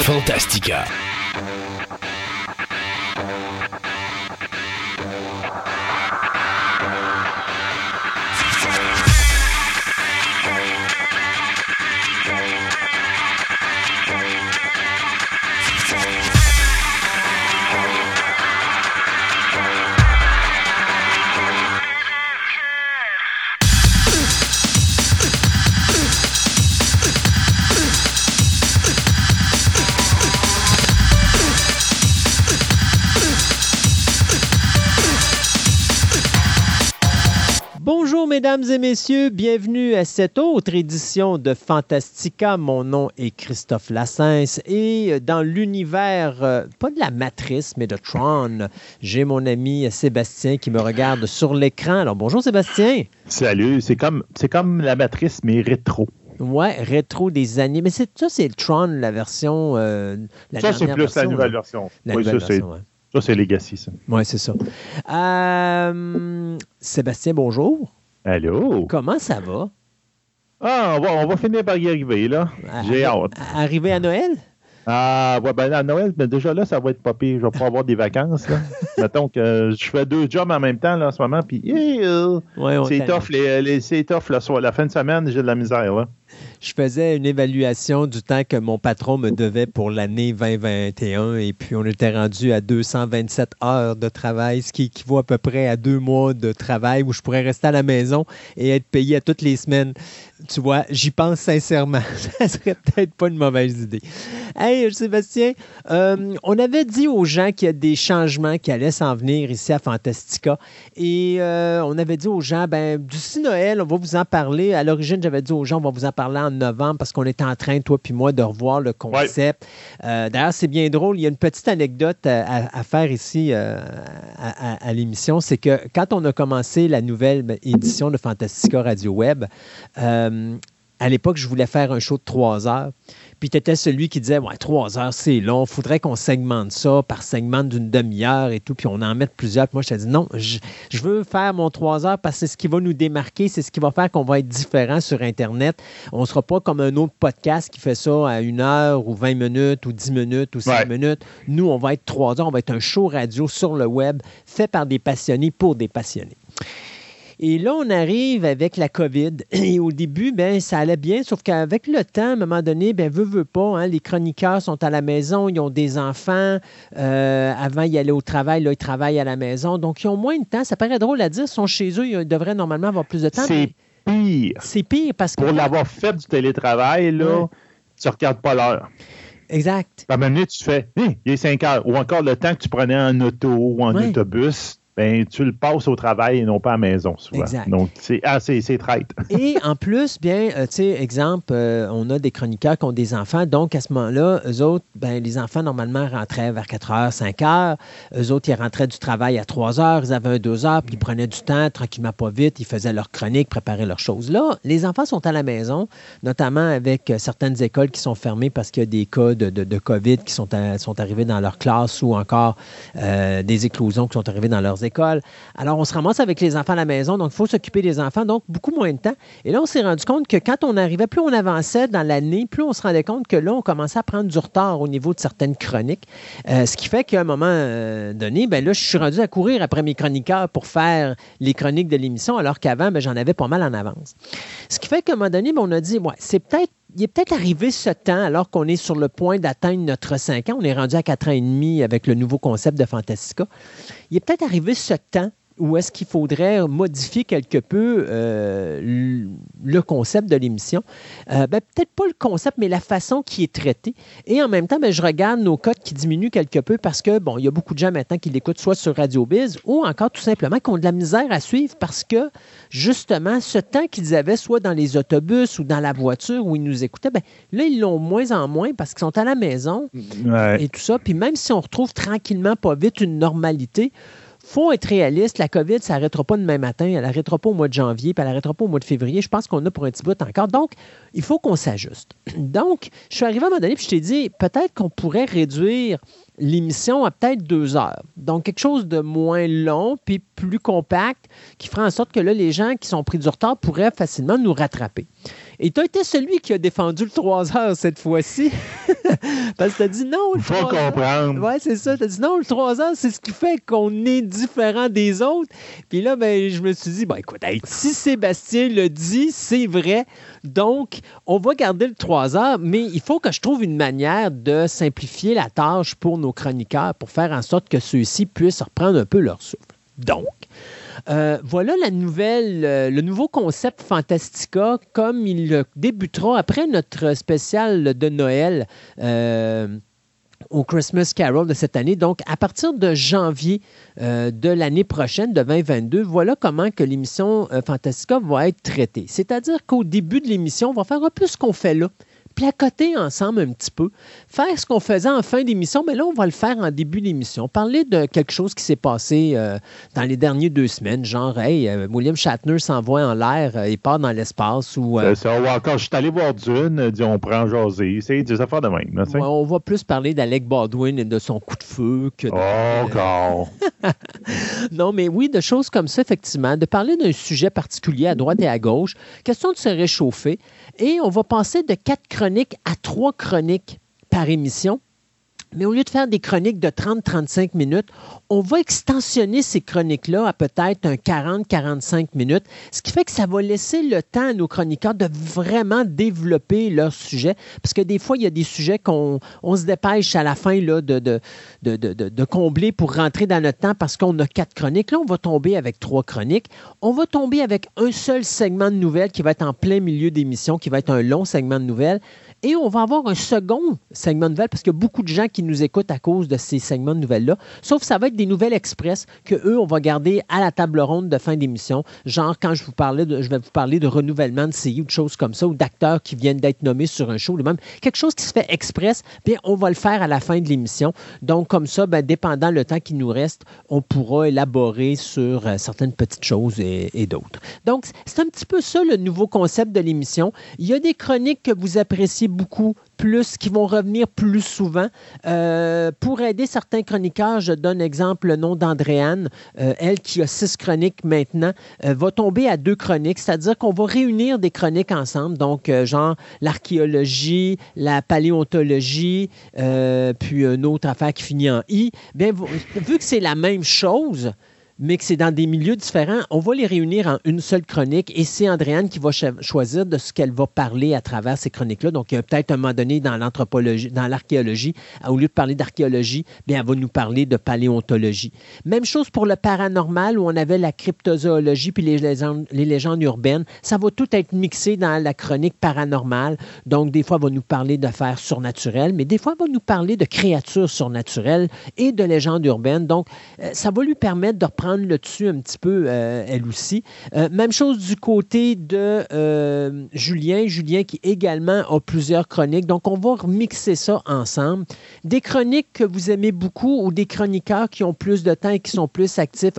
Fantastica. Mesdames et messieurs, bienvenue à cette autre édition de Fantastica. Mon nom est Christophe Lassens et dans l'univers, euh, pas de la matrice, mais de Tron, j'ai mon ami Sébastien qui me regarde sur l'écran. Alors bonjour Sébastien. Salut, c'est comme, c'est comme la matrice, mais rétro. Ouais, rétro des années. Mais c'est, ça, c'est Tron, la version. Euh, ça, c'est plus la nouvelle version. La nouvelle version, ça, c'est Legacy, ça. Oui, c'est ça. Euh, Sébastien, bonjour. Allô? Comment ça va? Ah, on va, on va finir par y arriver, là. J'ai hâte. Arriver à Noël? Ah, ouais, ben à Noël, ben déjà là, ça va être pas pire. Je vais pouvoir avoir des vacances. Là. Mettons que je fais deux jobs en même temps là, en ce moment, puis c'est tough, les, c'est tough là, soit la fin de semaine, j'ai de la misère. Là je faisais une évaluation du temps que mon patron me devait pour l'année 2021 et puis on était rendu à 227 heures de travail, ce qui équivaut à peu près à deux mois de travail où je pourrais rester à la maison et être payé à toutes les semaines. Tu vois, j'y pense sincèrement. Ça serait peut-être pas une mauvaise idée. Hey, Sébastien, euh, on avait dit aux gens qu'il y a des changements qui allaient s'en venir ici à Fantastica et euh, on avait dit aux gens, ben, d'ici Noël, on va vous en parler. À l'origine, j'avais dit aux gens, on va vous en parler en novembre parce qu'on est en train, toi puis moi, de revoir le concept. Euh, d'ailleurs, c'est bien drôle. Il y a une petite anecdote à, faire ici euh, à, l'émission. C'est que quand on a commencé la nouvelle édition de Fantastica Radio Web, euh, à l'époque, je voulais faire un show de trois heures. Puis tu étais celui qui disait Ouais, trois heures, c'est long, faudrait qu'on segmente ça par segment d'une demi-heure et tout, puis on en mette plusieurs. Puis moi, je t'ai dit Non, je, veux faire mon trois heures parce que c'est ce qui va nous démarquer, c'est ce qui va faire qu'on va être différent sur Internet. On ne sera pas comme un autre podcast qui fait ça à une heure ou 20 minutes ou 10 minutes ou 5 minutes. Nous, on va être trois heures, on va être un show radio sur le web fait par des passionnés pour des passionnés. Et là, on arrive avec la COVID. Et au début, ben, ça allait bien, sauf qu'avec le temps, à un moment donné, ben, veut, veut pas, hein, les chroniqueurs sont à la maison, ils ont des enfants. Euh, avant, ils allaient au travail, là, ils travaillent à la maison. Donc, ils ont moins de temps. Ça paraît drôle à dire, ils sont chez eux, ils devraient normalement avoir plus de temps. C'est pire. C'est pire parce que. Pour l'avoir fait du télétravail, là, tu ne regardes pas l'heure. Exact. À un moment donné, tu fais, il est 5 heures. Ou encore le temps que tu prenais en auto ou en autobus, ben, tu le passes au travail et non pas à la maison, souvent. Donc, c'est ah, traite. et en plus, bien, euh, tu sais, exemple, euh, on a des chroniqueurs qui ont des enfants. Donc, à ce moment-là, eux autres, ben, les enfants, normalement, rentraient vers 4 heures, 5 heures. Eux autres, ils rentraient du travail à 3 heures. Ils avaient un 2 heures, puis ils prenaient du temps, tranquillement, pas vite. Ils faisaient leur chronique, préparaient leurs choses. Là, les enfants sont à la maison, notamment avec euh, certaines écoles qui sont fermées parce qu'il y a des cas de, de, COVID qui sont, sont arrivés dans leur classe ou encore des éclosions qui sont arrivées dans leurs écoles. Alors, on se ramasse avec les enfants à la maison, donc il faut s'occuper des enfants, donc beaucoup moins de temps. Et là, on s'est rendu compte que quand on arrivait, plus on avançait dans l'année, plus on se rendait compte que là, on commençait à prendre du retard au niveau de certaines chroniques. Euh, ce qui fait qu'à un moment euh, donné, ben là, je suis rendu à courir après mes chroniqueurs pour faire les chroniques de l'émission, alors qu'avant, ben, j'en avais pas mal en avance. Ce qui fait qu'à un moment donné, ben, on a dit, ouais, c'est peut-être il est peut-être arrivé ce temps, alors qu'on est sur le point d'atteindre notre 5 ans, on est rendu à 4 ans et demi avec le nouveau concept de Fantastica, il est peut-être arrivé ce temps où est-ce qu'il faudrait modifier quelque peu euh, le concept de l'émission? Euh, ben, peut-être pas le concept, mais la façon qui est traitée. Et en même temps, ben, je regarde nos codes qui diminuent quelque peu parce que, bon, il y a beaucoup de gens maintenant qui l'écoutent soit sur Radio Biz ou encore tout simplement qui ont de la misère à suivre parce que, justement, ce temps qu'ils avaient soit dans les autobus ou dans la voiture où ils nous écoutaient, ben, là, ils l'ont moins en moins parce qu'ils sont à la maison et tout ça. Puis même si on retrouve tranquillement, pas vite, une normalité, faut être réaliste. La COVID, ça n'arrêtera pas demain matin. Elle n'arrêtera pas au mois de janvier, puis elle n'arrêtera pas au mois de février. Je pense qu'on a pour un petit bout encore. Donc, il faut qu'on s'ajuste. Donc, je suis arrivé à un moment donné, puis je t'ai dit, peut-être qu'on pourrait réduire l'émission à peut-être deux heures. Donc, quelque chose de moins long, puis plus compact, qui fera en sorte que là, les gens qui sont pris du retard pourraient facilement nous rattraper. Et tu as été celui qui a défendu le 3 heures cette fois-ci. Parce que tu as dit non, le Il faut comprendre. Oui, c'est ça. Tu as dit non, le 3 heures, c'est ce qui fait qu'on est différent des autres. Puis là, ben, je me suis dit, ben, écoute, si Sébastien le dit, c'est vrai. Donc, on va garder le 3 heures, mais il faut que je trouve une manière de simplifier la tâche pour nos chroniqueurs pour faire en sorte que ceux-ci puissent reprendre un peu leur souffle. Donc, euh, voilà euh, le nouveau concept Fantastica, comme il débutera après notre spécial de Noël. Euh, au Christmas Carol de cette année. Donc, à partir de janvier de l'année prochaine, de 2022, voilà comment que l'émission Fantastica va être traitée. C'est-à-dire qu'au début de l'émission, on va faire un peu ce qu'on fait là placoter ensemble un petit peu, faire ce qu'on faisait en fin d'émission, mais là, on va le faire en début d'émission. Parler de quelque chose qui s'est passé euh, dans les dernières deux semaines, genre, hey, euh, William Shatner s'envoie en l'air et euh, part dans l'espace. ou quand je suis allé voir Dune, on prend jaser, c'est des affaires de même. on va plus parler d'Alec Baldwin et de son coup de feu que de... Oh, encore! non, mais oui, de choses comme ça, effectivement, de parler d'un sujet particulier à droite et à gauche, question de se réchauffer. Et on va passer de quatre chroniques à trois chroniques par émission. Mais au lieu de faire des chroniques de 30-35 minutes, on va extensionner ces chroniques-là à peut-être un 40-45 minutes, ce qui fait que ça va laisser le temps à nos chroniqueurs de vraiment développer leur sujet. Parce que des fois, il y a des sujets qu'on se dépêche à la fin de, de, de, de, combler pour rentrer dans notre temps parce qu'on a quatre chroniques. Là, on va tomber avec trois chroniques. On va tomber avec un seul segment de nouvelles qui va être en plein milieu d'émission, qui va être un long segment de nouvelles. Et on va avoir un second segment de nouvelles parce qu'il y a beaucoup de gens qui nous écoutent à cause de ces segments de nouvelles-là. Sauf que ça va être des nouvelles express que eux, on va garder à la table ronde de fin d'émission. Genre, quand je vous parlais je vais vous parler de renouvellement de série ou de choses comme ça, ou d'acteurs qui viennent d'être nommés sur un show, même quelque chose qui se fait express, bien, on va le faire à la fin de l'émission. Donc, comme ça, bien, dépendant le temps qui nous reste, on pourra élaborer sur euh, certaines petites choses et, et d'autres. Donc, c'est un petit peu ça le nouveau concept de l'émission. Il y a des chroniques que vous appréciez beaucoup plus, qui vont revenir plus souvent. Euh, pour aider certains chroniqueurs, je donne exemple le nom d'Andréane, euh, elle qui a six chroniques maintenant, euh, va tomber à deux chroniques, c'est-à-dire qu'on va réunir des chroniques ensemble, donc genre l'archéologie, la paléontologie, puis une autre affaire qui finit en I. Bien, vu que c'est la même chose, mais que c'est dans des milieux différents, on va les réunir en une seule chronique et c'est Andréane qui va choisir de ce qu'elle va parler à travers ces chroniques-là. Donc, peut-être un moment donné dans l'anthropologie, dans l'archéologie, au lieu de parler d'archéologie, bien, elle va nous parler de paléontologie. Même chose pour le paranormal où on avait la cryptozoologie puis les légendes, les légendes urbaines. Ça va tout être mixé dans la chronique paranormale. Donc, des fois, elle va nous parler d'affaires surnaturelles, mais des fois, elle va nous parler de créatures surnaturelles et de légendes urbaines. Donc, euh, ça va lui permettre de le dessus un petit peu, euh, elle aussi. Euh, même chose du côté de euh, Julien. Julien qui également a plusieurs chroniques. Donc, on va remixer ça ensemble. Des chroniques que vous aimez beaucoup ou des chroniqueurs qui ont plus de temps et qui sont plus actifs,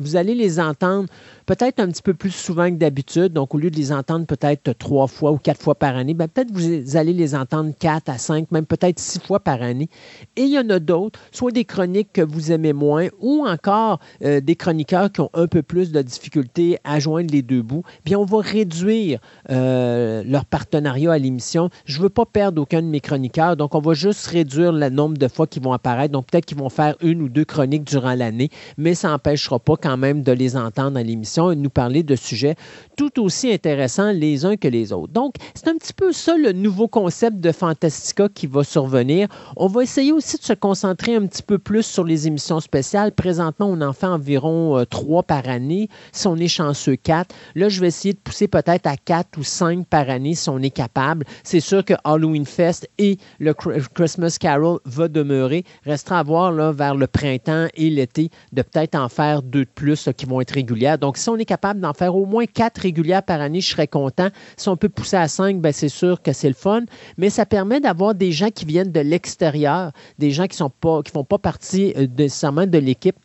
vous allez les entendre peut-être un petit peu plus souvent que d'habitude. Donc, au lieu de les entendre peut-être trois fois ou quatre fois par année, ben, peut-être vous allez les entendre quatre à cinq, même peut-être six fois par année. Et il y en a d'autres, soit des chroniques que vous aimez moins ou encore euh, des chroniqueurs qui ont un peu plus de difficulté à joindre les deux bouts. Bien, on va réduire euh, leur partenariat à l'émission. Je ne veux pas perdre aucun de mes chroniqueurs, donc on va juste réduire le nombre de fois qu'ils vont apparaître. Donc, peut-être qu'ils vont faire une ou deux chroniques durant l'année, mais ça n'empêchera pas quand même de les entendre à l'émission et nous parler de sujets tout aussi intéressants les uns que les autres. Donc, c'est un petit peu ça le nouveau concept de Fantastica qui va survenir. On va essayer aussi de se concentrer un petit peu plus sur les émissions spéciales. Présentement, on en fait environ euh, trois par année. Si on est chanceux, quatre. Là, je vais essayer de pousser peut-être à quatre ou cinq par année si on est capable. C'est sûr que Halloween Fest et le Christmas Carol va demeurer. Restera à voir là, vers le printemps et l'été de peut-être en faire deux de plus qui vont être régulières. Donc, si on est capable d'en faire au moins quatre régulières par année, je serais content. Si on peut pousser à cinq, ben c'est sûr que c'est le fun. Mais ça permet d'avoir des gens qui viennent de l'extérieur, des gens qui ne font pas partie euh, nécessairement de l'équipe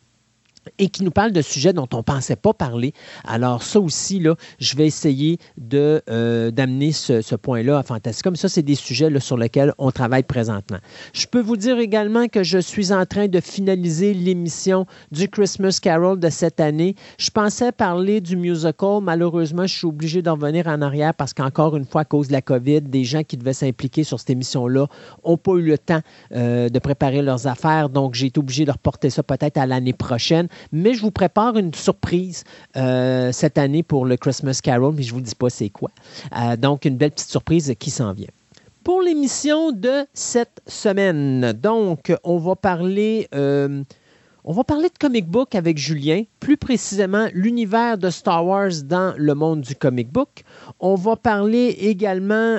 et qui nous parle de sujets dont on ne pensait pas parler. Alors ça aussi, là, je vais essayer euh, d'amener ce, point-là à Fantasticum. Ça, c'est des sujets sur lesquels on travaille présentement. Je peux vous dire également que je suis en train de finaliser l'émission du Christmas Carol de cette année. Je pensais parler du musical. Malheureusement, je suis obligé d'en revenir en arrière parce qu'encore une fois, à cause de la COVID, des gens qui devaient s'impliquer sur cette émission-là n'ont pas eu le temps euh, de préparer leurs affaires. Donc, j'ai été obligé de reporter ça peut-être à l'année prochaine mais je vous prépare une surprise euh, cette année pour le Christmas Carol, mais je ne vous dis pas c'est quoi. Euh, donc, une belle petite surprise qui s'en vient. Pour l'émission de cette semaine, donc, on va parler... Euh, on va parler de comic book avec Julien, plus précisément l'univers de Star Wars dans le monde du comic book. On va parler également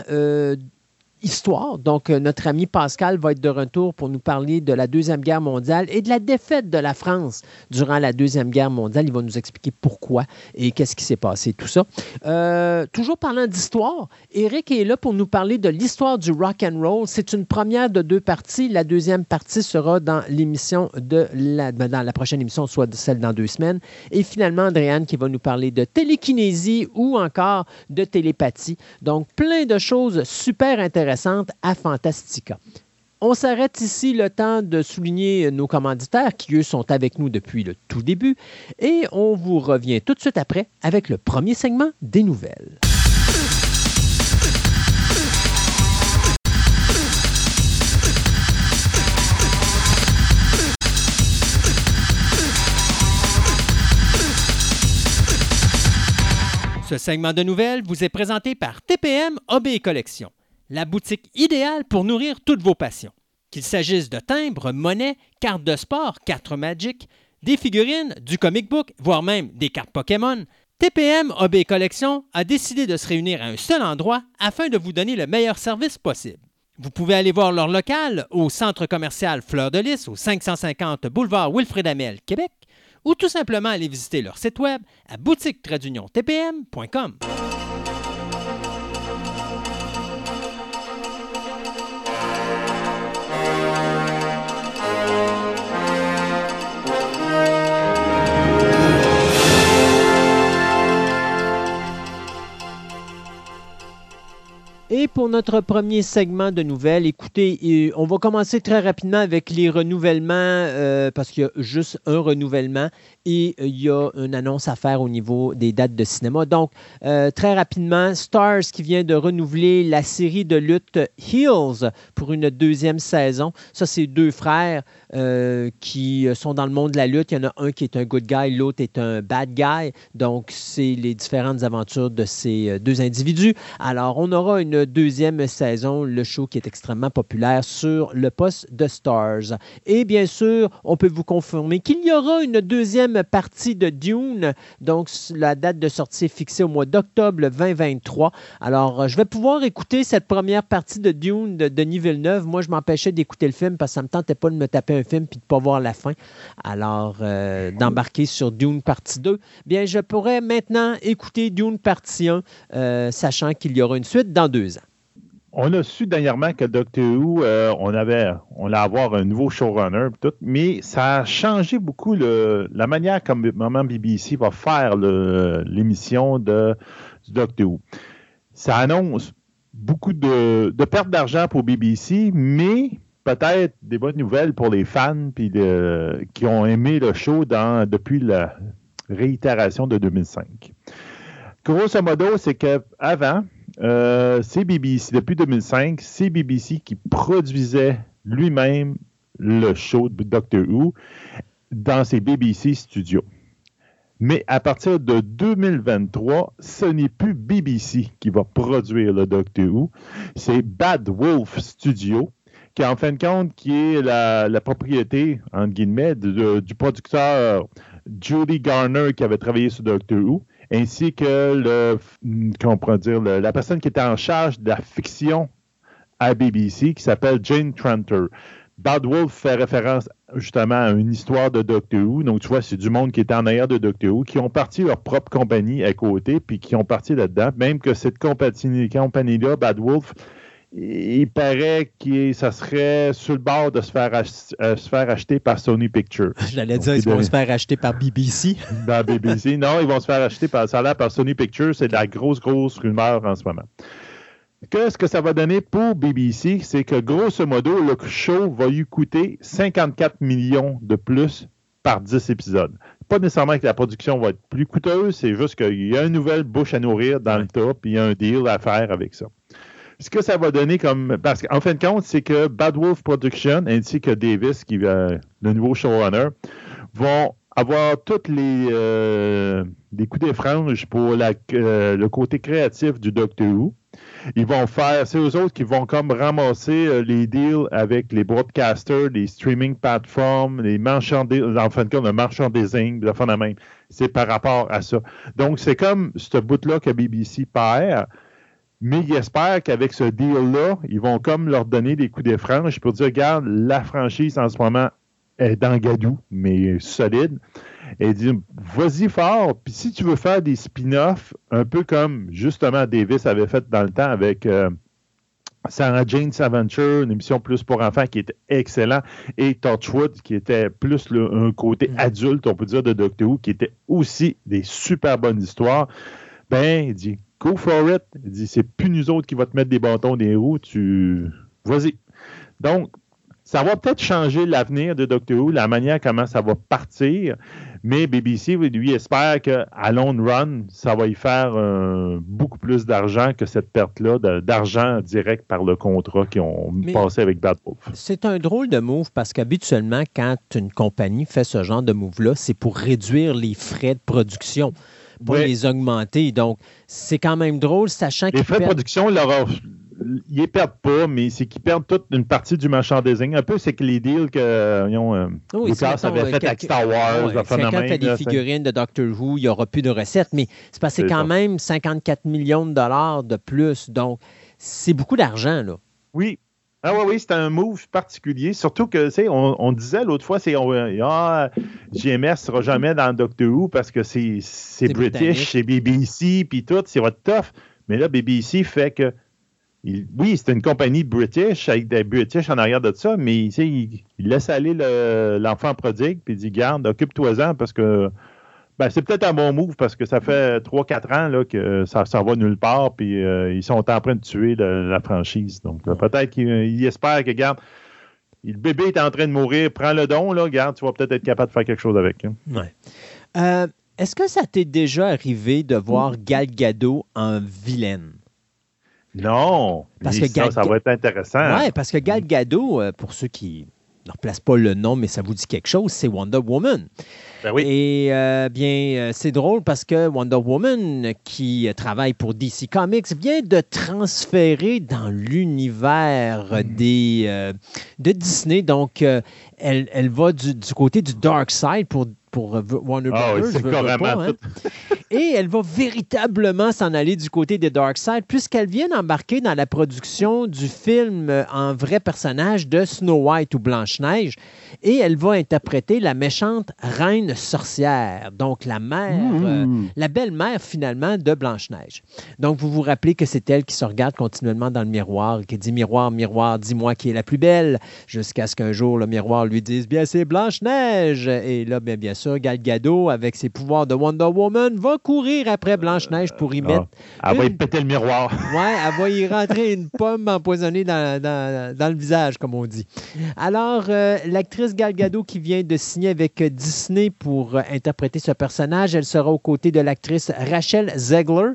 histoire. Donc, euh, notre ami Pascal va être de retour pour nous parler de la Deuxième Guerre mondiale et de la défaite de la France durant la Deuxième Guerre mondiale. Il va nous expliquer pourquoi et qu'est-ce qui s'est passé, tout ça. Euh, toujours parlant d'histoire, Eric est là pour nous parler de l'histoire du rock and roll. C'est une première de deux parties. La deuxième partie sera dans l'émission de la, ben, dans la prochaine émission, soit celle dans deux semaines. Et finalement, Andréane qui va nous parler de télékinésie ou encore de télépathie. Donc, plein de choses super intéressantes à Fantastica. On s'arrête ici le temps de souligner nos commanditaires qui, eux, sont avec nous depuis le tout début et on vous revient tout de suite après avec le premier segment des nouvelles. Ce segment de nouvelles vous est présenté par TPM OB Collection la boutique idéale pour nourrir toutes vos passions. Qu'il s'agisse de timbres, monnaies, cartes de sport, cartes Magic, des figurines, du comic book, voire même des cartes Pokémon, TPM OB Collection a décidé de se réunir à un seul endroit afin de vous donner le meilleur service possible. Vous pouvez aller voir leur local au centre commercial Fleur de Lys au 550 boulevard Wilfrid Amel, Québec, ou tout simplement aller visiter leur site web à boutique-tpm.com. Et pour notre premier segment de nouvelles, écoutez, on va commencer très rapidement avec les renouvellements euh, parce qu'il y a juste un renouvellement et euh, il y a une annonce à faire au niveau des dates de cinéma. Donc, euh, très rapidement, Stars qui vient de renouveler la série de lutte Heels pour une deuxième saison. Ça, c'est deux frères qui sont dans le monde de la lutte. Il y en a un qui est un good guy, l'autre est un bad guy. Donc, c'est les différentes aventures de ces deux individus. Alors, on aura une deuxième saison, le show qui est extrêmement populaire sur le poste de Stars. Et bien sûr, on peut vous confirmer qu'il y aura une deuxième partie de Dune. Donc, la date de sortie est fixée au mois d'octobre 2023. Alors, je vais pouvoir écouter cette première partie de Dune de Denis Villeneuve. Moi, je m'empêchais d'écouter le film parce que ça ne me tentait pas de me taper un film puis de pas voir la fin. Alors, euh, d'embarquer sur Dune partie 2. Bien, je pourrais maintenant écouter Dune partie 1, euh, sachant qu'il y aura une suite dans deux ans. On a su dernièrement que Doctor Who, euh, on avait, on allait avoir un nouveau showrunner, mais ça a changé beaucoup la manière comme Maman BBC va faire l'émission de Doctor Who. Ça annonce beaucoup de, de pertes d'argent pour BBC, mais peut-être des bonnes nouvelles pour les fans puis qui ont aimé le show depuis la réitération de 2005. Grosso modo, c'est qu'avant, euh, c'est BBC, depuis 2005, c'est BBC qui produisait lui-même le show de Doctor Who dans ses BBC studios. Mais à partir de 2023, ce n'est plus BBC qui va produire le Doctor Who, c'est Bad Wolf Studio, qui en fin de compte qui est la, propriété, entre guillemets, du producteur Judy Garner qui avait travaillé sur Doctor Who ainsi que le, comment dire, la personne qui était en charge de la fiction à BBC, qui s'appelle Jane Tranter. Bad Wolf fait référence justement à une histoire de Doctor Who. Donc, tu vois, c'est du monde qui est en arrière de Doctor Who, qui ont parti leur propre compagnie à côté, puis qui ont parti là-dedans. Même que cette compagnie-là, Bad Wolf, il paraît que ça serait sur le bord de se faire, euh, se faire acheter par Sony Pictures. J'allais dire, ils vont se faire acheter par BBC. Par BBC. Non, ils vont se faire acheter par, ça par Sony Pictures. C'est de la grosse, grosse rumeur en ce moment. Qu'est-ce que ça va donner pour BBC? C'est que grosso modo, le show va lui coûter 54 millions de plus par 10 épisodes. Pas nécessairement que la production va être plus coûteuse, c'est juste qu'il y a une nouvelle bouche à nourrir dans le top, puis il y a un deal à faire avec ça. Ce que ça va donner comme. Parce qu'en fin de compte, c'est que Bad Wolf Production ainsi que Davis, qui est le nouveau showrunner, vont avoir tous les, euh, coups des franges pour euh, le côté créatif du Doctor Who. Ils vont faire, c'est eux autres qui vont comme ramasser euh, les deals avec les broadcasters, les streaming platforms, les marchandises, en fin de compte, le marchandising, le phénomène. C'est par rapport à ça. Donc, c'est comme ce bout-là que BBC perd. Mais ils espèrent qu'avec ce deal-là, ils vont comme leur donner des coups de franges pour dire, regarde, la franchise en ce moment est dans Gadou, mais solide et dit vas-y fort. Puis si tu veux faire des spin-offs, un peu comme justement Davis avait fait dans le temps avec euh, Sarah Jane Adventure, une émission plus pour enfants qui était excellent, et Torchwood qui était plus un côté mm. adulte, on peut dire, de Doctor Who, qui était aussi des super bonnes histoires. Ben, il dit go for it. Il dit c'est plus nous autres qui va te mettre des bâtons des roues, tu vas-y. Donc, ça va peut-être changer l'avenir de Doctor Who, la manière comment ça va partir, mais BBC, lui, espère qu'à long run, ça va y faire euh, beaucoup plus d'argent que cette perte-là, d'argent direct par le contrat qu'ils ont passé avec Bad Wolf. C'est un drôle de move parce qu'habituellement, quand une compagnie fait ce genre de move-là, c'est pour réduire les frais de production pour les augmenter. Donc, c'est quand même drôle, sachant que. Les frais de production, leur, ils ne perdent pas, mais c'est qu'ils perdent toute une partie du merchandising. Un peu, c'est que les deals que euh, euh Lucas avait fait avec Star Wars, ouais, quand tu as des figurines de Doctor Who, il n'y aura plus de recettes, mais c'est c'est quand même 54 millions de dollars de plus. Donc, c'est beaucoup d'argent, là. Oui, ah oui, oui, c'est un move particulier. Surtout que, tu sais, on, disait l'autre fois, c'est ah, ne sera jamais dans Doctor Who parce que c'est British, c'est BBC, puis tout, c'est votre tough. Mais là, BBC fait que oui, c'est une compagnie british avec des British en arrière de ça, mais il, laisse aller l'enfant prodigue puis il dit Garde, occupe-toi-en parce que ben, c'est peut-être un bon move parce que ça fait 3-4 ans là, que ça ne va nulle part puis euh, ils sont en train de tuer la franchise. Donc peut-être qu'il espère que, garde, le bébé est en train de mourir, prends le don, là, garde, tu vas peut-être être capable de faire quelque chose avec. Hein. Euh, est-ce que ça t'est déjà arrivé de voir Gal Gadot en vilaine? Non, parce que ça, ça va être intéressant. Oui, parce que Gal Gadot, euh, pour ceux qui ne replacent pas le nom, mais ça vous dit quelque chose, c'est Wonder Woman. Ben oui. Et euh, bien, euh, c'est drôle parce que Wonder Woman, qui travaille pour DC Comics, vient de transférer dans l'univers hmm. des de Disney. Donc, elle, elle, va du, du, côté du Dark Side pour pour euh, Warner ah Brothers. Hein. Et elle va véritablement s'en aller du côté des Dark Side, puisqu'elle vient d'embarquer dans la production du film euh, en vrai personnage de Snow White ou Blanche-Neige. Et elle va interpréter la méchante reine sorcière, donc la mère, euh, mmh. la belle-mère finalement de Blanche-Neige. Donc vous vous rappelez que c'est elle qui se regarde continuellement dans le miroir, qui dit Miroir, miroir, dis-moi qui est la plus belle, jusqu'à ce qu'un jour le miroir lui dise Bien, c'est Blanche-Neige. Et là, bien, bien sûr, Gal Gadot, avec ses pouvoirs de Wonder Woman, va courir après Blanche-Neige pour y mettre. Ah, elle va y péter le miroir. ouais, elle va y rentrer une pomme empoisonnée dans, le visage, comme on dit. Alors, euh, l'actrice Gal Gadot qui vient de signer avec Disney pour euh, interpréter ce personnage, elle sera aux côtés de l'actrice Rachel Zegler.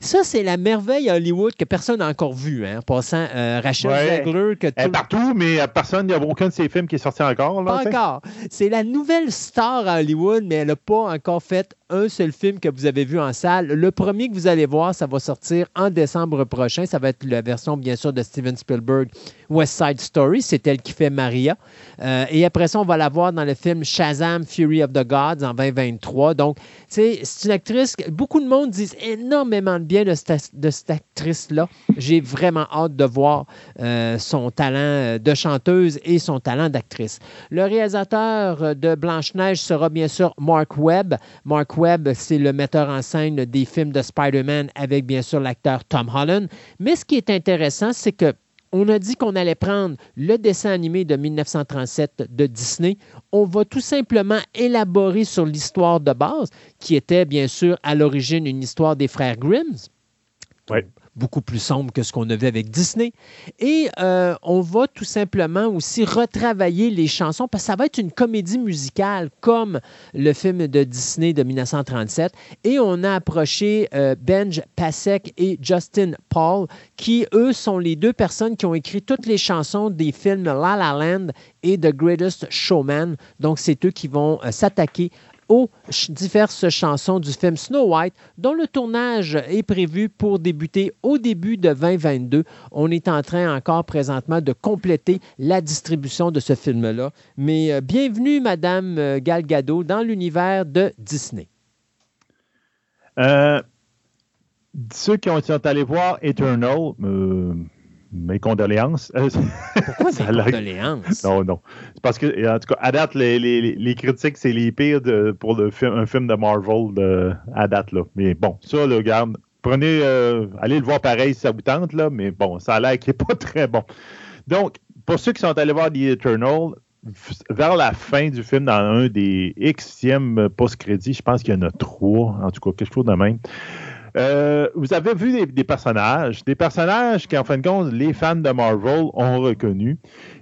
Ça, c'est la merveille Hollywood que personne n'a encore vue, hein, en passant. Euh, Rachel Zegler. Que Elle est partout, mais personne, il n'y a aucun de ses films qui est sorti encore. pas encore. C'est la nouvelle star à Hollywood, mais elle n'a pas encore fait un seul film que vous avez vu en salle. Le premier que vous allez voir, ça va sortir en décembre prochain. Ça va être la version, bien sûr, de Steven Spielberg, West Side Story. C'est elle qui fait Maria. Euh, et après ça, on va la voir dans le film Shazam, Fury of the Gods en 2023. Donc, c'est une actrice. Beaucoup de monde disent énormément de bien de cette, actrice-là. J'ai vraiment hâte de voir euh, son talent de chanteuse et son talent d'actrice. Le réalisateur de Blanche-Neige sera bien sûr Mark Webb. Mark C'est le metteur en scène des films de Spider-Man avec bien sûr l'acteur Tom Holland. Mais ce qui est intéressant, c'est que on a dit qu'on allait prendre le dessin animé de 1937 de Disney. On va tout simplement élaborer sur l'histoire de base, qui était bien sûr à l'origine une histoire des frères Grimm. Beaucoup plus sombre que ce qu'on avait avec Disney. Et euh, on va tout simplement aussi retravailler les chansons parce que ça va être une comédie musicale comme le film de Disney de 1937. Et on a approché euh, Benj Pasek et Justin Paul, qui, eux, sont les deux personnes qui ont écrit toutes les chansons des films La La Land et The Greatest Showman. Donc, c'est eux qui vont euh, s'attaquer aux diverses chansons du film Snow White, dont le tournage est prévu pour débuter au début de 2022. On est en train encore présentement de compléter la distribution de ce film-là. Mais euh, bienvenue, Madame euh, Gal Gadot, dans l'univers de Disney. Euh, ceux qui ont été allés voir Eternal, mes condoléances. Pourquoi mes condoléances? Non, non. C'est parce que, en tout cas, à date, les, les, les critiques, c'est les pires de, pour le film, un film de Marvel de, à date. Là. Mais bon, ça, le garde, prenez, euh, allez le voir pareil si ça vous tente, là, mais bon, ça a l'air qu'il n'est pas très bon. Donc, pour ceux qui sont allés voir The Eternal, vers la fin du film, dans un des Xème post-crédits, je pense qu'il y en a trois, en tout cas, quelque chose de même. Euh, vous avez vu des, personnages, des personnages qui, en fin de compte, les fans de Marvel ont reconnu,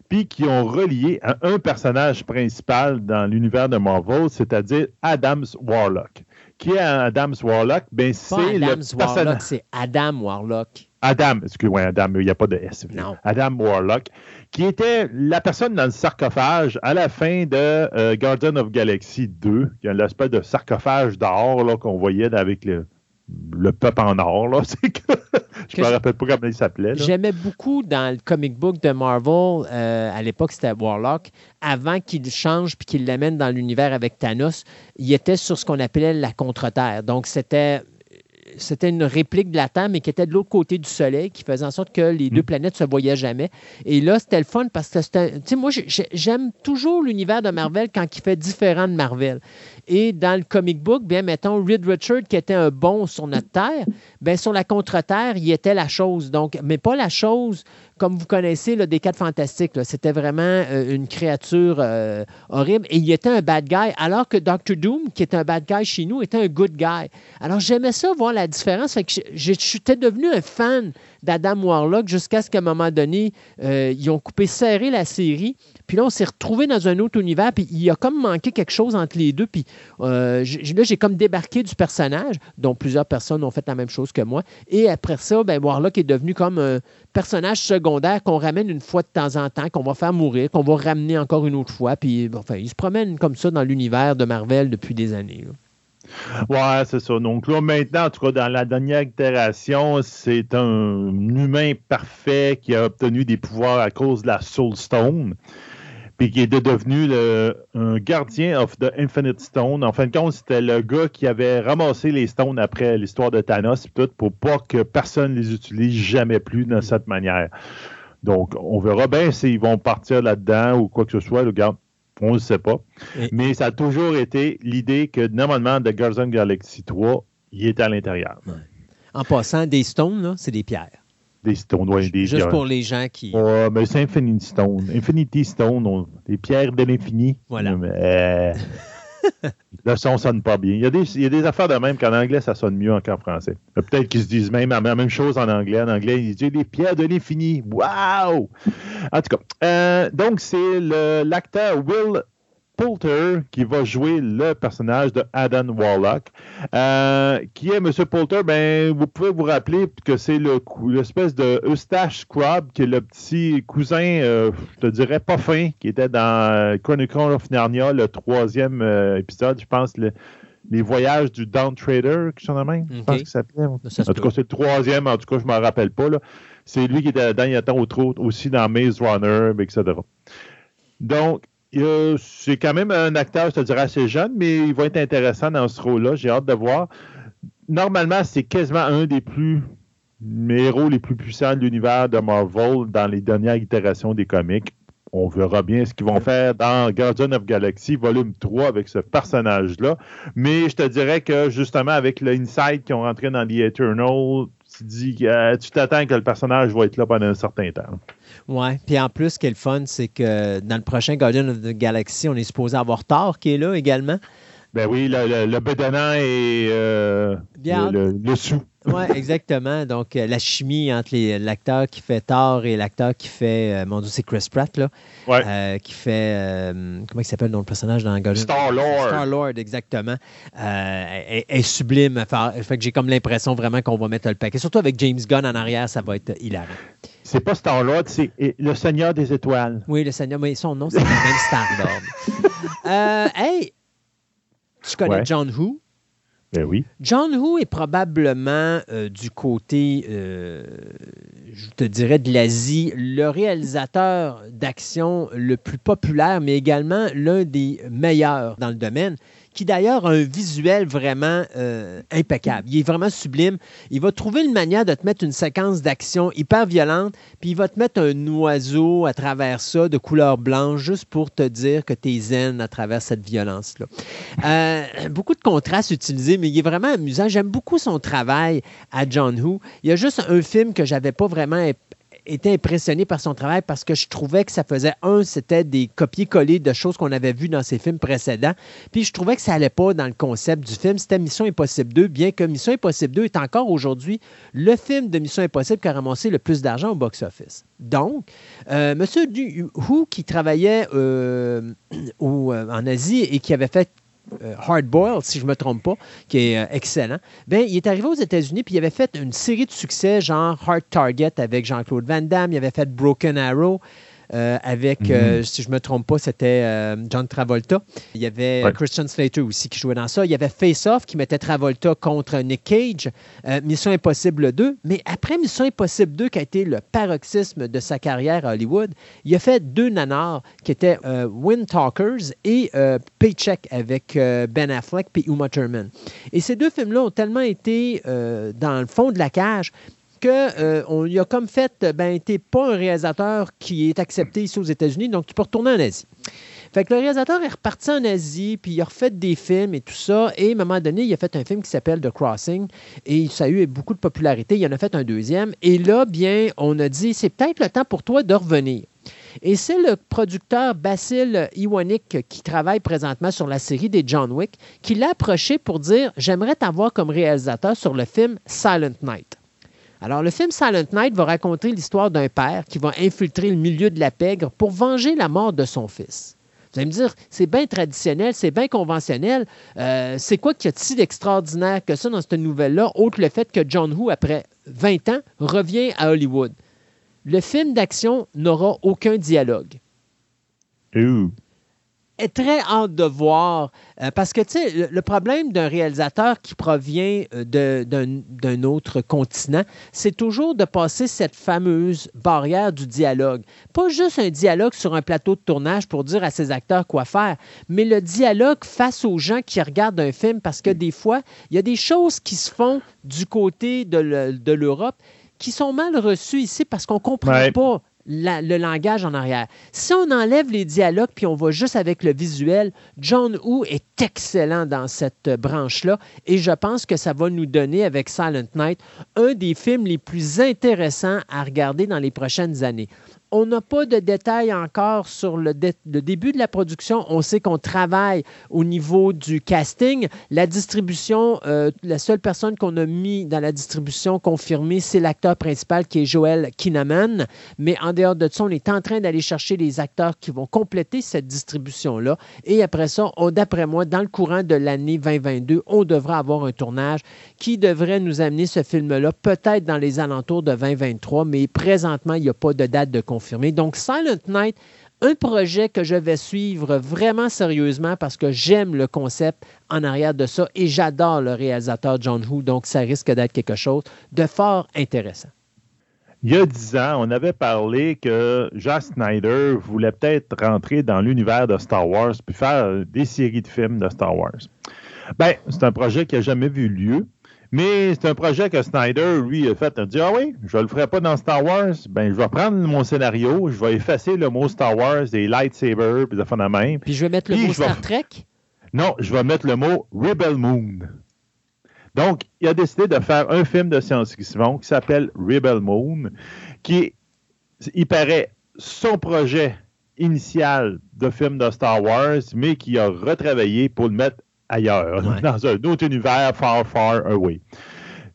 puis qui ont relié à un personnage principal dans l'univers de Marvel, c'est-à-dire Adams Warlock. Qui est Adams Warlock? Ben, c'est le personnage. C'est Adam Warlock. Adam, excusez-moi, Adam, il n'y a pas de S. Non. Adam Warlock, qui était la personne dans le sarcophage à la fin de euh, Guardian of Galaxy 2, qui a l'espèce de sarcophage d'or qu'on voyait avec le, le peuple en or, là. je ne me rappelle pas comment il s'appelait. J'aimais beaucoup dans le comic book de Marvel, euh, à l'époque c'était Warlock, avant qu'il change puis qu'il l'amène dans l'univers avec Thanos, il était sur ce qu'on appelait la contre-terre. Donc c'était c'était une réplique de la Terre, mais qui était de l'autre côté du Soleil, qui faisait en sorte que les deux mm. planètes se voyaient jamais. Et là, c'était le fun parce que c'était. Tu sais, moi, j'aime toujours l'univers de Marvel quand il fait différent de Marvel. Et dans le comic book, bien, mettons, Reed Richard, qui était un bon sur notre Terre, bien, sur la contre-terre, il était la chose. Donc, mais pas la chose comme vous connaissez là, des quatre fantastiques. C'était vraiment euh, une créature euh, horrible. Et il était un bad guy, alors que Doctor Doom, qui est un bad guy chez nous, était un good guy. Alors, j'aimais ça, voir la différence. Fait que j'étais devenu un fan d'Adam Warlock jusqu'à ce qu'à un moment donné, euh, ils ont coupé serré la série. Puis là, on s'est retrouvé dans un autre univers, puis il y a comme manqué quelque chose entre les deux. Puis euh, là, j'ai comme débarqué du personnage, dont plusieurs personnes ont fait la même chose que moi. Et après ça, ben, Warlock est devenu comme un personnage secondaire qu'on ramène une fois de temps en temps, qu'on va faire mourir, qu'on va ramener encore une autre fois. Puis enfin, il se promène comme ça dans l'univers de Marvel depuis des années. Ouais, c'est ça. Donc là, maintenant, en tout cas, dans la dernière itération, c'est un humain parfait qui a obtenu des pouvoirs à cause de la Soul Stone puis qui est devenu le, un gardien of the Infinite Stone. En fin de compte, c'était le gars qui avait ramassé les stones après l'histoire de Thanos tout, pour pas que personne les utilise jamais plus de cette manière. Donc, on verra bien s'ils vont partir là-dedans ou quoi que ce soit. Le gars, on ne sait pas. Mais ça a toujours été l'idée que, normalement, de Guardian Galaxy 3, il était à l'intérieur. En passant, des stones, c'est des pierres. Des stones, oui. Des, Juste pour les gens qui. Oh, mais c'est Infinity Stone. Infinity Stone, des pierres de l'infini. Voilà. Euh, le son sonne pas bien. Il y, a des, il y a des affaires de même qu'en anglais, ça sonne mieux qu'en français. Peut-être qu'ils se disent même la même chose en anglais. En anglais, ils disent des pierres de l'infini. Waouh! En tout cas, euh, donc c'est l'acteur Will Poulter qui va jouer le personnage de Adam Warlock. Euh, qui est M. Poulter? Ben, vous pouvez vous rappeler que c'est l'espèce de Eustache Scrub, qui est le petit cousin, euh, je te dirais pas fin, qui était dans euh, Chronicle of Narnia, le troisième épisode, je pense, les voyages du Down Trader, quelque chose de même, je pense s'appelait. En tout cas, c'est le troisième, en tout cas, je ne m'en rappelle pas. C'est lui qui était là-dedans, il était aussi dans Maze Runner, etc. Donc, c'est quand même un acteur, je te dirais, assez jeune, mais il va être intéressant dans ce rôle-là. J'ai hâte de voir. Normalement, c'est quasiment un des plus héros les plus puissants de l'univers de Marvel dans les dernières itérations des comics. on verra bien ce qu'ils vont faire dans Guardian of Galaxy volume 3 avec ce personnage-là. Mais je te dirais que justement, avec l'insight qui ont rentré dans The Eternal, que tu t'attends que le personnage va être là pendant un certain temps. Ouais. Puis en plus, ce qui est le fun, c'est que dans le prochain Guardian of the Galaxy, on est supposé avoir Thor qui est là également. Ben oui, le, le, bedonnant et euh, le, sou. Oui, exactement. Donc, euh, la chimie entre l'acteur qui fait Thor et l'acteur qui fait, euh, mon Dieu, c'est Chris Pratt, là, ouais. qui fait, comment il s'appelle dans le personnage dans Guardian? Star-Lord. Star-Lord, exactement. est, sublime. fait que j'ai comme l'impression vraiment qu'on va mettre le paquet. Surtout avec James Gunn en arrière, ça va être hilarant. C'est pas Star-Lord, c'est le Seigneur des Étoiles. Oui, le Seigneur, mais son nom, c'est quand même Star-Lord. hey, tu connais John Who? Ben oui. John Who est probablement euh, du côté, euh, je te dirais, de l'Asie, le réalisateur d'action le plus populaire, mais également l'un des meilleurs dans le domaine qui d'ailleurs a un visuel vraiment euh, impeccable. Il est vraiment sublime. Il va trouver une manière de te mettre une séquence d'action hyper violente, puis il va te mettre un oiseau à travers ça de couleur blanche, juste pour te dire que tu es zen à travers cette violence-là. Euh, beaucoup de contrastes utilisés, mais il est vraiment amusant. J'aime beaucoup son travail à John Who. Il y a juste un film que j'avais pas vraiment été impressionné par son travail parce que je trouvais que ça faisait, un, c'était des copier-coller de choses qu'on avait vues dans ses films précédents. Puis je trouvais que ça n'allait pas dans le concept du film. C'était Mission Impossible 2, bien que Mission Impossible 2 est encore aujourd'hui le film de Mission Impossible qui a ramassé le plus d'argent au box-office. Donc, euh, M. Hu, qui travaillait euh, euh, en Asie et qui avait fait euh, Hard Boiled, si je ne me trompe pas, qui est euh, excellent, ben, il est arrivé aux États-Unis puis il avait fait une série de succès genre Hard Target avec Jean-Claude Van Damme, il avait fait Broken Arrow. Euh, avec, euh, mhm. si je ne me trompe pas, c'était euh, John Travolta. Il y avait Christian Slater aussi qui jouait dans ça. Il y avait Face Off qui mettait Travolta contre Nick Cage. Mission Impossible 2. Mais après Mission Impossible 2, qui a été le paroxysme de sa carrière à Hollywood, il a fait deux nanars qui étaient Wind Talkers et Paycheck avec Ben Affleck et Uma Thurman. Et ces deux films-là ont tellement été dans le fond de la cage qu'on euh, a comme fait, ben, t'es pas un réalisateur qui est accepté ici aux États-Unis, donc tu peux retourner en Asie. Fait que le réalisateur est reparti en Asie, puis il a refait des films et tout ça. Et à un moment donné, il a fait un film qui s'appelle The Crossing. Et ça a eu beaucoup de popularité. Il en a fait un deuxième. Et là, bien, on a dit, c'est peut-être le temps pour toi de revenir. Et c'est le producteur Basil Iwanik qui travaille présentement sur la série des John Wick qui l'a approché pour dire J'aimerais t'avoir comme réalisateur sur le film Silent Night. Alors, le film Silent Night va raconter l'histoire d'un père qui va infiltrer le milieu de la pègre pour venger la mort de son fils. Vous allez me dire, c'est bien traditionnel, c'est bien conventionnel. Euh, c'est quoi qu'il y a de si d'extraordinaire que ça dans cette nouvelle-là, autre le fait que John Woo, après 20 ans, revient à Hollywood? Le film d'action n'aura aucun dialogue est très hâte de voir. Euh, parce que, tu sais, le, problème d'un réalisateur qui provient euh, d'un autre continent, c'est toujours de passer cette fameuse barrière du dialogue. Pas juste un dialogue sur un plateau de tournage pour dire à ses acteurs quoi faire, mais le dialogue face aux gens qui regardent un film parce que des fois, il y a des choses qui se font du côté de l'Europe qui sont mal reçues ici parce qu'on ne comprend pas le langage en arrière. Si on enlève les dialogues puis on va juste avec le visuel, John Woo est excellent dans cette branche-là et je pense que ça va nous donner avec Silent Night un des films les plus intéressants à regarder dans les prochaines années. On n'a pas de détails encore sur le, début de la production. On sait qu'on travaille au niveau du casting. La distribution, euh, la seule personne qu'on a mis dans la distribution confirmée, c'est l'acteur principal qui est Joel Kinnaman. Mais en dehors de ça, on est en train d'aller chercher les acteurs qui vont compléter cette distribution-là. Et après ça, d'après moi, dans le courant de l'année 2022, on devra avoir un tournage qui devrait nous amener ce film-là, peut-être dans les alentours de 2023, mais présentement, il n'y a pas de date de Donc, Silent Night, un projet que je vais suivre vraiment sérieusement parce que j'aime le concept en arrière de ça et j'adore le réalisateur John Woo, donc ça risque d'être quelque chose de fort intéressant. Il y a dix ans, on avait parlé que Jack Snyder voulait peut-être rentrer dans l'univers de Star Wars puis faire des séries de films de Star Wars. Ben, c'est un projet qui n'a jamais vu lieu. Mais c'est un projet que Snyder, lui, a fait. Il a dit Ah oui, je ne le ferai pas dans Star Wars. Ben, je vais prendre mon scénario, je vais effacer le mot Star Wars, des lightsabers, puis de même. Puis je vais mettre le mot Star Trek? Non, je vais mettre le mot Rebel Moon. Donc, il a décidé de faire un film de science-fiction qui s'appelle Rebel Moon, qui, il paraît, son projet initial de film de Star Wars, mais qui a retravaillé pour le mettre ailleurs, dans un autre univers far, far away.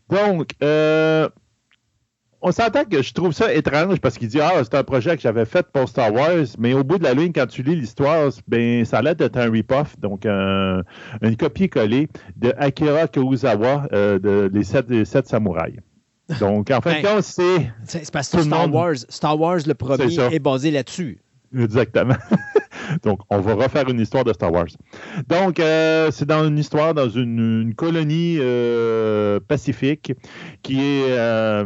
Donc, euh, on s'entend que je trouve ça étrange parce qu'il dit Ah, c'est un projet que j'avais fait pour Star Wars, mais au bout de la ligne, quand tu lis l'histoire, ben, ça a l'air d'être un rip-off, donc un, une copie-collée de Akira Kurosawa, euh, de Les Sept, Samouraïs. Donc, en fin de compte, c'est. C'est parce que Star Wars, Star Wars, le premier, est basé là-dessus. Exactement. Donc, on va refaire une histoire de Star Wars. Donc, euh, c'est dans une histoire dans une, colonie euh, pacifique qui est euh,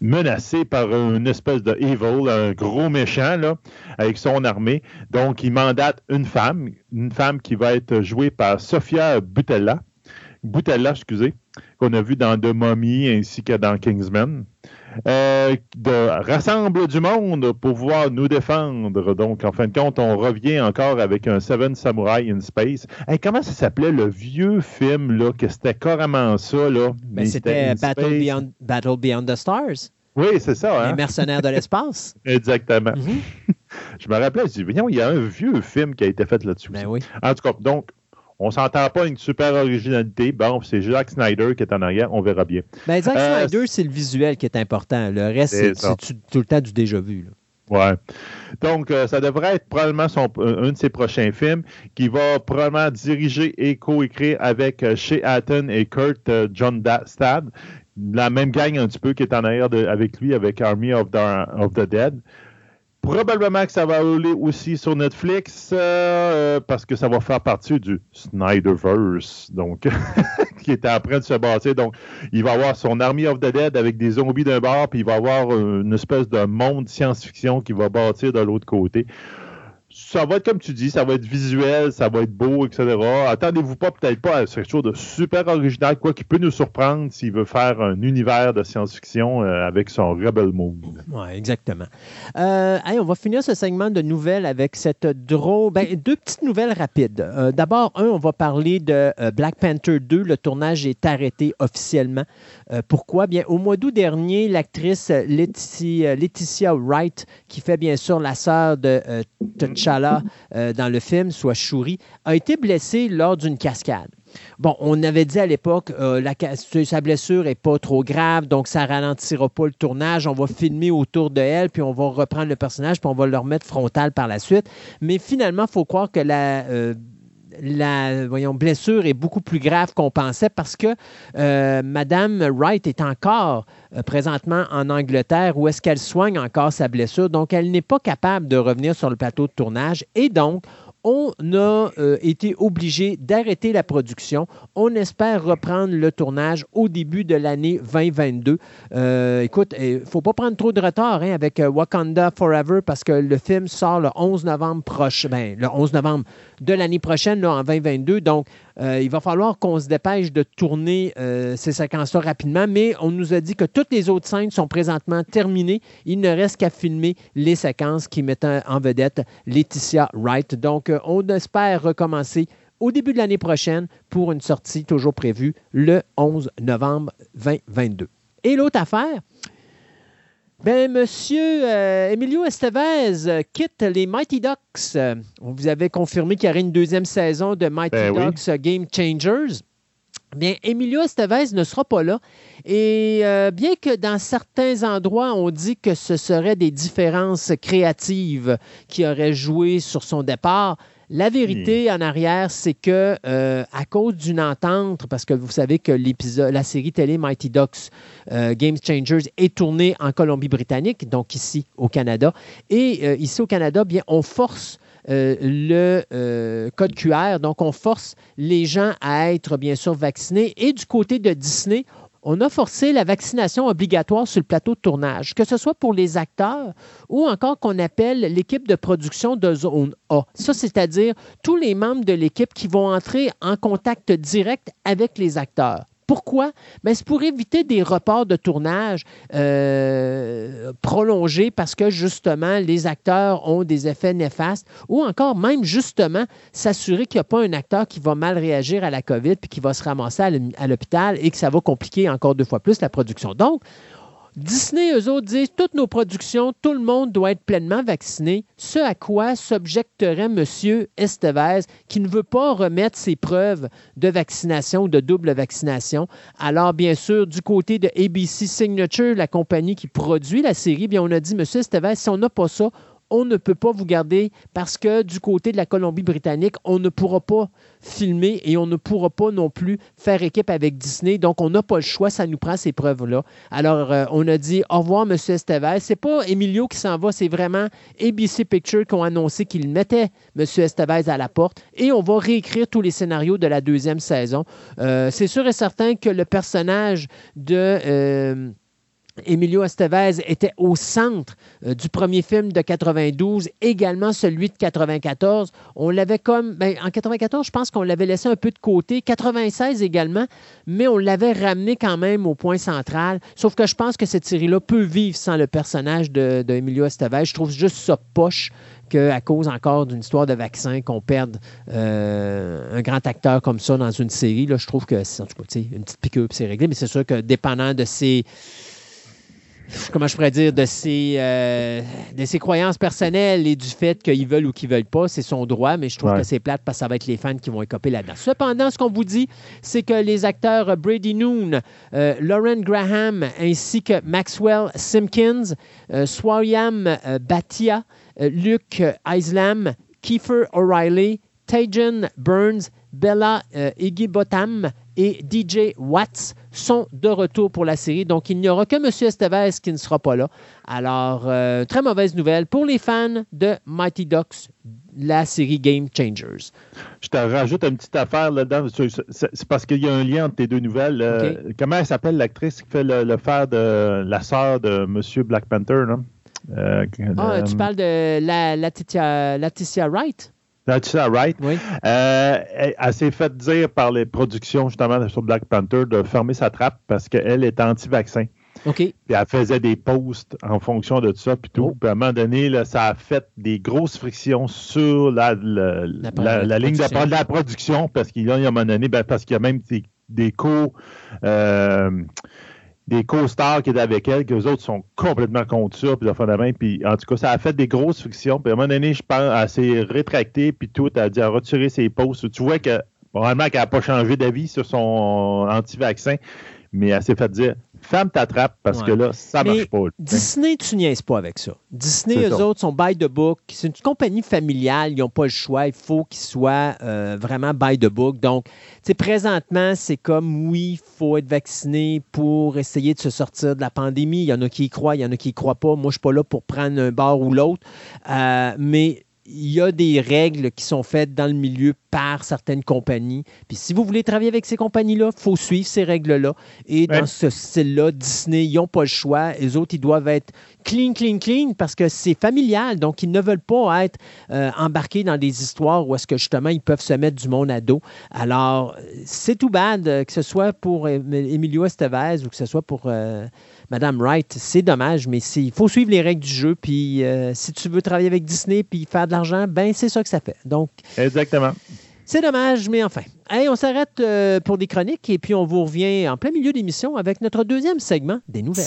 menacée par une espèce de evil, un gros méchant, là, avec son armée. Donc, il mandate une femme, une femme qui va être jouée par Sofia Butella. Butella, excusez, qu'on a vu dans The Mummy ainsi que dans Kingsman. Euh, de rassemble du monde pour pouvoir nous défendre. Donc, en fin de compte, on revient encore avec un Seven Samurai in Space. comment ça s'appelait le vieux film, là, que c'était carrément ça, là? Ben, c'était Battle Beyond, Battle Beyond the Stars. Oui, c'est ça. Hein? Les mercenaires de l'espace. Exactement. Mhm. je me rappelais, je dis, il y a un vieux film qui a été fait là-dessus. Ben oui. En tout cas, donc, on s'entend pas une super originalité. Bon, c'est Jack Snyder qui est en arrière, on verra bien. Ben, Zack euh, Snyder, c'est le visuel qui est important. Le reste, c'est tout le temps du déjà vu. Ouais. Donc, euh, ça devrait être probablement son, euh, un de ses prochains films qui va probablement diriger et coécrire avec Shea Hatton et Kurt John Stad, la même gang un petit peu qui est en arrière avec lui avec Army of the Dead. Probablement que ça va rouler aussi sur Netflix euh, parce que ça va faire partie du Snyderverse, donc qui était en train de se bâtir. Donc, il va avoir son Army of the Dead avec des zombies d'un bord, puis il va avoir une espèce de monde science-fiction qui va bâtir de l'autre côté ça va être comme tu dis, ça va être visuel, ça va être beau, etc. Attendez-vous pas peut-être pas à quelque chose de super original, quoi qui peut nous surprendre s'il veut faire un univers de science-fiction euh, avec son Rebel Moon. Oui, exactement. Euh, on va finir ce segment de nouvelles avec cette drôle. Ben, deux petites nouvelles rapides. Euh, d'abord, un, on va parler de Black Panther 2. Le tournage est arrêté officiellement. Pourquoi? Bien, au mois d'août dernier, l'actrice Laetitia, Laetitia, Wright, qui fait bien sûr la sœur de T'Challa, euh, dans le film, soit Shuri, a été blessé lors d'une cascade. Bon, on avait dit à l'époque, euh, sa blessure n'est pas trop grave, donc ça ralentira pas le tournage. On va filmer autour de elle, puis on va reprendre le personnage, puis on va le remettre frontal par la suite. Mais finalement, il faut croire que la euh, la voyons, blessure est beaucoup plus grave qu'on pensait parce que euh, Madame Wright est encore euh, présentement en Angleterre où est-ce qu'elle soigne encore sa blessure. Donc, elle n'est pas capable de revenir sur le plateau de tournage et donc, on a euh, été obligé d'arrêter la production. On espère reprendre le tournage au début de l'année 2022. Euh, écoute, il ne faut pas prendre trop de retard hein, avec euh, Wakanda Forever parce que le film sort le 11 novembre prochain, ben, le 11 novembre de l'année prochaine, en 2022. Donc, euh, il va falloir qu'on se dépêche de tourner euh, ces séquences-là rapidement, mais on nous a dit que toutes les autres scènes sont présentement terminées. Il ne reste qu'à filmer les séquences qui mettent en vedette Laetitia Wright. Donc, euh, on espère recommencer au début de l'année prochaine pour une sortie toujours prévue le 11 novembre 2022. Et l'autre affaire, ben, Monsieur Emilio Estevez quitte les Mighty Ducks. On vous avait confirmé qu'il y aurait une deuxième saison de Mighty ben Ducks Game Changers. Bien, Emilio Estevez ne sera pas là. Et euh, bien que dans certains endroits, on dit que ce seraient des différences créatives qui auraient joué sur son départ, la vérité en arrière, c'est que euh, à cause d'une entente, parce que vous savez que l'épisode, la série télé Mighty Ducks euh, Game Changers est tournée en Colombie-Britannique, donc ici au Canada, et euh, ici au Canada, bien on force le code QR. Donc, on force les gens à être bien sûr vaccinés. Et du côté de Disney, on a forcé la vaccination obligatoire sur le plateau de tournage, que ce soit pour les acteurs ou encore qu'on appelle l'équipe de production de zone A. Ça, c'est-à-dire tous les membres de l'équipe qui vont entrer en contact direct avec les acteurs. Pourquoi? Ben, c'est pour éviter des reports de tournage euh, prolongés parce que justement, les acteurs ont des effets néfastes ou encore même justement s'assurer qu'il n'y a pas un acteur qui va mal réagir à la COVID puis qui va se ramasser à l'hôpital et que ça va compliquer encore deux fois plus la production. Donc, Disney, eux autres, disent toutes nos productions, tout le monde doit être pleinement vacciné. Ce à quoi s'objecterait M. Estevez, qui ne veut pas remettre ses preuves de vaccination ou de double vaccination. Alors, bien sûr, du côté de ABC Signature, la compagnie qui produit la série, bien, on a dit, M. Estevez, si on n'a pas ça, on ne peut pas vous garder parce que du côté de la Colombie-Britannique, on ne pourra pas filmer et on ne pourra pas non plus faire équipe avec Disney. Donc, on n'a pas le choix, ça nous prend ces preuves-là. Alors, euh, on a dit au revoir, M. Estevez. C'est pas Emilio qui s'en va, c'est vraiment ABC Pictures qui ont annoncé qu'ils mettaient M. Estevez à la porte et on va réécrire tous les scénarios de la deuxième saison. Euh, c'est sûr et certain que le personnage de. Euh, Emilio Estevez était au centre euh, du premier film de 92, également celui de 94. On l'avait comme. Ben, en 94, je pense qu'on l'avait laissé un peu de côté. 96 également, mais on l'avait ramené quand même au point central. Sauf que je pense que cette série-là peut vivre sans le personnage de, Estevez. Je trouve juste ça poche qu'à cause encore d'une histoire de vaccin, qu'on perde euh, un grand acteur comme ça dans une série. Là, je trouve que, en tout cas, une petite piqûre, c'est réglé. Mais c'est sûr que dépendant de ses comment je pourrais dire, de ses, euh, de ses croyances personnelles et du fait qu'ils veulent ou qu'ils veulent pas, c'est son droit, mais je trouve que c'est plate parce que ça va être les fans qui vont écoper là-dedans. Cependant, ce qu'on vous dit, c'est que les acteurs Brady Noon, euh, Lauren Graham ainsi que Maxwell Simpkins, euh, Swayam euh, Batia, Luke Islam, Kiefer O'Reilly, Tajan Burns, Bella Iggy Bottam et DJ Watts sont de retour pour la série. Donc, il n'y aura que M. Estevez qui ne sera pas là. Alors, euh, très mauvaise nouvelle pour les fans de Mighty Ducks, la série Game Changers. Je te rajoute une petite affaire là-dedans. C'est parce qu'il y a un lien entre tes deux nouvelles. Euh, comment elle s'appelle l'actrice qui fait le, fer de la sœur de M. Black Panther? Euh, ah, tu parles de la, Laetitia Wright? Oui. Euh, elle, s'est fait dire par les productions, justement, sur Black Panther, de fermer sa trappe parce qu'elle est anti-vaccin. OK. Puis elle faisait des posts en fonction de tout ça, puis tout. Oh. Puis à un moment donné, là, ça a fait des grosses frictions sur la, la, ligne de, la production, parce qu'il y a un moment donné, ben, parce qu'il y a même des, des cours. Euh, des co-stars qui étaient avec elle, que les autres sont complètement contre ça, puis de puis en tout cas, ça a fait des grosses fictions. Puis à un moment donné, je pense, elle s'est rétractée, puis tout, elle a dit à retirer ses posts. Tu vois que, vraiment, qu'elle n'a pas changé d'avis sur son anti-vaccin, mais elle s'est fait dire Femme t'attrape parce que là, ça marche pas. Disney, tu niaises pas avec ça. Disney, eux autres, sont by the book. C'est une compagnie familiale. Ils n'ont pas le choix. Il faut qu'ils soient euh, vraiment by the book. Donc, présentement, c'est comme oui, il faut être vacciné pour essayer de se sortir de la pandémie. Il y en a qui y croient, il y en a qui y croient pas. Moi, je ne suis pas là pour prendre un bar ou l'autre. Euh, mais il y a des règles qui sont faites dans le milieu par certaines compagnies. Puis si vous voulez travailler avec ces compagnies-là, il faut suivre ces règles-là. Et dans ce style-là, Disney, ils n'ont pas le choix. Les autres, ils doivent être clean, clean, clean parce que c'est familial. Donc, ils ne veulent pas être euh, embarqués dans des histoires où est-ce que justement, ils peuvent se mettre du monde à dos. Alors, c'est tout bad, euh, que ce soit pour Emilio Estevez ou que ce soit pour... Euh, Madame Wright, c'est dommage, mais il faut suivre les règles du jeu. Puis euh, si tu veux travailler avec Disney puis faire de l'argent, ben c'est ça que ça fait. Donc. Exactement. C'est dommage, mais enfin. Hey, on s'arrête euh, pour des chroniques et puis on vous revient en plein milieu d'émission avec notre deuxième segment des nouvelles.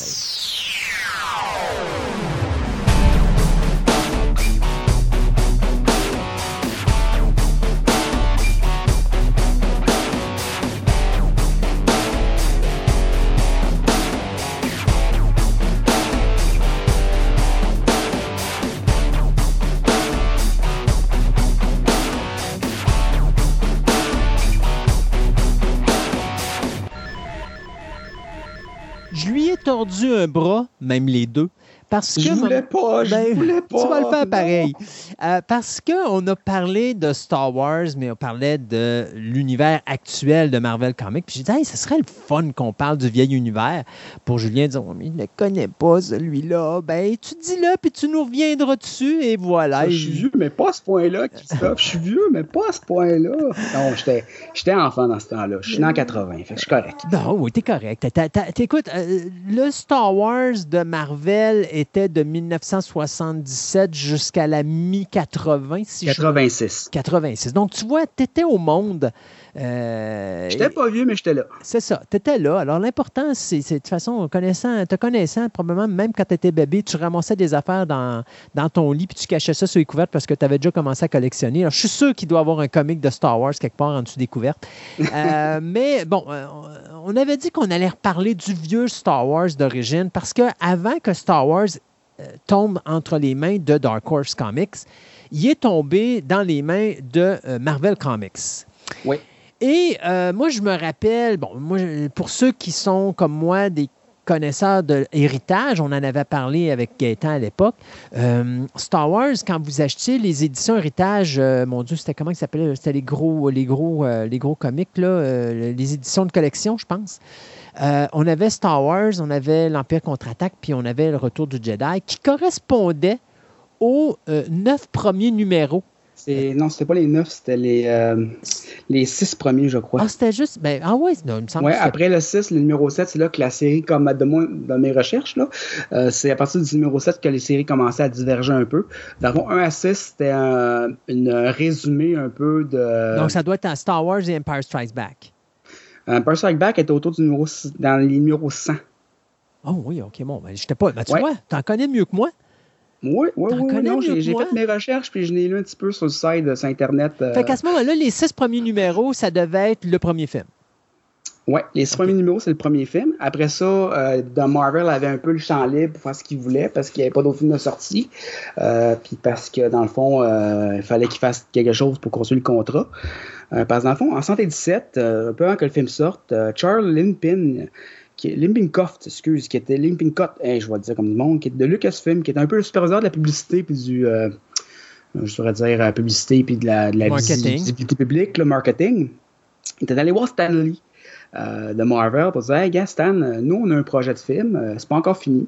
Tordu un bras, même les deux, Parce que, je voulais pas, je ben, voulais pas. Tu vas le faire pareil. Euh, parce qu'on a parlé de Star Wars, mais on parlait de l'univers actuel de Marvel Comics. Puis j'ai dit, hey, ce serait le fun qu'on parle du vieil univers. Pour Julien, oh, mais il ne connaît pas celui-là. Ben, tu dis-le, puis tu nous reviendras dessus, et voilà. Je suis vieux, mais pas à ce point-là, Christophe. Je suis vieux, mais pas à ce point-là. Non, j'étais enfant dans ce temps-là. Je suis né en 80, fait que je suis correct. Non, oui, t'es correct. Écoute, euh, le Star Wars de Marvel était de 1977 jusqu'à la mi-80. Si 86. 86. Donc, tu vois, tu étais au monde. Euh, j'étais pas vieux, mais j'étais là. C'est ça, tu étais là. Alors, l'important, c'est de toute façon, connaissant, te connaissant, probablement, même quand tu étais bébé, tu ramassais des affaires dans, dans ton lit puis tu cachais ça sous les couvertes parce que tu avais déjà commencé à collectionner. Alors, je suis sûr qu'il doit y avoir un comic de Star Wars quelque part en dessous des couvertes. Euh, mais bon, euh, on avait dit qu'on allait reparler du vieux Star Wars d'origine parce que avant que Star Wars euh, tombe entre les mains de Dark Horse Comics, il est tombé dans les mains de Marvel Comics. Oui. Et euh, moi, je me rappelle, bon, moi, pour ceux qui sont comme moi des connaisseurs de héritage, on en avait parlé avec Gaëtan à l'époque. Star Wars, quand vous achetiez les éditions héritage, mon Dieu, c'était comment ça s'appelait? C'était les gros, les gros, les gros comics, là, les éditions de collection, je pense. Euh, on avait Star Wars, on avait l'Empire contre-attaque, puis on avait le Retour du Jedi, qui correspondait aux euh, neuf premiers numéros. Non, c'était pas les neuf, c'était les, euh, les six premiers, je crois. Ah, c'était juste. Ben, ah ouais, il me semble. Ouais, après le 6, le numéro 7, c'est là que la série, comme de moi, dans mes recherches, là, c'est à partir du numéro 7 que les séries commençaient à diverger un peu. D'abord, 1 à 6, c'était un, résumé un peu de. Donc, ça doit être un Star Wars et Empire Strikes Back. Euh, Strike Back était autour du numéro, dans les numéros 100. Oh oui, OK, bon. Ben, j'étais pas. Ben, tu vois, t'en connais mieux que moi. Oui, oui, oui. j'ai fait mes recherches puis je l'ai lu un petit peu sur le site sur Internet. Euh... Fait qu'à ce moment-là, les six premiers numéros, ça devait être le premier film. Oui, les six premiers numéros, c'est le premier film. Après ça, euh, The Marvel avait un peu le champ libre pour faire ce qu'il voulait parce qu'il n'y avait pas d'autres films de sortie. Euh, puis parce que, dans le fond, euh, il fallait qu'il fasse quelque chose pour construire le contrat. Parce que, dans le fond, en 1977, un peu avant que le film sorte, Charles Limpin, qui est Limpincoft, excuse, qui était Limpincoft, hey, je vais le dire comme du monde, qui est de Lucasfilm, qui est un peu le superviseur de la publicité puis du je devrais dire publicité puis de la, de la visibilité publique, le marketing. Il était allé voir Stanley euh, de Marvel pour dire Hey, Gaston, nous, on a un projet de film, euh, c'est pas encore fini.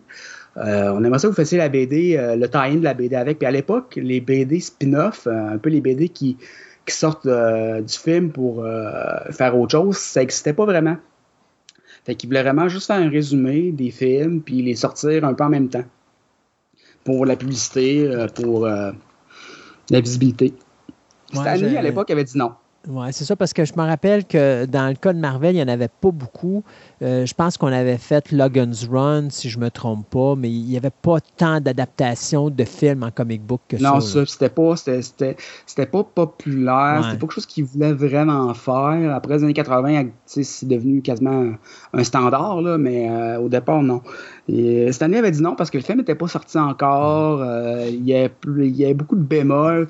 Euh, on aimerait ça que vous fassiez la BD, le tie-in de la BD avec. Puis à l'époque, les BD spin-off, un peu les BD qui, qui sortent du film pour faire autre chose, ça n'existait pas vraiment. Fait qu'il voulait vraiment juste faire un résumé des films, puis les sortir un peu en même temps. Pour la publicité, pour la visibilité. Stanley, à l'époque, avait dit non. Oui, c'est ça, parce que je me rappelle que dans le cas de Marvel, il n'y en avait pas beaucoup. Euh, je pense qu'on avait fait Logan's Run, si je ne me trompe pas, mais il n'y avait pas tant d'adaptations de films en comic book que ça. Non, ça, c'était pas, pas populaire. C'était pas quelque chose qu'ils voulaient vraiment faire. Après les années 80, c'est devenu quasiment un standard, là, mais euh, au départ, non. Et Stanley avait dit non parce que le film n'était pas sorti encore. Euh, il, y avait, il y avait beaucoup de bémols.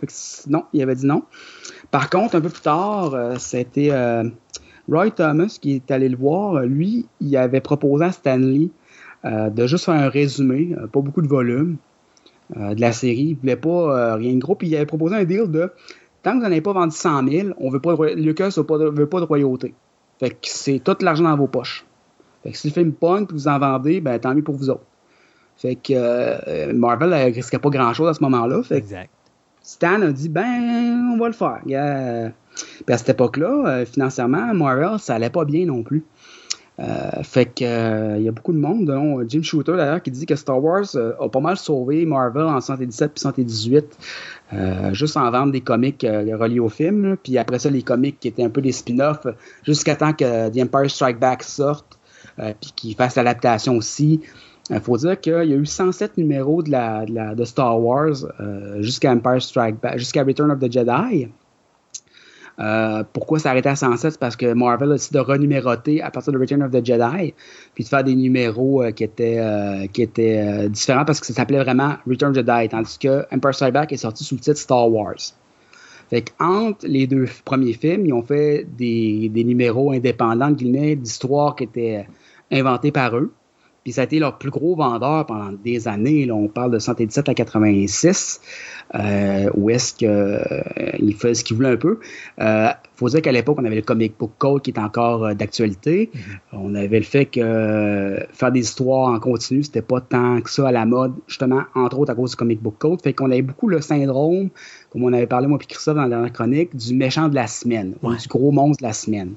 non, il avait dit non. Par contre, un peu plus tard, c'était Roy Thomas, qui est allé le voir, lui, il avait proposé à Stanley euh, de juste faire un résumé, euh, pas beaucoup de volume, euh, de la série. Il voulait pas rien de gros. Puis il avait proposé un deal de tant que vous n'en avez pas vendu 100 000, on veut pas de, Lucas ne veut pas de royauté. Fait que c'est tout l'argent dans vos poches. Fait que si le film et vous en vendez, ben tant mieux pour vous autres. Fait que Marvel ne risquait pas grand-chose à ce moment-là. exact. Stan a dit ben on va le faire. Puis à cette époque-là, euh, financièrement, Marvel, ça allait pas bien non plus. Euh, fait que il euh, y a beaucoup de monde, dont Jim Shooter d'ailleurs, qui dit que Star Wars a pas mal sauvé Marvel en 117 puis 118, juste en vendre des comics reliés au film. Puis après ça, les comics qui étaient un peu des spin-offs, jusqu'à temps que The Empire Strike Back sorte, puis qu'il fasse l'adaptation aussi. Il faut dire qu'il y a eu 107 numéros de, Star Wars jusqu'à Empire Strike Back, jusqu'à Return of the Jedi. Euh, pourquoi s'arrêter à 107? C'est parce que Marvel a décidé de renuméroter à partir de Return of the Jedi, puis de faire des numéros euh, qui étaient, euh, qui étaient différents parce que ça s'appelait vraiment Return of the Jedi, tandis que Empire Strikes Back est sorti sous le titre Star Wars. Fait qu'entre les deux premiers films, ils ont fait des, des numéros indépendants, d'histoires qui étaient inventées par eux. Puis ça a été leur plus gros vendeur pendant des années. Là, on parle de 117 à 86, euh, où est-ce qu'ils euh, faisaient ce qu'ils voulaient un peu. Il euh, faut dire qu'à l'époque, on avait le Comic Book Code qui est encore euh, d'actualité. Mm-hmm. On avait le fait que faire des histoires en continu, c'était pas tant que ça à la mode, justement, entre autres à cause du Comic Book Code. Fait qu'on avait beaucoup le syndrome, comme on avait parlé moi et Christophe dans la dernière chronique, du méchant de la semaine, du gros monstre de la semaine.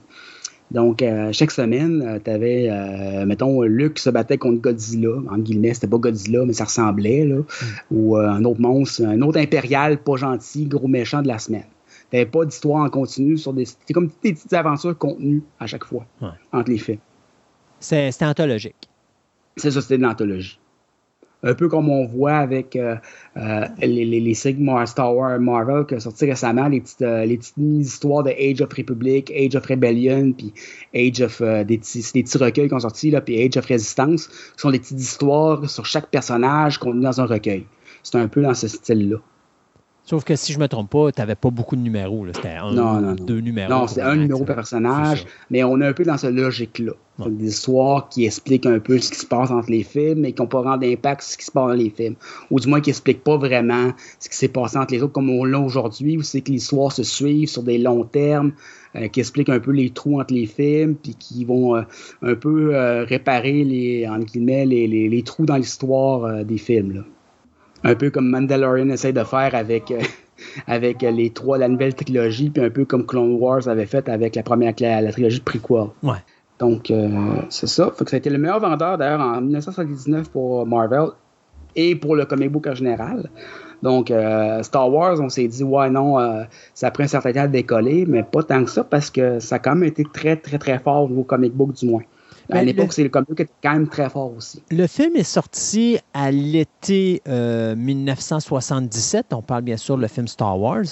Donc, euh, chaque semaine, euh, tu avais, euh, mettons, Luke se battait contre Godzilla. En guillemets, c'était pas Godzilla, mais ça ressemblait, là. Mm. Ou un autre monstre, un autre impérial pas gentil, gros méchant de la semaine. T'avais pas d'histoire en continu sur des. C'était comme des petites aventures contenues à chaque fois entre les faits. C'était anthologique. C'est ça, c'était de l'anthologie un peu comme on voit avec euh, euh, les, les, les Star Wars Marvel qui ont sorti récemment, les petites, euh, les petites histoires de Age of Republic, Age of Rebellion, puis Age of des, des petits recueils qui ont sorti, puis Age of Resistance, qui sont des petites histoires sur chaque personnage contenues dans un recueil. C'est un peu dans ce style-là. Sauf que si je ne me trompe pas, tu n'avais pas beaucoup de numéros. C'était un, non, non, deux numéros. Non, c'était un numéro par personnage, mais on est un peu dans cette logique-là. Des histoires qui expliquent un peu ce qui se passe entre les films, mais qui n'ont pas vraiment d'impact sur ce qui se passe dans les films. Ou du moins qui n'expliquent pas vraiment ce qui s'est passé entre les autres, comme on l'a aujourd'hui, où c'est que les histoires se suivent sur des longs termes, euh, qui expliquent un peu les trous entre les films, puis qui vont euh, un peu euh, réparer les, entre guillemets, les, les, les trous dans l'histoire des films. Là un peu comme Mandalorian essaie de faire avec, euh, avec les trois, la nouvelle trilogie, puis un peu comme Clone Wars avait fait avec la première la, trilogie de prequel. Ouais. Donc, euh, c'est ça. Que ça a été le meilleur vendeur, d'ailleurs, en 1979 pour Marvel et pour le comic book en général. Donc, euh, Star Wars, on s'est dit, ouais, non, ça a pris un certain temps à décoller, mais pas tant que ça, parce que ça a quand même été très, très, très fort au niveau comic book, du moins. À l'époque, c'est le comic qui était quand même très fort aussi. Le film est sorti à l'été 1977. Euh, On parle bien sûr du film Star Wars.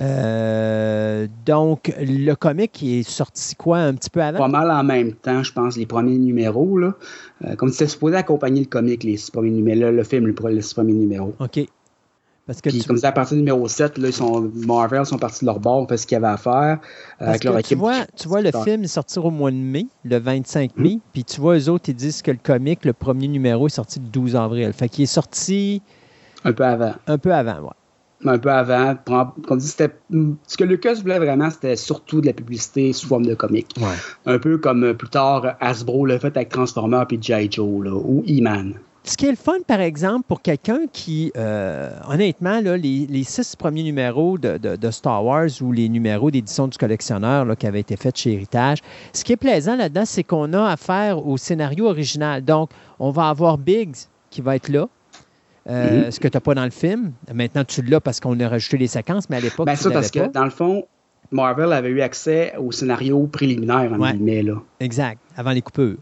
Euh, donc, le comic est sorti quoi un petit peu avant? Pas mal en même temps, je pense, les premiers numéros. Là. Euh, comme c'était supposé accompagner le comic, les premiers numéros, le, film, les, les premiers numéros. OK. Parce que Puis, comme ça, à partir du numéro 7, là, ils sont, Marvel sont partis de leur bord, on fait ce qu'il y avait à faire. Euh, avec leur tu, vois, tu vois, le film sortir au mois de mai, le 25 mai, hmm. puis tu vois, eux autres, ils disent que le comic, le premier numéro, est sorti le 12 avril. Fait qu'il est sorti. Un peu avant. Un peu avant, ouais. Un peu avant. Comme dit, c'était. Ce que Lucas voulait vraiment, c'était surtout de la publicité sous forme de comic. Ouais. Un peu comme euh, plus tard Hasbro l'a fait avec Transformers puis G.I. Joe, là, ou E-Man ce qui est le fun, par exemple, pour quelqu'un qui, euh, honnêtement, là, les, six premiers numéros de, Star Wars ou les numéros d'édition du collectionneur là, qui avaient été faits chez Héritage, ce qui est plaisant là-dedans, c'est qu'on a affaire au scénario original. Donc, on va avoir Biggs qui va être là. Euh, mm-hmm. Ce que tu n'as pas dans le film. Maintenant, tu l'as parce qu'on a rajouté les séquences, mais à l'époque, ben, ça, parce que, dans le fond, Marvel avait eu accès au scénario préliminaire, en ouais, là. Exact, avant les coupures.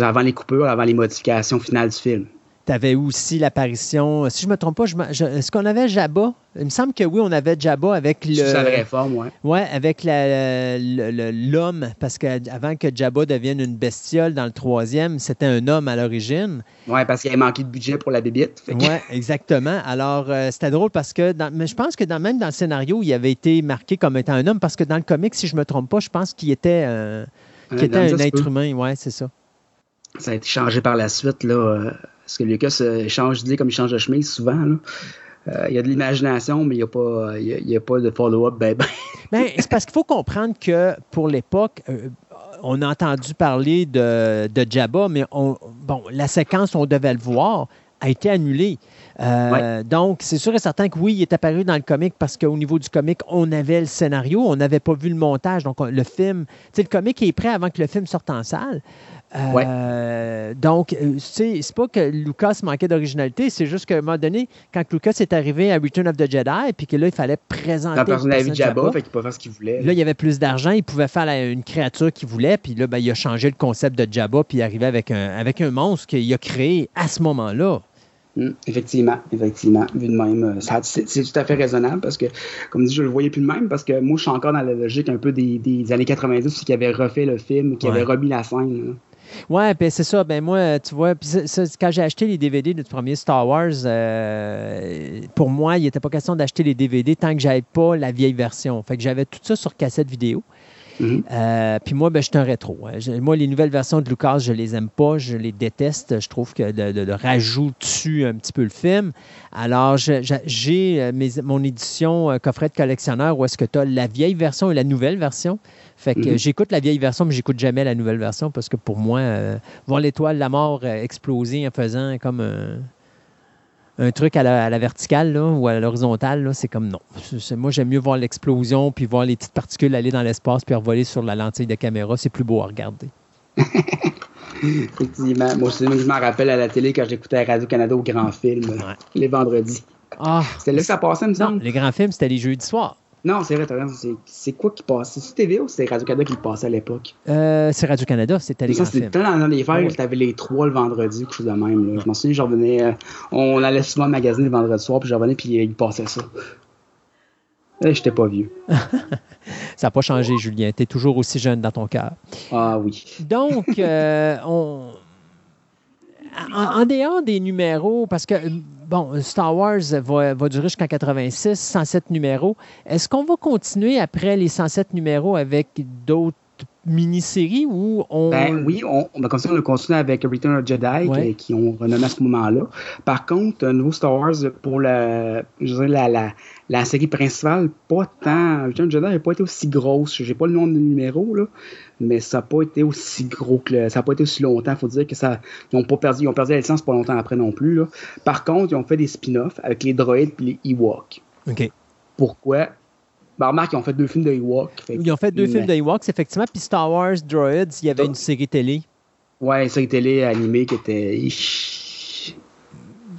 Avant les coupures, avant les modifications finales du film. Tu avais aussi l'apparition, si je ne me trompe pas, est-ce qu'on avait Jabba? Il me semble que oui, on avait Jabba avec le. Sous sa vraie forme, oui. Oui, avec l'homme, parce qu'avant que Jabba devienne une bestiole dans le troisième, c'était un homme à l'origine. Oui, parce qu'il avait manqué de budget pour la bébite. Oui, exactement. Alors, euh, c'était drôle parce que, mais je pense que dans, même dans le scénario, il avait été marqué comme étant un homme, parce que dans le comic, si je ne me trompe pas, je pense qu'il était, un, était un être humain. Oui, c'est ça. Ça a été changé par la suite, là. Euh, parce que Lucas euh, change d'idée comme il change de chemise souvent. Euh, il y a de l'imagination, mais il n'y a, pas, a pas de follow-up. Ben, ben. ben c'est parce qu'il faut comprendre que pour l'époque, euh, on a entendu parler de, de Jabba, mais on, bon, la séquence, on devait le voir, a été annulée. Donc, c'est sûr et certain que oui, il est apparu dans le comic parce qu'au niveau du comic, on avait le scénario, on n'avait pas vu le montage. Donc, le film, tu sais, le comic est prêt avant que le film sorte en salle. Euh, donc, euh, c'est pas que Lucas manquait d'originalité, c'est juste qu'à un moment donné, quand Lucas est arrivé à Return of the Jedi, puis que là, il fallait présenter. La personne avait Jabba, fait qu'il pouvait faire ce qu'il voulait. Là, il y avait plus d'argent, il pouvait faire une créature qu'il voulait, puis là, ben, il a changé le concept de Jabba, puis il est arrivé avec un, avec un monstre qu'il a créé à ce moment-là. Hmm, effectivement, effectivement, vu de même, euh, c'est tout à fait raisonnable parce que, comme dit, je le voyais plus de même parce que moi, je suis encore dans la logique un peu des, années 90 qui avait refait le film, qui avait remis la scène. Ouais, puis c'est ça. Ben moi, tu vois, quand j'ai acheté les DVD du premier Star Wars, euh, pour moi, il n'était pas question d'acheter les DVD tant que j'avais pas la vieille version. Fait que j'avais tout ça sur cassette vidéo. Mhm. Euh, puis moi, ben, je suis un rétro. Hein. Moi, les nouvelles versions de Lucas, je les aime pas, je les déteste. Je trouve que le, rajout tue un petit peu le film. Alors, j'ai euh, mon édition euh, coffret de collectionneur où est-ce que tu as la vieille version et la nouvelle version. Fait que mhm. j'écoute la vieille version, mais j'écoute jamais la nouvelle version parce que pour moi, voir l'étoile, la mort exploser en faisant comme un un truc à la, verticale ou à l'horizontale, c'est comme non. Moi, j'aime mieux voir l'explosion, puis voir les petites particules aller dans l'espace, puis revoler sur la lentille de caméra. C'est plus beau à regarder. Effectivement. Moi, je me rappelle à la télé quand j'écoutais Radio-Canada au grand film, les vendredis. Ah, c'était là que ça passait, me semble. Les grands films, c'était les jeudis soirs. Non, c'est vrai, C'est quoi qui passait? C'est TV ou c'est Radio-Canada qui le passait à l'époque? Euh, c'est Radio-Canada, c'était les Ça, c'était dans les fers, tu avais les trois le vendredi, quelque chose de même. Je m'en souviens, je revenais, euh, on allait souvent magasiner le vendredi soir, puis je revenais, puis il passait ça. Je j'étais pas vieux. ça n'a pas changé, Julien. Tu es toujours aussi jeune dans ton cœur. Ah oui. Donc, euh, on en, dehors des numéros, parce que, bon, Star Wars va, durer jusqu'en 86, 107 numéros. Est-ce qu'on va continuer après les 107 numéros avec d'autres mini-série ou on. Ben oui, on, on, comme ça, on a continué avec Return of Jedi qui, ont renommé à ce moment-là. Par contre, un nouveau Star Wars pour la, je la, la, la série principale, pas tant. Return of Jedi n'a pas été aussi grosse. J'ai pas le nombre de numéros, là, mais ça n'a pas été aussi gros que ça n'a pas été aussi longtemps. Il faut dire que ça. Ils ont pas perdu. Ils ont perdu la licence pas longtemps après non plus. Là. Par contre, ils ont fait des spin-offs avec les droïdes et les Ewoks. OK. Pourquoi? Ben, remarque, ils ont fait deux films de. Ils ont fait deux films de Ewoks, effectivement. Puis Star Wars Droids, il y avait une série télé. Ouais, une série télé animée qui était.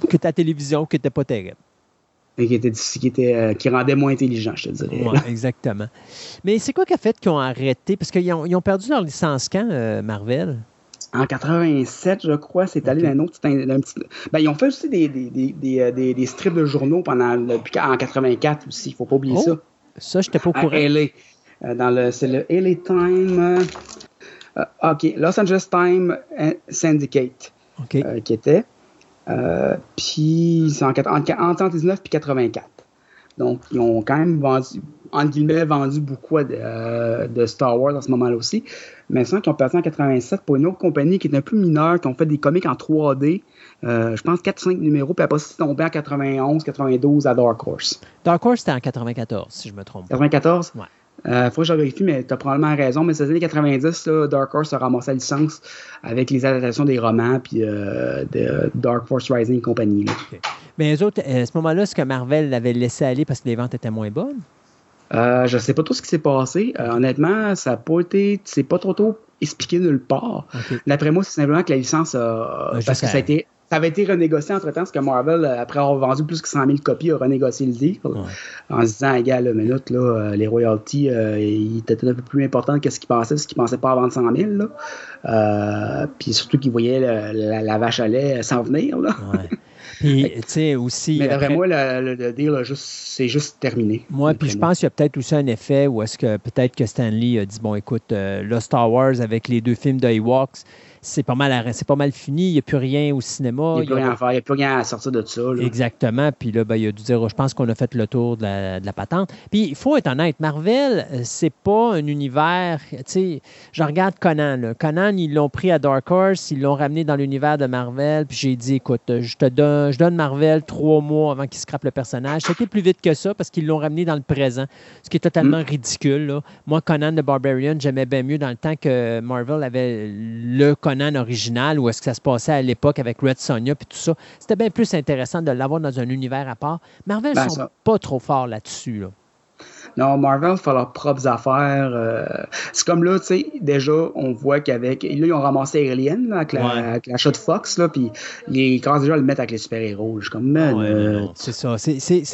Que ta télévision, qui n'était pas terrible. Qui, était, qui, était, euh, qui rendait moins intelligent, je te dirais. Ouais, exactement. Mais c'est quoi qui a fait qu'ils ont arrêté? Parce qu'ils ont, ils ont perdu leur licence quand, euh, Marvel? En 87, je crois, c'est allé dans un autre. Un petit... ben, ils ont fait aussi des, des, des, euh, des, strips de journaux pendant, en 84 aussi. Il ne faut pas oublier oh! ça. Ça, je n'étais pas au courant. Dans le, c'est le LA Time. Euh, OK, Los Angeles Time Syndicate. Euh, qui était. Puis c'est en, 19 et 84. Donc, ils ont quand même vendu, entre guillemets, vendu beaucoup de, Star Wars à ce moment-là aussi. Mais sans qu'ils ont passé en 87 pour une autre compagnie qui est un peu mineure, qui ont fait des comics en 3D. Euh, je pense 4-5 numéros, puis après, c'est tombé en 91, 92 à Dark Horse. Dark Horse, c'était en 94, si je me trompe. 94? Ouais. Euh, faut que je vérifie, mais tu as probablement raison. Mais ces années 90, là, Dark Horse a ramassé la licence avec les adaptations des romans puis euh, de Dark Force Rising et compagnie. Mais eux autres, à ce moment-là, est-ce que Marvel l'avait laissé aller parce que les ventes étaient moins bonnes? Euh, je sais pas tout ce qui s'est passé. Euh, honnêtement, ça n'a pas été. C'est pas trop tôt expliqué nulle part. D'après moi, c'est simplement que la licence a. parce que ça a été ça avait été renégocié entre-temps, parce que Marvel, euh, après avoir vendu plus que 100 000 copies, a renégocié le deal en se disant, gars, là, minute, là, euh, les royalties, euh, ils étaient un peu plus importants que ce qu'ils pensaient, parce qu'ils ne pensaient pas à vendre 100 000. Là. puis surtout qu'ils voyaient la, vache à lait s'en venir. Là. Puis, tu sais, aussi. Mais d'après moi, le, deal, c'est juste terminé. Moi, puis je pense qu'il y a peut-être aussi un effet où est-ce que peut-être que Stanley a dit bon, écoute, le Star Wars avec les deux films de Ewoks, c'est pas mal c'est pas mal fini, il n'y a plus rien au cinéma. Il n'y a plus rien à faire, il n'y a plus rien à sortir de ça. Exactement. Puis là, ben, il a dû dire, je pense qu'on a fait le tour de la, patente. Puis il faut être honnête, Marvel, euh, c'est pas un univers. Tu sais, je regarde Conan. Conan, ils l'ont pris à Dark Horse, ils l'ont ramené dans l'univers de Marvel. Puis j'ai dit, écoute, je te donne, je donne Marvel trois mois avant qu'il scrape le personnage. C'était plus vite que ça parce qu'ils l'ont ramené dans le présent, ce qui est totalement mm. ridicule. Moi, Conan the Barbarian, j'aimais bien mieux dans le temps que Marvel avait le Conan original ou est-ce que ça se passait à l'époque avec Red Sonja puis tout ça. C'était bien plus intéressant de l'avoir dans un univers à part. Marvel ne ben, sont pas trop forts là-dessus. Non, Marvel fait leurs propres affaires. Euh, c'est comme là, tu sais, déjà, on voit qu'avec. Là, ils ont ramassé Alien avec, la, de Fox, là, puis ils commencent déjà à le mettre avec les super-héros. Je comme, euh, c'est ça.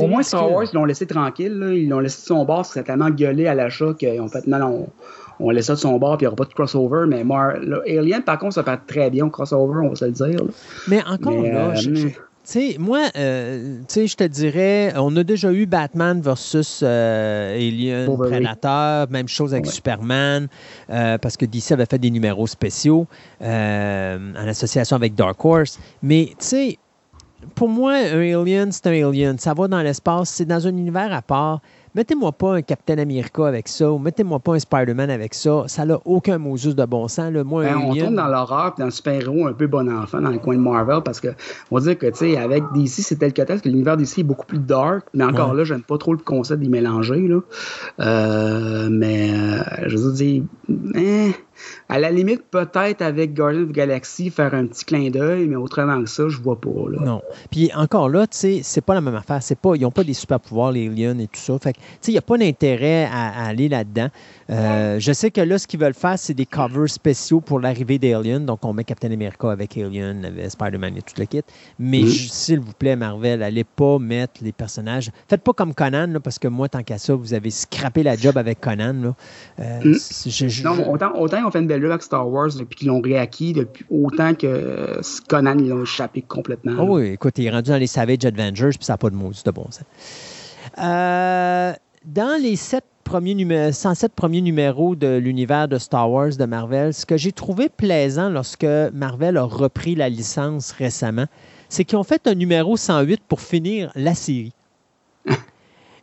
au moins, Star Wars, ils l'ont laissé tranquille. Là, ils l'ont laissé de son bord, c'est tellement gueulé à l'achat qu'ils ont fait, non, non, on laisse ça de son bord, puis il n'y aura pas de crossover. Mais Alien, par contre, ça fait très bien au crossover, on va se le dire. Mais encore là, euh, sais, moi, euh, je te dirais, on a déjà eu Batman versus euh, Alien Predator, même chose avec Superman, parce que DC avait fait des numéros spéciaux en association avec Dark Horse. Mais, tu sais, pour moi, un Alien, c'est un Alien. Ça va dans l'espace, c'est dans un univers à part. Mettez-moi pas un Captain America avec ça, ou mettez-moi pas un Spider-Man avec ça. Ça n'a aucun Moses de bon sens. Là. Moi, ben, on tombe dans l'horreur dans le super-héros un peu bon enfant dans le coin de Marvel parce que on va dire que, tu sais, avec DC, c'était le cas parce que l'univers DC est beaucoup plus dark, mais encore là, j'aime pas trop le concept d'y mélanger. Là. Euh, mais, euh, je veux dire, eh, à la limite, peut-être avec Guardian of Galaxy, faire un petit clin d'œil, mais autrement que ça, je vois pas. Non. Puis encore là, tu sais, c'est pas la même affaire. Pas, ils n'ont pas des super pouvoirs, les aliens et tout ça. Fait tu sais, il n'y a pas d'intérêt à, aller là-dedans. Euh, je sais que là, ce qu'ils veulent faire, c'est des covers spéciaux pour l'arrivée d'Alien. Donc, on met Captain America avec Alien, avec Spider-Man et tout le kit. Mais s'il vous plaît, Marvel, allez pas mettre les personnages. Faites pas comme Conan, parce que moi, tant qu'à ça, vous avez scrappé la job avec Conan. Là. Euh, mm. Non, autant, autant on fait une belle avec Star Wars depuis qu'ils l'ont réacquis, depuis autant que Conan, ils l'ont échappé complètement. Oh oui, écoute, il est rendu dans les Savage Adventures, puis ça n'a pas de mots, c'est bon ça. Euh, dans les sept premiers 107 premiers numéros de l'univers de Star Wars de Marvel, ce que j'ai trouvé plaisant lorsque Marvel a repris la licence récemment, c'est qu'ils ont fait un numéro 108 pour finir la série.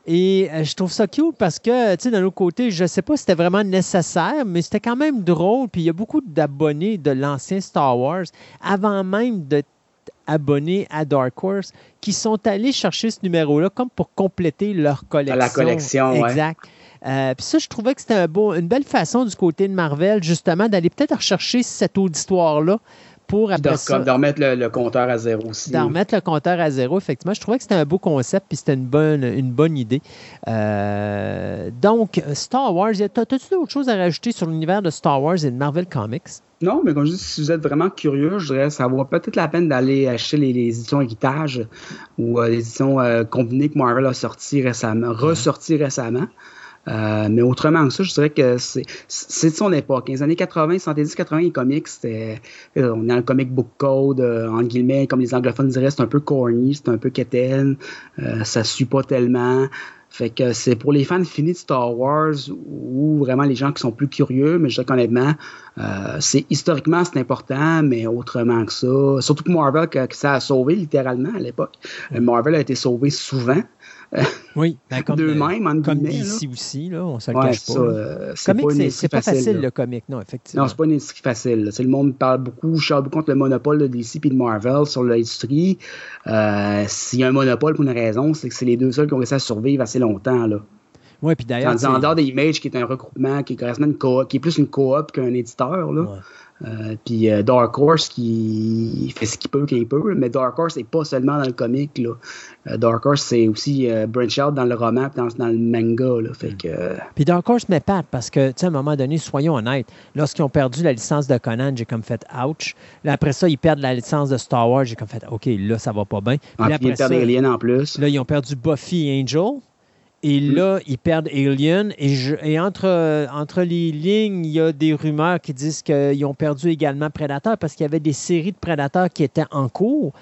Et euh, je trouve ça cool parce que, tu sais, d'un autre côté, je ne sais pas si c'était vraiment nécessaire, mais c'était quand même drôle. Puis il y a beaucoup d'abonnés de l'ancien Star Wars, avant même d'être abonnés à Dark Horse, qui sont allés chercher ce numéro-là comme pour compléter leur collection. La collection, Exact. Euh, puis ça, je trouvais que c'était un beau, une belle façon du côté de Marvel, justement, d'aller peut-être rechercher cette auditoire-là pour de, remettre le, compteur à zéro aussi. De remettre le compteur à zéro, effectivement. Je trouvais que c'était un beau concept puis c'était une bonne, une bonne idée. Euh, donc, Star Wars, as-tu d'autres choses à rajouter sur l'univers de Star Wars et de Marvel Comics? Non, mais comme je dis, si vous êtes vraiment curieux, je dirais ça vaut peut-être la peine d'aller acheter les, éditions héritage ou euh, les éditions euh, combinées que Marvel a sorti récemment, ressorti récemment. Euh, mais autrement que ça, je dirais que c'est de son époque. Les années 80, 70, 80, les comics, c'était. Euh, on est dans le comic book code, euh, en guillemets, comme les anglophones diraient, c'est un peu corny, c'est un peu quétaine, euh, ça suit pas tellement. Fait que c'est pour les fans finis de Star Wars ou vraiment les gens qui sont plus curieux, mais je dirais qu'honnêtement, historiquement c'est important, mais autrement que ça. Surtout que Marvel, que ça a sauvé littéralement à l'époque. Marvel a été sauvé souvent. Oui, ben comme, d'eux-mêmes, en Comme ici aussi, là, on se le cache pas. Euh, c'est pas, facile, le comic, non, effectivement. Non, c'est pas une industrie facile. Le monde parle beaucoup, charge beaucoup contre le monopole de DC et de Marvel sur l'industrie. Euh, S'il y a un monopole pour une raison, c'est que c'est les deux seuls qui ont réussi à survivre assez longtemps. Là. Oui, puis d'ailleurs. En dehors des Images, qui est un regroupement, qui est, une qui est plus une coop qu'un éditeur. Là. Euh, puis euh, Dark Horse qui fait ce qu'il peut quand il peut, mais Dark Horse n'est pas seulement dans le comic. Là. Euh, Dark Horse, c'est aussi branch out dans le roman dans, dans le manga. Là, fait que, Puis Dark Horse m'épate parce que, tu sais, à un moment donné, soyons honnêtes, lorsqu'ils ont perdu la licence de Conan, j'ai comme fait ouch. Là, après ça, ils perdent la licence de Star Wars, j'ai comme fait OK, là, ça va pas bien. Puis, ah, après ils perdent Alien en plus. Là, ils ont perdu Buffy et Angel. Et mm. là, ils perdent Alien. Et, et entre, entre les lignes, il y a des rumeurs qui disent qu'ils ont perdu également Predator parce qu'il y avait des séries de Predator qui étaient en cours,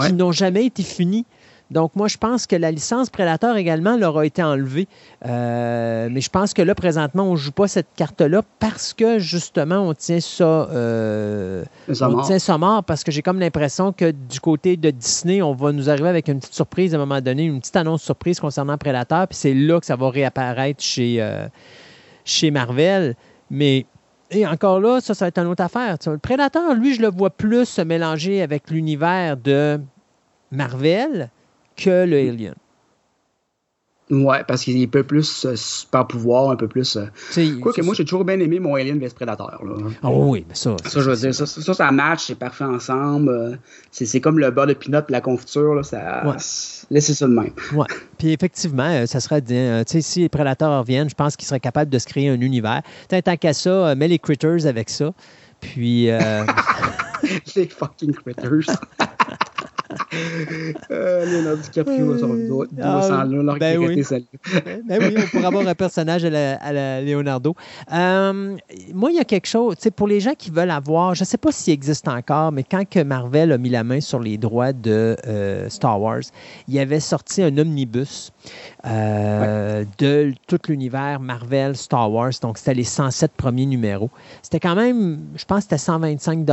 qui n'ont jamais été finies. Donc, moi, je pense que la licence Predator également leur a été enlevée. Euh, mais je pense que là, présentement, on ne joue pas cette carte-là parce que, justement, on tient ça, euh, on tient ça mort parce que j'ai comme l'impression que du côté de Disney, on va nous arriver avec une petite surprise à un moment donné, une petite annonce surprise concernant Predator, puis c'est là que ça va réapparaître chez, euh, chez Marvel. Mais et encore là, ça, ça va être une autre affaire. Le Predator, lui, je le vois plus se mélanger avec l'univers de Marvel que le Alien. Ouais, parce qu'il peut plus euh, super pouvoir, un peu plus. Euh, quoi que moi, j'ai toujours bien aimé mon Alien vs Predator. Là. Ah oui, mais ça. Ça, je veux dire, ça, ça, ça match, c'est parfait ensemble. Euh, c'est comme le beurre de pinot et la confiture. Là, ça, Laissez ça de même. Ouais. Puis effectivement, ça serait. tu sais, si les Predators reviennent, je pense qu'ils seraient capables de se créer un univers. Tant qu'à ça, mets les Critters avec ça. Puis. les fucking Critters. euh, Leonardo DiCaprio doit, ah, s'en là, ben oui. ben, ben oui, on pourrait avoir un personnage à la, Leonardo. Euh, moi, il y a quelque chose, pour les gens qui veulent avoir, je ne sais pas s'il existe encore, mais quand que Marvel a mis la main sur les droits de euh, Star Wars, il avait sorti un omnibus euh, de tout l'univers Marvel, Star Wars. Donc, c'était les 107 premiers numéros. C'était quand même, je pense que c'était 125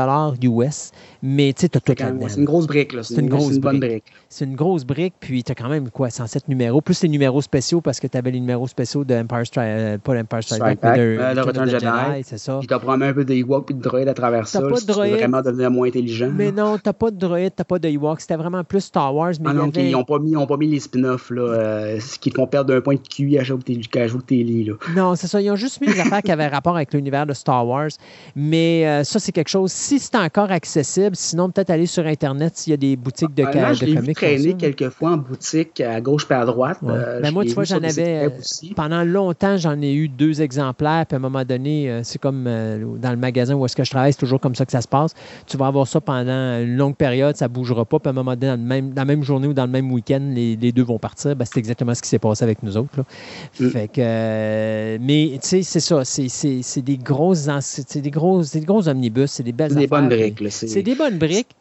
US, mais tu sais, tu as tout C'est une grosse brique, là. C'est une, grosse bonne brique. C'est une grosse brique, puis tu as quand même, quoi, 107 numéros, plus les numéros spéciaux, parce que tu avais les numéros spéciaux de Empire Strike, euh, pas l'Empire Strike Back, mais de, euh, le Return Jedi, Jedi c'est ça. Puis tu apprends un peu de Ewok puis de droïdes à travers ça, pas de droïde, vraiment devenir moins intelligent. Mais non, t'as pas de droïde, t'as pas de Ewok, c'était vraiment plus Star Wars, mais ah non, ils n'ont pas, mis, pas mis les spin-offs, là, euh, ce qui te font perdre un point de QI à que tu là. Non, c'est ça, ils ont juste mis les affaires qui avaient rapport avec l'univers de Star Wars, mais ça, c'est quelque chose, si c'est encore accessible, sinon peut-être aller sur Internet s'il y a des boutiques de, ah, je l'ai vu traîner quelques fois en boutique à gauche et à droite. Euh, ben, moi, tu vois, j'en avais. Pendant longtemps, j'en ai eu deux exemplaires, puis à un moment donné, euh, c'est comme dans le magasin où est-ce que je travaille, c'est toujours comme ça que ça se passe. Tu vas avoir ça pendant une longue période, ça ne bougera pas, puis à un moment donné, dans, même, la même journée ou dans le même week-end, les, deux vont partir. Ben, c'est exactement ce qui s'est passé avec nous autres. Mm. Fait que, mais tu sais, c'est ça, c'est des grosses, c'est des gros, des omnibus, c'est des belles C'est des bonnes briques. C'est des bonnes briques.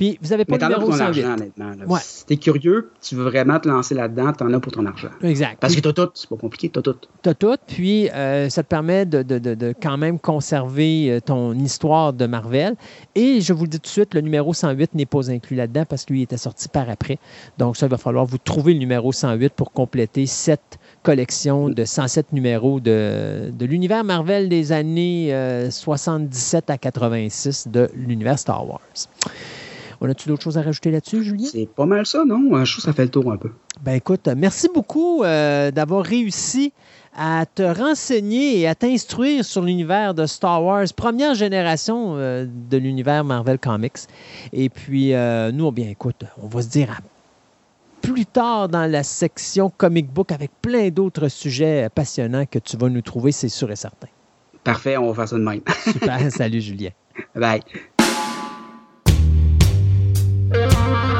Puis vous n'avez pas le numéro 108. Argent, honnêtement. Si t'es curieux, tu veux vraiment te lancer là-dedans, t'en as pour ton argent. Exact. Parce que t'as tout, c'est pas compliqué, t'as tout. T'as tout, puis euh, ça te permet de, de, de, quand même conserver euh, ton histoire de Marvel. Et je vous le dis tout de suite, le numéro 108 n'est pas inclus là-dedans parce que lui était sorti par après. Donc ça, il va falloir vous trouver le numéro 108 pour compléter cette collection de 107 numéros de, de l'univers Marvel des années 77 euh, à 86 de l'univers Star Wars. On a-tu d'autres choses à rajouter là-dessus, Julien? C'est pas mal ça, non? Je trouve que ça fait le tour un peu. Ben écoute, merci beaucoup euh, d'avoir réussi à te renseigner et à t'instruire sur l'univers de Star Wars, première génération euh, de l'univers Marvel Comics. Et puis, euh, nous, bien écoute, on va se dire à plus tard dans la section comic book avec plein d'autres sujets passionnants que tu vas nous trouver, c'est sûr et certain. Parfait, on va faire ça de même. Super, salut Julien. Bye. Depuis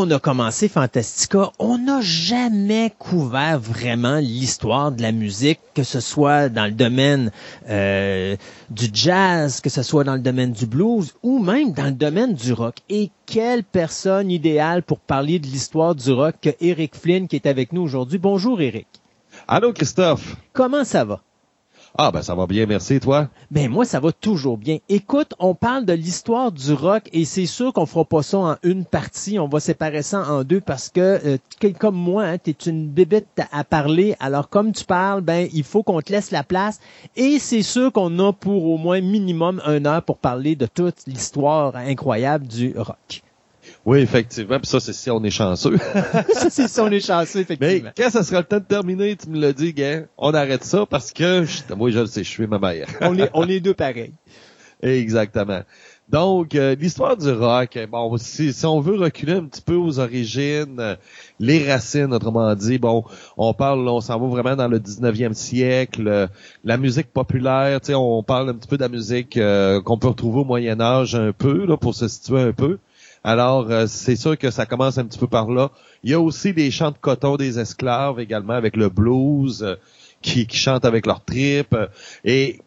qu'on a commencé Fantastica, on n'a jamais couvert vraiment l'histoire de la musique, que ce soit dans le domaine euh, du jazz, que ce soit dans le domaine du blues ou même dans le domaine du rock. Et quelle personne idéale pour parler de l'histoire du rock que Eric Flynn qui est avec nous aujourd'hui. Bonjour Eric. Allô Christophe. Comment ça va? Ah ben ça va bien, merci toi. Ben moi ça va toujours bien. Écoute, on parle de l'histoire du rock et c'est sûr qu'on fera pas ça en une partie, on va séparer ça en deux parce que euh, comme moi, hein, tu es une bébête à parler. Alors comme tu parles, ben il faut qu'on te laisse la place et c'est sûr qu'on a pour au moins minimum une heure pour parler de toute l'histoire incroyable du rock. Oui, effectivement. Puis ça, c'est si on est chanceux. ça, c'est si on est chanceux, effectivement. Mais quand ça sera le temps de terminer, tu me l'as dit, gars, on arrête ça parce que moi, je le sais, je suis ma mère. on, est, on est deux pareils. Exactement. Donc, euh, l'histoire du rock, bon, si, si, on veut reculer un petit peu aux origines, euh, les racines, autrement dit, bon, on parle, on s'en va vraiment dans le 19e siècle, euh, la musique populaire, tu sais, on parle un petit peu de la musique qu'on peut retrouver au Moyen Âge un peu, là, pour se situer un peu. Alors, euh, c'est sûr que ça commence un petit peu par là. Il y a aussi des chants de coton des esclaves également avec le blues euh, qui, qui, chantent avec leur tripes. Et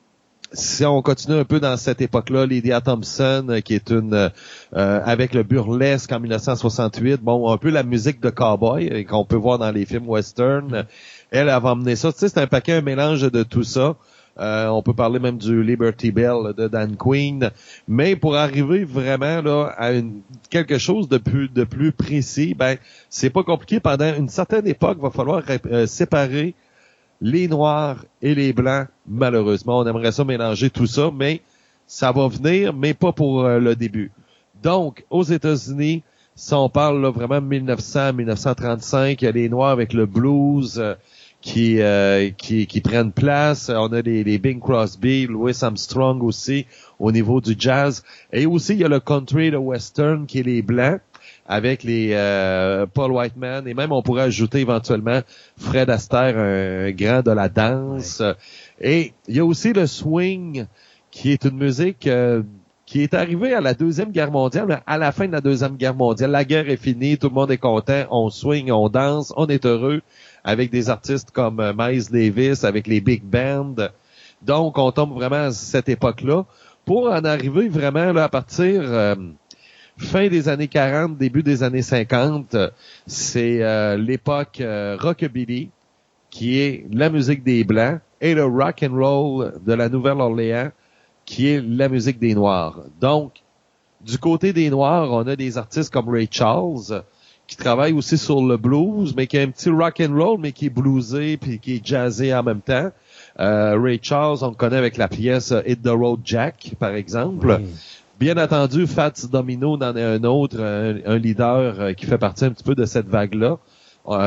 si on continue un peu dans cette époque-là, Lydia Thompson, euh, qui est une avec le burlesque en 1968, bon, un peu la musique de cowboy qu'on peut voir dans les films western. Elle, a emmené ça. Tu sais, c'est un paquet, un mélange de tout ça. Euh, on peut parler même du Liberty Bell de Dan Queen. Mais pour arriver vraiment à quelque chose de plus de plus précis, ben c'est pas compliqué. Pendant une certaine époque, il va falloir euh, séparer les noirs et les blancs. Malheureusement, on aimerait ça mélanger tout ça, mais ça va venir, mais pas pour euh, le début. Donc, aux États-Unis, si on parle là, vraiment 1900-1935, il y a les noirs avec le blues qui, euh, qui, qui prennent place. On a les, les Bing Crosby, Louis Armstrong aussi au niveau du jazz. Et aussi, il y a le country, le western qui est les blancs. avec les euh, Paul Whiteman et même on pourrait ajouter éventuellement Fred Astaire, un grand de la danse. Et il y a aussi le swing qui est une musique euh, qui est arrivée à la Deuxième Guerre mondiale, à la fin de la Deuxième Guerre mondiale. La guerre est finie, tout le monde est content, on swing, on danse, on est heureux avec des artistes comme euh, Miles Davis, avec les big bands. Donc, on tombe vraiment à cette époque-là. Pour en arriver vraiment là, à partir euh, fin des années 40, début des années 50, c'est euh, l'époque rockabilly, qui est la musique des Blancs, et le rock and roll de la Nouvelle-Orléans, qui est la musique des Noirs. Donc, du côté des Noirs, on a des artistes comme Ray Charles, qui travaille aussi sur le blues, mais qui a un petit rock and roll, mais qui est bluesé puis qui est jazzé en même temps. Euh, Ray Charles, on le connaît avec la pièce euh, Hit the Road Jack, par exemple. Bien entendu, Fats Domino en est un autre, un, leader euh, qui fait partie un petit peu de cette vague-là.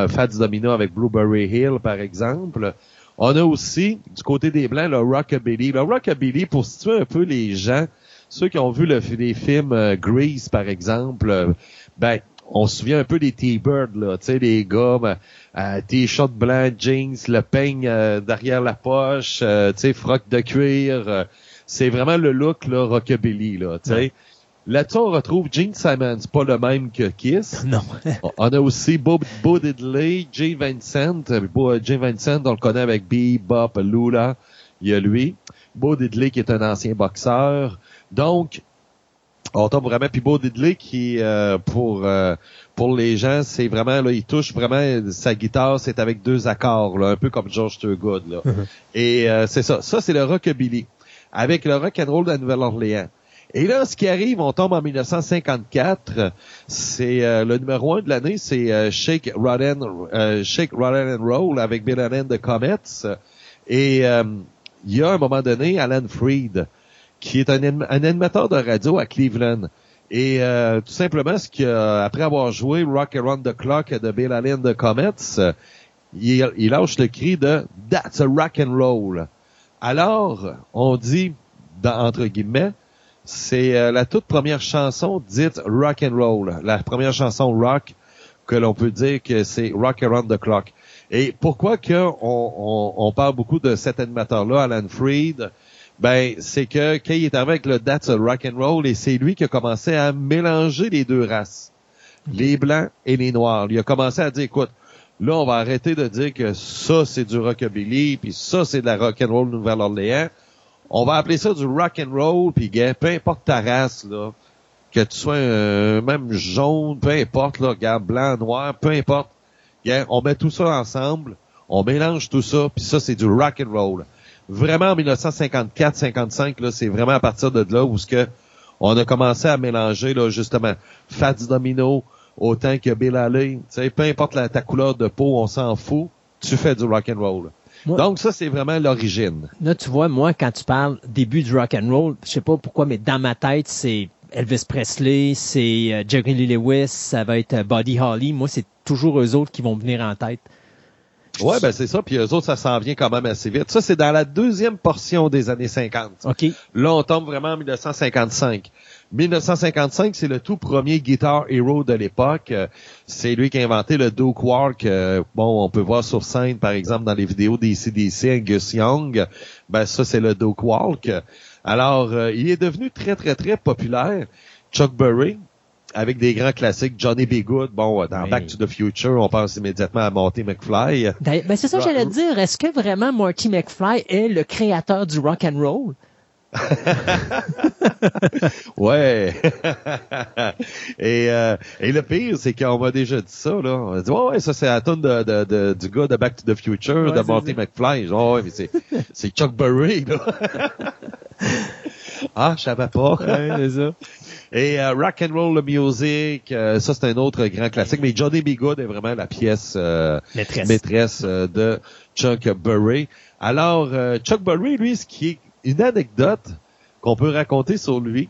Fats Domino avec Blueberry Hill, par exemple. On a aussi, du côté des Blancs, le Rockabilly. Le Rockabilly, pour situer un peu les gens, ceux qui ont vu le, les films Grease, par exemple, ben, on se souvient un peu des T-Birds, là, tu sais, les gars, ben, euh, t-shirt blanc, jeans, le peigne euh, derrière la poche, euh, tu sais, froc de cuir. c'est vraiment le look, là, rockabilly, là, tu sais. Là-dessus, on retrouve Gene Simmons, pas le même que Kiss. Non. on a aussi Bob, Bo Diddley, Jay Vincent. Jay Vincent, on le connaît avec Bebop, Lula. Il y a lui. Bo Diddley, qui est un ancien boxeur. Donc, on tombe vraiment puis Bo Diddley qui euh, pour euh, pour les gens c'est vraiment là il touche vraiment sa guitare c'est avec deux accords là un peu comme George Thurgood là. Et euh, c'est ça. Ça c'est le rockabilly. Avec le rock and roll de la Nouvelle-Orléans. Et là ce qui arrive on tombe en 1954 c'est le numéro un de l'année c'est Shake Rotten Shake Rotten and Roll avec Bill Allen de Comets. Et il y a un moment donné Alan Freed qui est un, animateur de radio à Cleveland. Et euh, tout simplement, ce que, après avoir joué Rock Around the Clock de Bill Allen de Comets, il, il, lâche le cri de That's a rock and roll. Alors, on dit, entre guillemets, c'est euh, la toute première chanson dite rock and roll, la première chanson rock que l'on peut dire que c'est Rock Around the Clock. Et pourquoi que on, on, on parle beaucoup de cet animateur-là, Alan Freed, ben c'est que il est arrivé avec le That's a Rock and Roll et c'est lui qui a commencé à mélanger les deux races, les blancs et les noirs. Il a commencé à dire écoute, là on va arrêter de dire que ça c'est du rockabilly puis ça c'est de la rock and roll Nouvelle-Orléans. On va appeler ça du rock and roll puis peu importe ta race là, que tu sois même jaune, peu importe là, regarde blanc, noir, peu importe. on met tout ça ensemble, on mélange tout ça puis ça c'est du rock and roll vraiment en 1954-55, là, c'est vraiment à partir de là où ce que on a commencé à mélanger là, justement Fats Domino autant que Bill Haley. peu importe la, ta couleur de peau, on s'en fout. Tu fais du rock and roll. Donc ça, c'est vraiment l'origine. Là, tu vois, moi, quand tu parles début du rock and roll, je sais pas pourquoi, mais dans ma tête, c'est Elvis Presley, c'est euh, Jerry Lee Lewis, ça va être euh, Buddy Holly. Moi, c'est toujours eux autres qui vont venir en tête. Ouais, ben c'est ça. Puis eux autres, ça s'en vient quand même assez vite. Ça, c'est dans la deuxième portion des années 50. OK. Là, on tombe vraiment en 1955. 1955, c'est le tout premier Guitar Hero de l'époque. C'est lui qui a inventé le Duke Walk. Euh, bon, on peut voir sur scène, par exemple, dans les vidéos des CDC, Angus Young. Ben ça, c'est le Duke Walk. Alors, euh, il est devenu très, très, très populaire. Chuck Berry, avec des grands classiques, Johnny B. Good, bon, dans Back to the Future, on pense immédiatement à Marty McFly. Ben, ben c'est ça que j'allais dire. Est-ce que vraiment Marty McFly est le créateur du rock and roll? ouais. et, euh, et le pire, c'est qu'on m'a déjà dit ça, là. On a dit, ouais, ouais ça c'est la tonne de, de, de, du gars de Back to the Future, de Marty McFly. Genre, ouais, mais c'est, c'est Chuck Berry, là. ah, je savais pas. Ouais, c'est ça. Et euh, Rock and Roll Music, euh, ça c'est un autre grand classique. Mais Johnny B. Good est vraiment la pièce euh, maîtresse, de Chuck Berry. Alors, Chuck Berry, lui, ce qui est une anecdote qu'on peut raconter sur lui,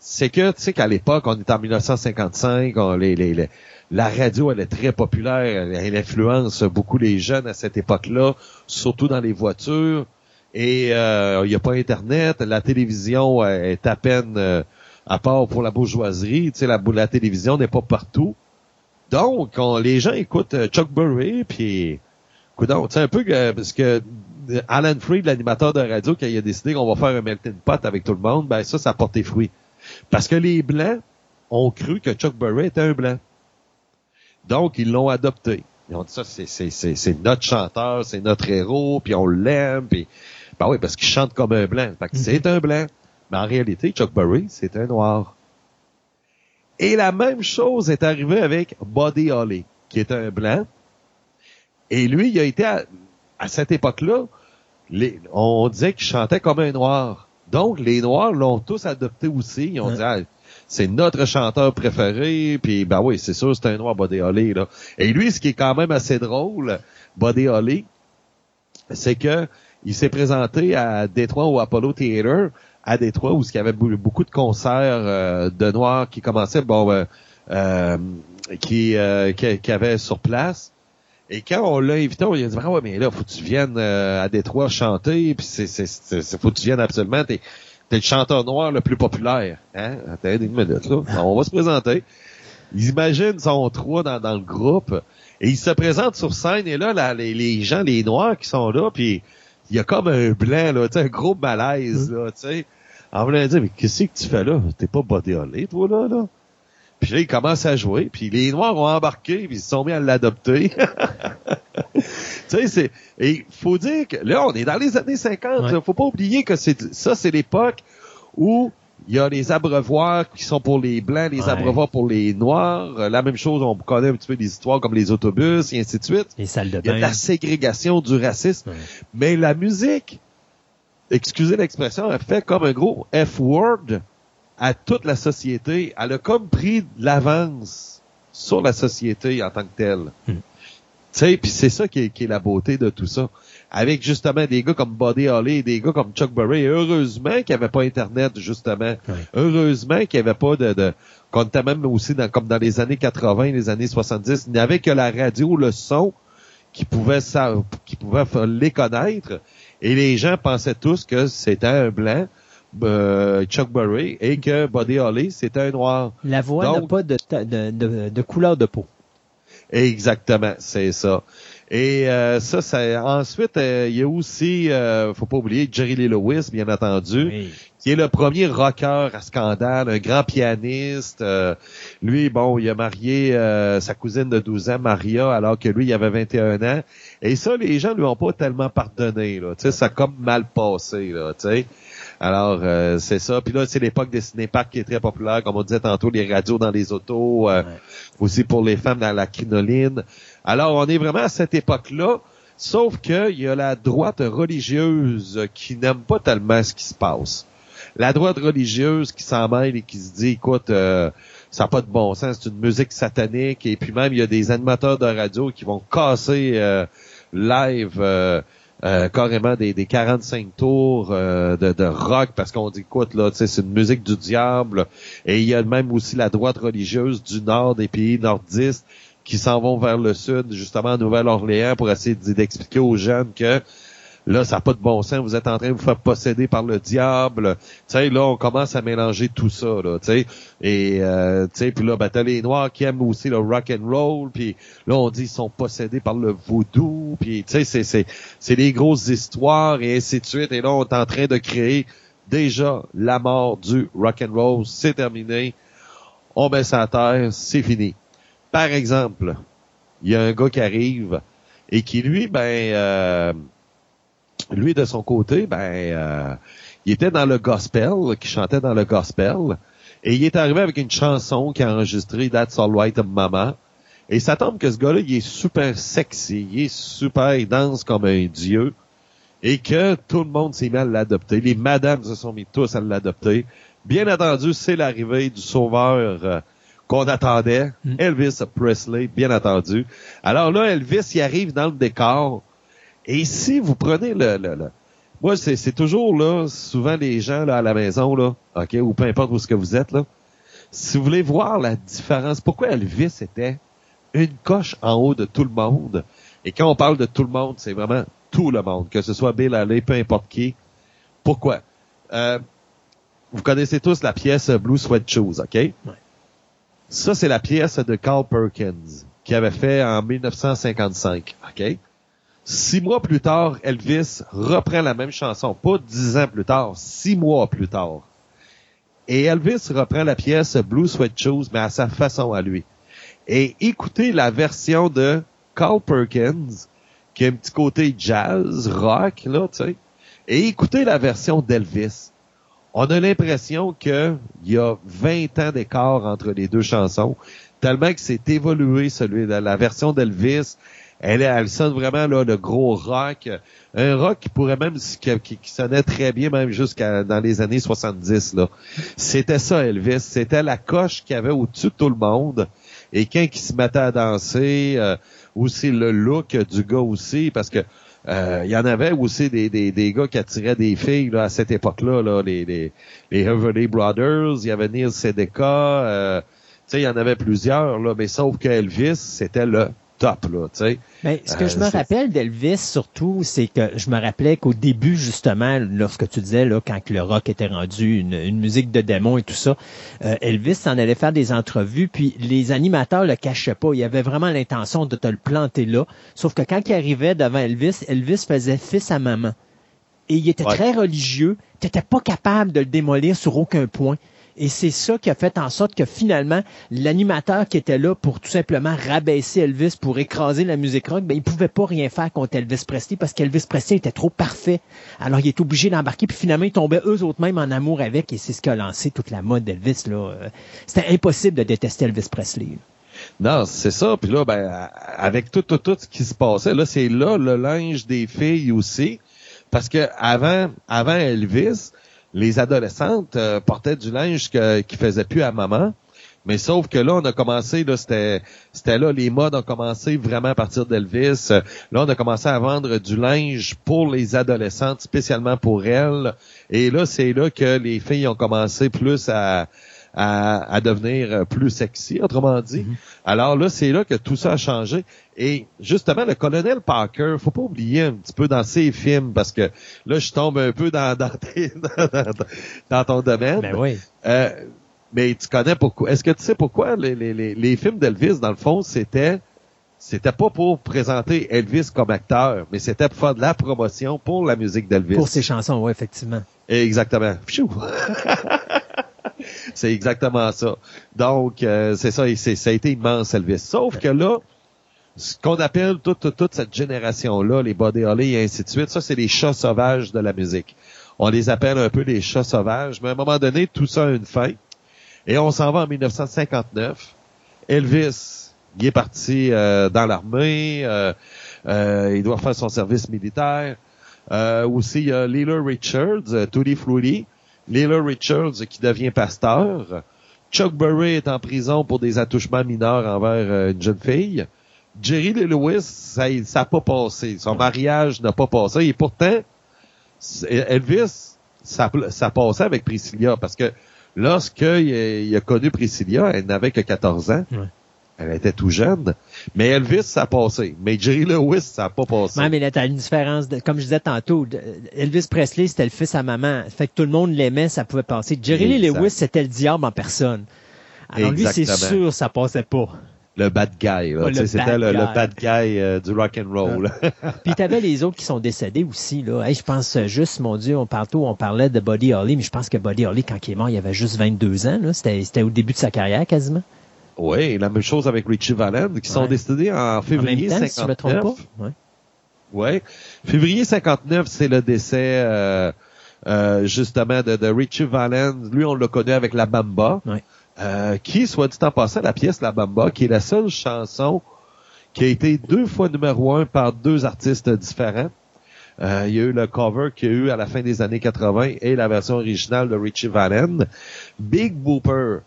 c'est que, tu sais qu'à l'époque, on est en 1955, les, les, la radio, elle est très populaire, elle, influence beaucoup les jeunes à cette époque-là, surtout dans les voitures. Et il n'y a pas Internet, la télévision est à peine à part pour la bourgeoisie, tu sais, la, télévision n'est pas partout. Donc, les gens écoutent euh, Chuck Berry, puis, c'est un peu parce que Alan Freed, l'animateur de radio, quand il a décidé qu'on va faire un melting pot avec tout le monde, ben ça, ça a porté fruit. Parce que les Blancs ont cru que Chuck Berry était un Blanc. Donc, ils l'ont adopté. Ils ont dit ça, c'est notre chanteur, c'est notre héros, puis on l'aime, puis... Ben oui, parce qu'il chante comme un Blanc. Fait que mhm. c'est un Blanc. Mais en réalité, Chuck Berry, c'est un Noir. Et la même chose est arrivée avec Buddy Holly, qui est un Blanc. Et lui, il a été à, cette époque-là, on disait qu'il chantait comme un Noir. Donc, les Noirs l'ont tous adopté aussi. Ils ont dit, ah, c'est notre chanteur préféré, puis ben oui, c'est sûr, c'est un noir Buddy Holly, là. Et lui, ce qui est quand même assez drôle, Buddy Holly, c'est que il s'est présenté à Détroit au Apollo Theater, à Détroit, où il y avait beaucoup de concerts euh, de noirs qui commençaient, bon, euh, euh qui, euh, qui, avait sur place. Et quand on l'a invité, on lui a dit, ah ouais, mais là, faut que tu viennes à Détroit chanter, puis c'est, c'est, faut que tu viennes absolument, T'es le chanteur noir le plus populaire. Hein? Attends une minute, là. On va se présenter. Ils imaginent son trois dans, dans le groupe. Et ils se présentent sur scène. Et là, les, les, gens, les noirs qui sont là, puis il y a comme un blanc, là, un gros malaise, là, tu sais. En voulant dire, mais qu'est-ce que tu fais là? T'es pas bodéolé, toi, là, là? Puis là, ils commencent à jouer, puis les Noirs ont embarqué, puis ils se sont mis à l'adopter. tu sais, c'est... Et faut dire que là, on est dans les années 50. ne Faut pas oublier que c'est ça, c'est l'époque où il y a les abreuvoirs qui sont pour les blancs, les abreuvoirs pour les noirs. La même chose, on connaît un petit peu des histoires comme les autobus et ainsi de suite. Les salles de Il y a de la ségrégation, du racisme. Mais la musique, excusez l'expression, elle fait comme un gros F-word à toute la société. Elle a comme pris de l'avance sur la société en tant que telle. Hmm. Tu sais, puis c'est ça qui est, la beauté de tout ça. Avec justement des gars comme Buddy Holly des gars comme Chuck Berry. Heureusement qu'il n'y avait pas Internet, justement. Heureusement qu'il n'y avait pas de... de qu'on était même aussi dans, comme dans les années 80, les années 70. Il n'y avait que la radio, le son, qui pouvait, ça, qui pouvait les connaître. Et les gens pensaient tous que c'était un blanc euh, Chuck Berry et que Buddy Holly, c'était un noir. La voix n'a pas de, de, de, couleur de peau. Exactement, c'est ça. Et euh, ça, ça, ensuite, euh, il y a aussi, euh, faut pas oublier, Jerry Lee Lewis, bien entendu, qui est le premier rocker à scandale, un grand pianiste. lui, bon, il a marié sa cousine de 12 ans, Maria, alors que lui, il avait 21 ans. Et ça, les gens lui ont pas tellement pardonné. Là. sais, ça a comme mal passé. Là, sais. Alors, euh, c'est ça. Puis là, c'est l'époque des cinéparks qui est très populaire, comme on disait tantôt, les radios dans les autos, euh, aussi pour les femmes dans la crinoline. Alors, on est vraiment à cette époque-là, sauf qu'il y a la droite religieuse qui n'aime pas tellement ce qui se passe. La droite religieuse qui s'en mêle et qui se dit, écoute, euh, ça n'a pas de bon sens, c'est une musique satanique, et puis même, il y a des animateurs de radio qui vont casser live euh, carrément des, des 45 tours euh, de, de, rock parce qu'on dit écoute là c'est une musique du diable. Et il y a même aussi la droite religieuse du nord des pays nordistes qui s'en vont vers le sud justement à Nouvelle-Orléans pour essayer d'expliquer aux jeunes que Là, ça n'a pas de bon sens. Vous êtes en train de vous faire posséder par le diable. Tu là, on commence à mélanger tout ça, là, tu. Et, euh, tu sais, puis là, ben, t'as les Noirs qui aiment aussi le rock and roll. Puis là, on dit qu'ils sont possédés par le voodoo. Puis, tu sais, c'est, c'est, c'est des grosses histoires et ainsi de suite. Et là, on est en train de créer déjà la mort du rock and roll. C'est terminé. On ça à terre. C'est fini. Par exemple, il y a un gars qui arrive et qui, lui, ben... Euh, lui, de son côté, ben, euh, il était dans le gospel, qui chantait dans le gospel, et il est arrivé avec une chanson qui a enregistré That's All Right Mama. Et ça tombe que ce gars-là, il est super sexy, il est super, il danse comme un dieu, et que tout le monde s'est mis à l'adopter. Les madames se sont mis tous à l'adopter. Bien entendu, c'est l'arrivée du sauveur euh, qu'on attendait, mm. Elvis Presley, bien entendu. Alors là, Elvis, il arrive dans le décor, et si vous prenez le, le, moi c'est toujours là, souvent les gens là à la maison là, ok, ou peu importe où ce que vous êtes là, si vous voulez voir la différence, pourquoi Elvis était une coche en haut de tout le monde? Et quand on parle de tout le monde, c'est vraiment tout le monde, que ce soit Bill Haley, peu importe qui. Pourquoi? Euh, vous connaissez tous la pièce Blue Sweat Shoes, OK? Ouais. Ça, c'est la pièce de Carl Perkins, qui avait fait en 1955, OK? Six mois plus tard, Elvis reprend la même chanson, pas dix ans plus tard, six mois plus tard. Et Elvis reprend la pièce Blue Sweat Shoes, mais à sa façon à lui. Et écoutez la version de Carl Perkins, qui a un petit côté jazz, rock, là, tu sais. Et écoutez la version d'Elvis. On a l'impression qu'il y a 20 ans d'écart entre les deux chansons, tellement que c'est évolué celui de la version d'Elvis elle, sonne vraiment là le gros rock, un rock qui pourrait même qui, sonnait très bien même jusqu'à dans les années 70 là. C'était ça Elvis, c'était la coche qu'il avait au-dessus de tout le monde. Et quand il se mettait à danser, euh, aussi le look du gars aussi, parce que euh, il y en avait aussi des, des, gars qui attiraient des filles à cette époque-là, là, les, les, les Brothers, il y avait Neil Sedeka, euh, il y en avait plusieurs, là, mais sauf que Elvis, c'était le top, là, tu sais. Mais ce que je me euh, rappelle d'Elvis, surtout, c'est que je me rappelais qu'au début, justement, lorsque tu disais, là, quand le rock était rendu une, musique de démon et tout ça, euh, Elvis s'en allait faire des entrevues, puis les animateurs le cachaient pas. Il avait vraiment l'intention de te le planter là. Sauf que quand il arrivait devant Elvis, Elvis faisait fils à maman. Et il était très religieux. Tu n'étais pas capable de le démolir sur aucun point. Et c'est ça qui a fait en sorte que finalement, l'animateur qui était là pour tout simplement rabaisser Elvis, pour écraser la musique rock, ben, il pouvait pas rien faire contre Elvis Presley parce qu'Elvis Presley était trop parfait. Alors, il est obligé d'embarquer, puis finalement, ils tombaient eux autres même en amour avec, et c'est ce qui a lancé toute la mode d'Elvis, là. C'était impossible de détester Elvis Presley. Non, c'est ça. Puis là, ben, avec tout, tout, tout ce qui se passait, là, c'est là le linge des filles aussi. Parce que avant, avant Elvis, les adolescentes euh, portaient du linge que, qui faisait plus à maman. Mais sauf que là, on a commencé, là, c'était, c'était là, les modes ont commencé vraiment à partir d'Elvis. Là, on a commencé à vendre du linge pour les adolescentes, spécialement pour elles. Et là, c'est là que les filles ont commencé plus à, à, devenir plus sexy, autrement dit. Mhm. Alors là, c'est là que tout ça a changé. Et justement, le colonel Parker, faut pas oublier un petit peu dans ses films, parce que là, je tombe un peu dans, dans, dans, ton domaine. Mais ben oui. Euh, mais tu connais pourquoi. Est-ce que tu sais pourquoi les, les, les, films d'Elvis, dans le fond, c'était c'était pas pour présenter Elvis comme acteur, mais c'était pour faire de la promotion pour la musique d'Elvis. Pour ses chansons, oui, effectivement. Exactement. c'est exactement ça. Donc, euh, c'est ça, ça a été immense, Elvis. Sauf que là, ce qu'on appelle toute, toute, cette génération-là, les Body Holly et ainsi de suite, ça, c'est les chats sauvages de la musique. On les appelle un peu les chats sauvages, mais à un moment donné, tout ça a une fin. Et on s'en va en 1959. Elvis, il est parti euh, dans l'armée, euh, il doit faire son service militaire. aussi, il y a Lila Richards, Tutti Frutti, Lila Richards qui devient pasteur. Chuck Berry est en prison pour des attouchements mineurs envers euh, une jeune fille. Jerry Lee Lewis, ça n'a pas passé. Son mariage n'a pas passé. Et pourtant, Elvis, ça, ça passait avec Priscilla parce que lorsqu'il il a connu Priscilla, elle n'avait que 14 ans. Elle était tout jeune. Mais Elvis, ça a passé. Mais Jerry Lewis, ça n'a pas passé. Ouais, mais là, t'as une différence. De, comme je disais tantôt, Elvis Presley, c'était le fils à maman. Fait que tout le monde l'aimait, ça pouvait passer. Jerry Lewis, c'était le diable en personne. Alors lui, c'est sûr, ça passait pas. Le bad guy, c'était le, bad guy euh, du rock and roll. Puis t'avais les autres qui sont décédés aussi là. je pense juste, mon Dieu, on partout, on parlait de Buddy Holly, mais je pense que Buddy Holly, quand il est mort, il avait juste 22 ans. C'était au début de sa carrière quasiment. Oui, la même chose avec Richie Valens, qui sont décédés en février en 59. ouais. ouais. Février 59, c'est le décès euh, euh, justement de, de, Richie Valens. Lui, on le connaît avec La Bamba. Euh, qui, soit dit en passant, la pièce La Bamba, qui est la seule chanson qui a été deux fois numéro un par deux artistes différents. Euh, il y a eu le cover qu'il y a eu à la fin des années 80 et la version originale de Richie Valens. Big Booper,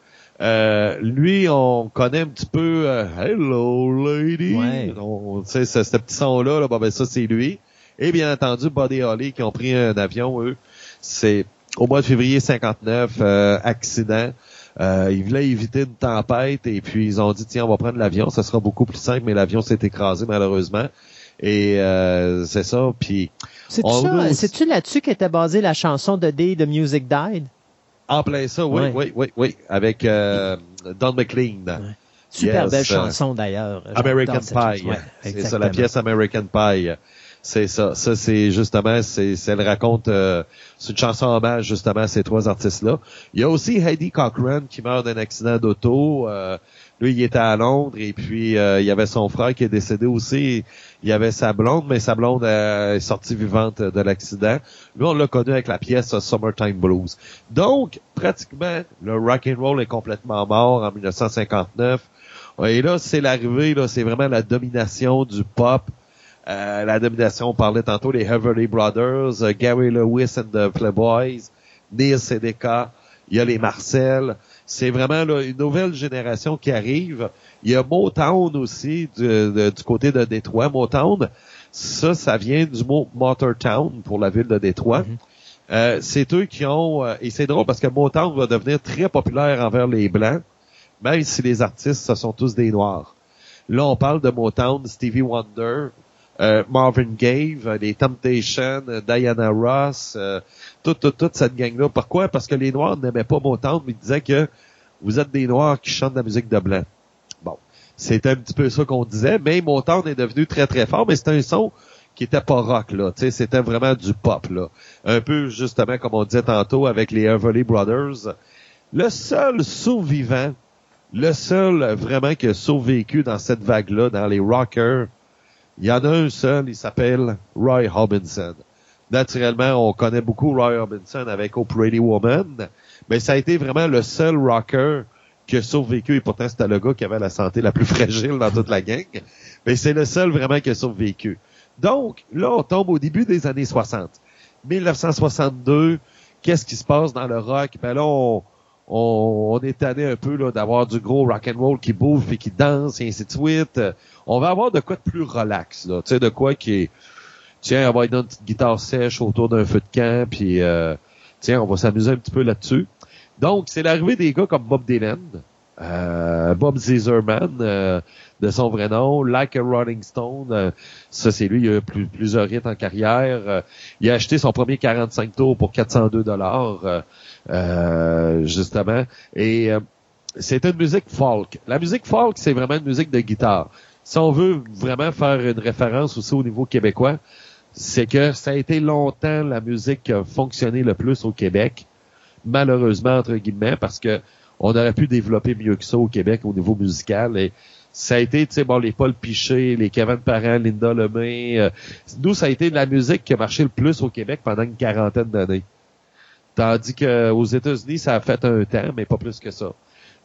euh, lui, on connaît un petit peu euh, Hello Lady. Ouais. sais, ce, ce petit son-là, là, ben, ça c'est lui. Et bien entendu, Buddy Holly qui ont pris un avion, eux. C'est au mois de février 59, euh, accident. ils voulaient éviter une tempête et puis ils ont dit tiens on va prendre l'avion, ça sera beaucoup plus simple, mais l'avion s'est écrasé malheureusement. Et c'est ça. Puis c'est-tu là-dessus qu'était basée la chanson de Day The Music Died? En plein ça, oui, oui, oui, oui, avec euh, Don McLean. Super belle chanson d'ailleurs. American Pie. c'est ça, la pièce American Pie. C'est ça. Ça, c'est justement, c'est, elle raconte, euh, c'est une chanson hommage justement à ces trois artistes-là. Il y a aussi Heidi Cochran qui meurt d'un accident d'auto. Euh, lui, il était à Londres et puis euh, il y avait son frère qui est décédé aussi. Il y avait sa blonde, mais sa blonde est sortie vivante de l'accident. Lui, on l'a connu avec la pièce Summertime Blues. Donc, pratiquement, le rock and roll est complètement mort en 1959. Et là, c'est l'arrivée, là, c'est vraiment la domination du pop euh, la domination, on parlait tantôt les Heavenly Brothers, euh, Gary Lewis and the Playboys, Neil Sedeka, il y a les Marcel. C'est vraiment une nouvelle génération qui arrive. Il y a Motown aussi du, du côté de Détroit. Motown, ça, ça vient du mot Motortown pour la ville de Détroit. Mm-hmm. Euh, c'est eux qui ont... et c'est drôle parce que Motown va devenir très populaire envers les Blancs, même si les artistes, ce sont tous des Noirs. Là, on parle de Motown, Stevie Wonder, euh, Marvin Gaye, euh, les Temptations, euh, Diana Ross, toute, toute, cette gang-là. Pourquoi? Parce que les Noirs n'aimaient pas Motown, mais ils disaient que vous êtes des Noirs qui chantent de la musique de blanc. C'était un petit peu ça qu'on disait, mais Motown est devenu très très fort, mais c'était un son qui était pas rock là, c'était vraiment du pop là, un peu justement comme on disait tantôt avec les Everly Brothers. Le seul survivant, le seul vraiment qui a survécu dans cette vague-là, dans les rockers, il y en a un seul, il s'appelle Roy Hobinson. Naturellement, on connaît beaucoup Roy Hobinson avec Oh Pretty Woman, mais ça a été vraiment le seul rocker qui a survécu, et pourtant c'était le gars qui avait la santé la plus fragile dans toute la gang, mais c'est le seul vraiment qui a survécu. Donc, là, on tombe au début des années 60. 1962, qu'est-ce qui se passe dans le rock? Ben là, on, on, est tanné un peu là, d'avoir du gros rock and roll qui bouffe et qui danse et ainsi de suite on va avoir de quoi de plus relax, là. Tu sais, de quoi qui est, tiens, on va être dans une petite guitare sèche autour d'un feu de camp, puis euh, tiens, on va s'amuser un petit peu là-dessus. Donc, c'est l'arrivée des gars comme Bob Dylan, euh, Bob Zizerman, euh, de son vrai nom, Like a Rolling Stone, ça c'est lui, il a eu plusieurs hits en carrière. il a acheté son premier 45 tours pour 402 dollars, justement. Et c'est une musique folk. La musique folk, c'est vraiment une musique de guitare si on veut vraiment faire une référence aussi au niveau québécois, c'est que ça a été longtemps la musique qui a fonctionné le plus au Québec, malheureusement entre guillemets, parce que on aurait pu développer mieux que ça au Québec au niveau musical. Et ça a été, tu sais, bon, les Paul Piché, les Kevin Parent, Linda Lemay. Euh, nous, ça a été la musique qui a marché le plus au Québec pendant une quarantaine d'années. Tandis qu'aux États-Unis, ça a fait un temps, mais pas plus que ça.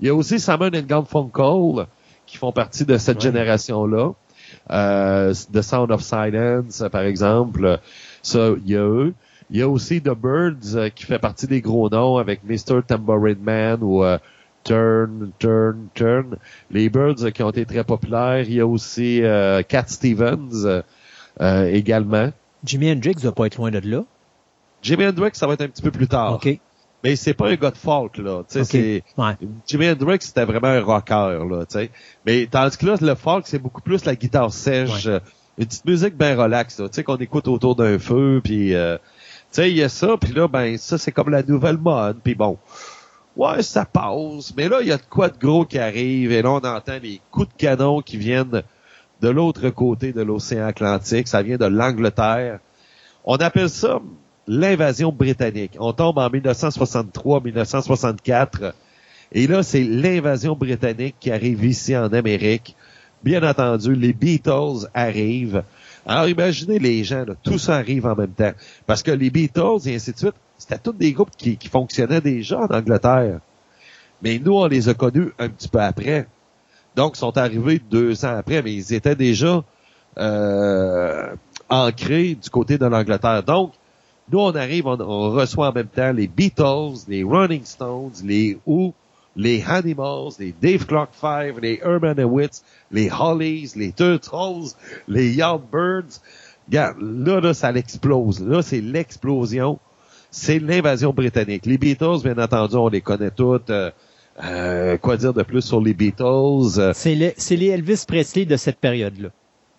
Il y a aussi Simon Garfunkel, qui font partie de cette génération-là. Euh, The Sound of Silence, par exemple, ça, il y a eux. Il y a aussi The Birds euh, qui fait partie des gros noms avec Mr. Tambourine Man ou euh, Turn, Turn, Turn. Les Birds euh, qui ont été très populaires. Il y a aussi Cat Stevens également. Jimi Hendrix va pas être loin de là. Jimi Hendrix, ça va être un petit peu plus tard. OK mais c'est pas un gars de folk là, sais c'est Jimi Hendrix c'était vraiment un rocker là, tu sais. Mais tandis que là le folk c'est beaucoup plus la guitare sèche, une petite musique bien relax tu sais qu'on écoute autour d'un feu puis euh, sais il y a ça puis là ben ça c'est comme la nouvelle mode puis bon. Ouais, ça passe, mais là il y a de quoi de gros qui arrive et là on entend les coups de canon qui viennent de l'autre côté de l'océan Atlantique, ça vient de l'Angleterre. On appelle ça l'invasion britannique. On tombe en 1963-1964. Et là, c'est l'invasion britannique qui arrive ici en Amérique. Bien entendu, les Beatles arrivent. Alors imaginez les gens, tout ça arrive en même temps. Parce que les Beatles et ainsi de suite, c'était tous des groupes qui, fonctionnaient déjà en Angleterre. Mais nous, on les a connus un petit peu après. Donc, ils sont arrivés deux ans après, mais ils étaient déjà euh, ancrés du côté de l'Angleterre. Donc, nous, on arrive, on, reçoit en même temps les Beatles, les Running Stones, les Who, les Animals, les Dave Clark Five, les Urban Wits, les Hollies, les Turtles, les Yardbirds. Regarde, là, là, ça l'explose. Là, c'est l'explosion. C'est l'invasion britannique. Les Beatles, bien entendu, on les connaît toutes. Euh, euh, quoi dire de plus sur les Beatles? C'est les, les Elvis Presley de cette période-là.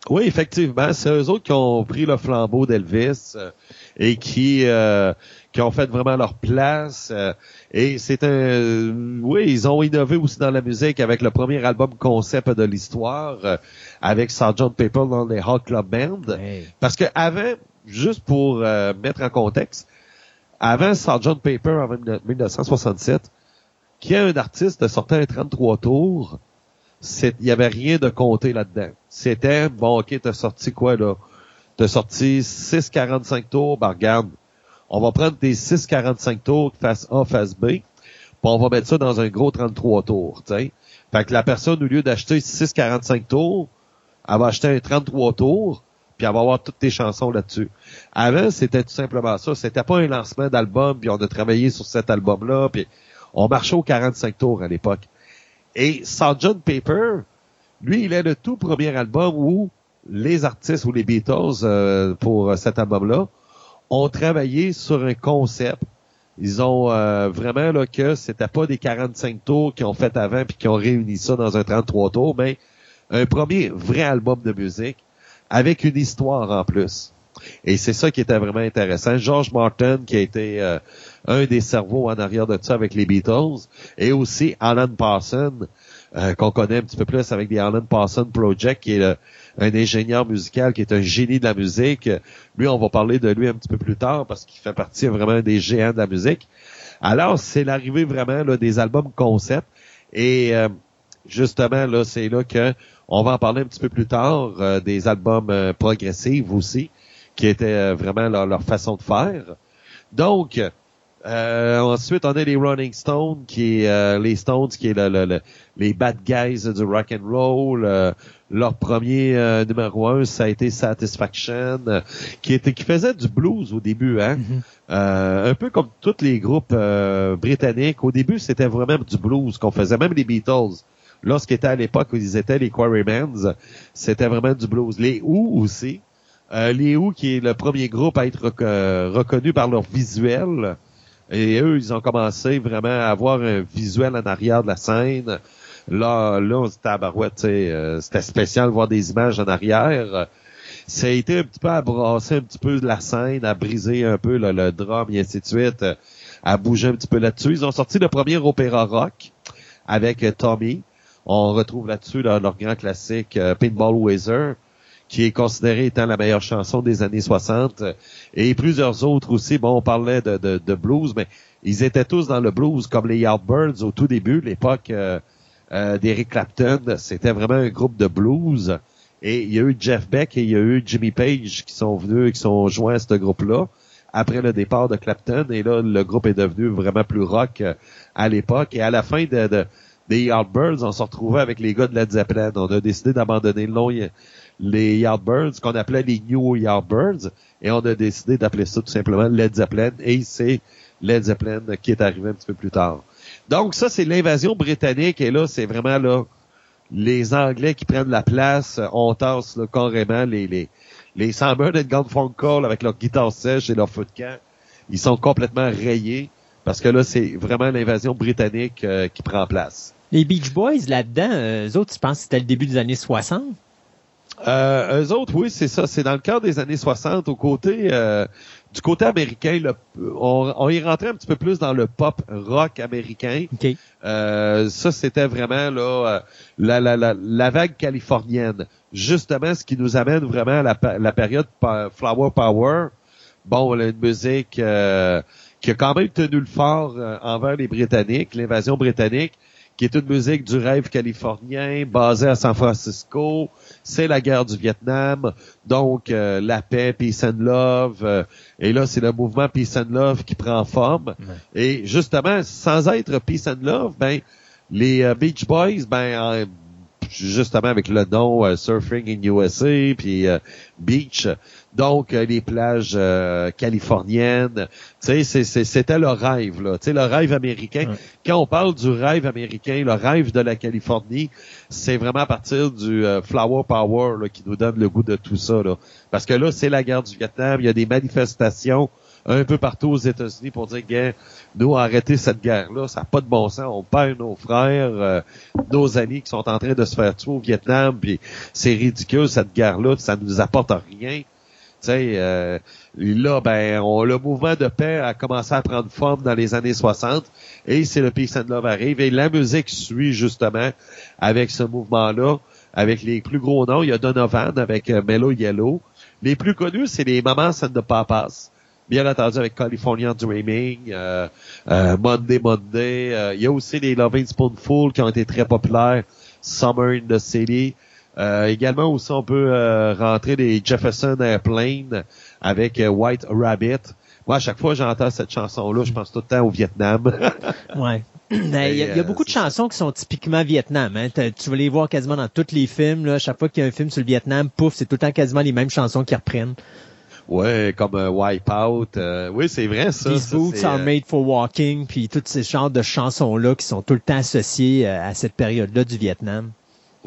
Oui, effectivement. C'est eux autres qui ont pris le flambeau d'Elvis. Euh, et qui, euh, qui ont fait vraiment leur place. Euh, et c'est un... oui, ils ont innové aussi dans la musique avec le premier album concept de l'histoire, euh, avec Sgt. Pepper dans les Hot Club Band. Parce que avant, juste pour euh, mettre en contexte, avant Sgt. Paper en 1967, qui est un artiste sortait un 33 tours, il y avait rien de compté là-dedans. C'était, bon, ok, t'as sorti quoi, là? T'as sorti 6,45 tours, ben regarde, on va prendre tes 6,45 tours face A, face B, puis on va mettre ça dans un gros 33 tours, tu Fait que la personne, au lieu d'acheter 6,45 tours, elle va acheter un 33 tours, puis elle va avoir toutes tes chansons là-dessus. Avant, c'était tout simplement ça. C'était pas un lancement d'album, puis on a travaillé sur cet album-là, puis on marchait aux 45 tours à l'époque. Et Sgt. Paper, lui, il est le tout premier album où les artistes ou les Beatles, euh, pour cet album-là, ont travaillé sur un concept. Ils ont euh, vraiment là que c'était pas des 45 tours qu'ils ont fait avant puis qui ont réuni ça dans un 33 tours, mais un premier vrai album de musique avec une histoire en plus. Et c'est ça qui était vraiment intéressant. George Martin, qui a été euh, un des cerveaux en arrière de ça avec les Beatles, et aussi Alan Parsons, euh, qu'on connaît un petit peu plus avec des Alan Parsons Project, qui est un ingénieur musical, qui est un génie de la musique. Lui, on va parler de lui un petit peu plus tard parce qu'il fait partie vraiment des géants de la musique. Alors, c'est l'arrivée vraiment là, des albums concept. Et euh, justement, là, c'est là que on va en parler un petit peu plus tard euh, des albums euh, progressifs aussi, qui étaient vraiment leur, façon de faire. Donc, ensuite, on a les Running Stones, qui les Stones, qui est le, les bad guys du rock and roll. Leur premier numéro un, ça a été Satisfaction, qui était qui faisait du blues au début, hein. Mm-hmm. un peu comme tous les groupes britanniques. Au début, c'était vraiment du blues qu'on faisait, même les Beatles lorsqu'ils étaient à l'époque où ils étaient les Quarrymans, c'était vraiment du blues. Les Who aussi. Euh, les Who qui est le premier groupe à être reconnu par leur visuel. Et eux, ils ont commencé vraiment à avoir un visuel en arrière de la scène. Là, là, on se tabarouette, euh, c'était spécial de voir des images en arrière. Ça a été un petit peu à brasser un petit peu de la scène, à briser un peu le drum et ainsi de suite, à bouger un petit peu là-dessus. Ils ont sorti le premier opéra rock avec Tommy. On retrouve là-dessus leur, grand classique euh, Pinball Wizard, qui est considéré étant la meilleure chanson des années 60. Et plusieurs autres aussi. Bon, on parlait de, de, blues, mais ils étaient tous dans le blues, comme les Yardbirds au tout début, l'époque euh, euh, d'Eric Clapton. C'était vraiment un groupe de blues. Et il y a eu Jeff Beck et il y a eu Jimmy Page qui sont venus, qui sont joints à ce groupe-là après le départ de Clapton. Et là, le groupe est devenu vraiment plus rock à l'époque. Et à la fin de des Yardbirds, on se retrouvait avec les gars de Led Zeppelin. On a décidé d'abandonner le nom les Yardbirds, qu'on appelait les New Yardbirds, et on a décidé d'appeler ça tout simplement Led Zeppelin, et c'est Led Zeppelin qui est arrivé un petit peu plus tard. Donc ça, c'est l'invasion britannique, et là, c'est vraiment là les Anglais qui prennent la place, on tasse là, carrément les les les Sunburn et Call avec leur guitare sèche et leur feu de camp. Ils sont complètement rayés parce que là, c'est vraiment l'invasion britannique euh, qui prend place. Les Beach Boys, là-dedans, euh, eux autres, tu penses que c'était le début des années 60? Euh, eux autres, oui, c'est ça. C'est dans le cadre des années 60, au côté euh, du côté américain, on, on, y rentrait un petit peu plus dans le pop rock américain. Euh, ça, c'était vraiment là la, la, la, la, vague californienne. Justement, ce qui nous amène vraiment à la, la période Flower Power. Bon, une musique qui a quand même tenu le fort envers les Britanniques, l'invasion britannique qui est une musique du rêve californien, basée à San Francisco. C'est la guerre du Vietnam, donc euh, la paix, peace and love. Euh, et là, c'est le mouvement peace and love qui prend forme. Et justement, sans être peace and love, ben les euh, Beach Boys, ben justement avec le nom Surfing in USA, puis Beach, donc, euh, les plages euh, californiennes, tu sais, c'était le rêve, là. Tu sais, le rêve américain. Quand on parle du rêve américain, le rêve de la Californie, c'est vraiment à partir du euh, Flower Power là, qui nous donne le goût de tout ça, là. Parce que là, c'est la guerre du Vietnam, il y a des manifestations un peu partout aux États-Unis pour dire, que nous, arrêter cette guerre-là, ça n'a pas de bon sens. On perd nos frères, nos amis qui sont en train de se faire tuer au Vietnam, puis c'est ridicule, cette guerre-là, ça nous apporte rien Euh, là, ben, le mouvement de paix a commencé à prendre forme dans les années 60 et c'est le Peace and Love arrive et la musique suit justement avec ce mouvement-là, avec les plus gros noms. Il y a Donovan avec euh, Mellow Yellow. Les plus connus, c'est les Mamas and the Papas. Bien entendu avec California Dreaming, euh, Monday Monday. il y a aussi les Loving Spoonful qui ont été très populaires. Summer in the City. Également aussi on peut rentrer les Jefferson Airplane avec White Rabbit. Moi, à chaque fois que j'entends cette chanson-là, je pense tout le temps au Vietnam. ouais. Ben, il y, a, beaucoup de chansons qui sont typiquement Vietnam. Hein. Tu vas les voir quasiment dans tous les films. Là. Chaque fois qu'il y a un film sur le Vietnam, pouf, c'est tout le temps quasiment les mêmes chansons qui reprennent. Ouais, comme euh, Wipeout. Euh, oui, c'est vrai ça. These boots are euh, made for walking, puis toutes ces genres de chansons-là qui sont tout le temps associées à cette période-là du Vietnam.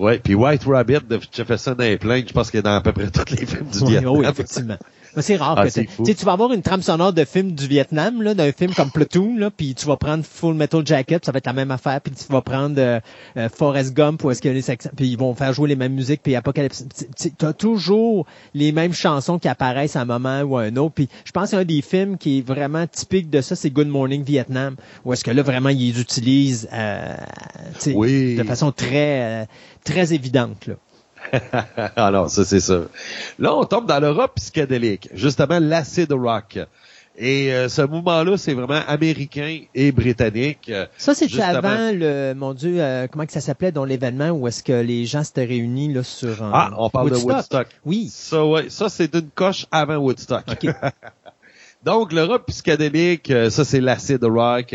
Ouais, puis White Rabbit de Jefferson Airplane, je pense qu'il est dans à peu près tous les films du Vietnam. Oui, effectivement. C'est rare ah, que tu vas avoir une trame sonore de film du Vietnam, là, d'un film comme Platoon, là, puis tu vas prendre Full Metal Jacket, ça va être la même affaire, puis tu vas prendre euh, euh, Forrest Gump, ou est-ce qu'il y a les puis ils vont faire jouer les mêmes musiques, puis Apocalypse. Tu as toujours les mêmes chansons qui apparaissent à un moment ou à un autre. Puis je pense qu'un des films qui est vraiment typique de ça, c'est Good Morning Vietnam, où est-ce que là vraiment ils utilisent euh, de façon très très évidente. Là. Alors, ça, c'est ça. Là, on tombe dans l'Europe psychédélique. Justement, l'acid rock. Et euh, ce mouvement-là, c'est vraiment américain et britannique. Ça, c'était avant le, mon Dieu, euh, comment que ça s'appelait dans l'événement où est-ce que les gens s'étaient réunis là sur un, Ah, on parle de Woodstock? Oui. Ça, ouais, ça c'est une coche avant Woodstock. Donc, l'Europe psychédélique, euh, ça c'est l'acid rock,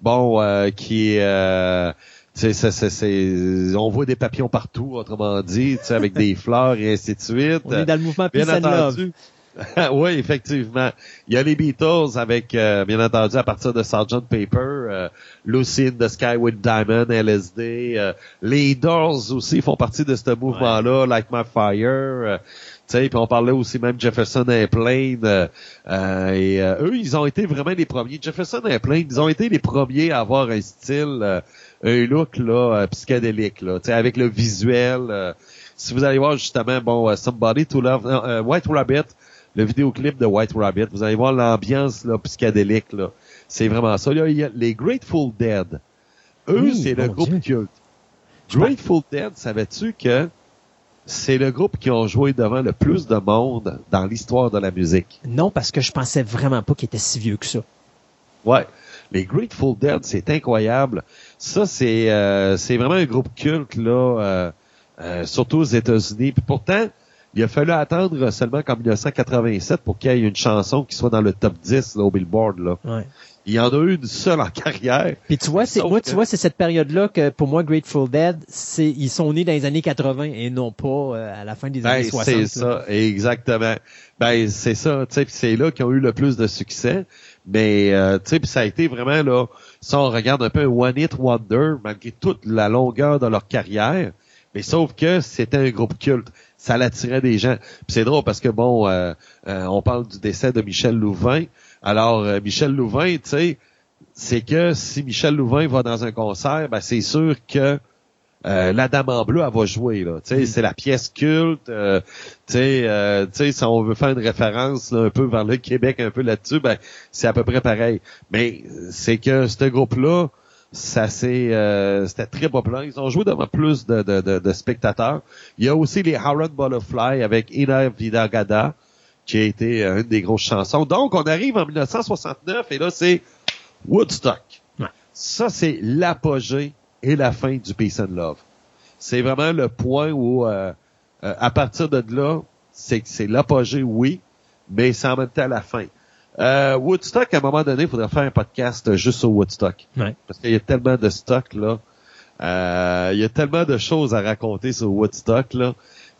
bon, qui est c'est, on voit des papillons partout, autrement dit, avec des fleurs et ainsi de suite. On est dans le mouvement Peace and Love. oui, effectivement. Il y a les Beatles avec, euh, bien entendu, à partir de Sgt. Paper, euh, Lucy in the Sky with Diamond, LSD. Euh, les Doors aussi font partie de ce mouvement-là, Like My Fire. Euh, puis on parlait aussi même Jefferson Airplane. et eux, ils ont été vraiment les premiers. Jefferson Airplane, ils ont été les premiers à avoir un style un look là euh, psychédélique là, avec le visuel. Euh, si vous allez voir justement bon euh, Somebody to Love White Rabbit, le vidéoclip de White Rabbit, vous allez voir l'ambiance là psychédélique là. C'est vraiment ça. il y a les Grateful Dead. Eux, c'est le groupe culte. Grateful Dead, savais-tu que c'est le groupe qui ont joué devant le plus de monde dans l'histoire de la musique? Non, parce que je pensais vraiment pas qu'il était si vieux que ça. Ouais. Les Grateful Dead, c'est incroyable. Ça, c'est euh, c'est vraiment un groupe culte, là, euh, euh, surtout aux États-Unis. Puis pourtant, il a fallu attendre seulement qu'en 1987 pour qu'il y ait une chanson qui soit dans le top 10 là, au Billboard. Là. Ouais. Il y en a eu une seule en carrière. Puis tu vois, c'est moi, tu vois, c'est cette période-là que pour moi, Grateful Dead, c'est ils sont nés dans les années 80 et non pas à la fin des ben, années 60. C'est ça, exactement. Ben c'est ça, tu sais, c'est là qu'ils ont eu le plus de succès. Mais euh, tu sais, ça a été vraiment là, si on regarde un peu one hit wonder malgré toute la longueur de leur carrière. Mais sauf que c'était un groupe culte, ça l'attirait des gens. c'est drôle parce que bon, euh, euh, on parle du décès de Michel Louvain. Alors euh, Michel Louvain, tu sais, c'est que si Michel Louvain va dans un concert, ben c'est sûr que euh, la Dame en bleu, elle va jouer. Là. Mm. C'est la pièce culte. Euh, euh, si on veut faire une référence un peu vers le Québec, un peu là-dessus, ben, c'est à peu près pareil. Mais c'est que ce groupe-là, ça c'est euh, c'était très populaire. Ils ont joué devant plus de, de, de, spectateurs. Il y a aussi les Howard Butterfly avec Ina Vidagada, qui a été une des grosses chansons. Donc, on arrive en 1969 et là, c'est Woodstock. Ça, c'est l'apogée et la fin du Peace and Love. C'est vraiment le point où, euh, euh, à partir de là, c'est c'est l'apogée, oui, mais c'est en même temps la fin. Euh, Woodstock, à un moment donné, il faudrait faire un podcast juste sur Woodstock. Parce qu'il y a tellement de stock, là. il y a tellement de choses à raconter sur Woodstock, là.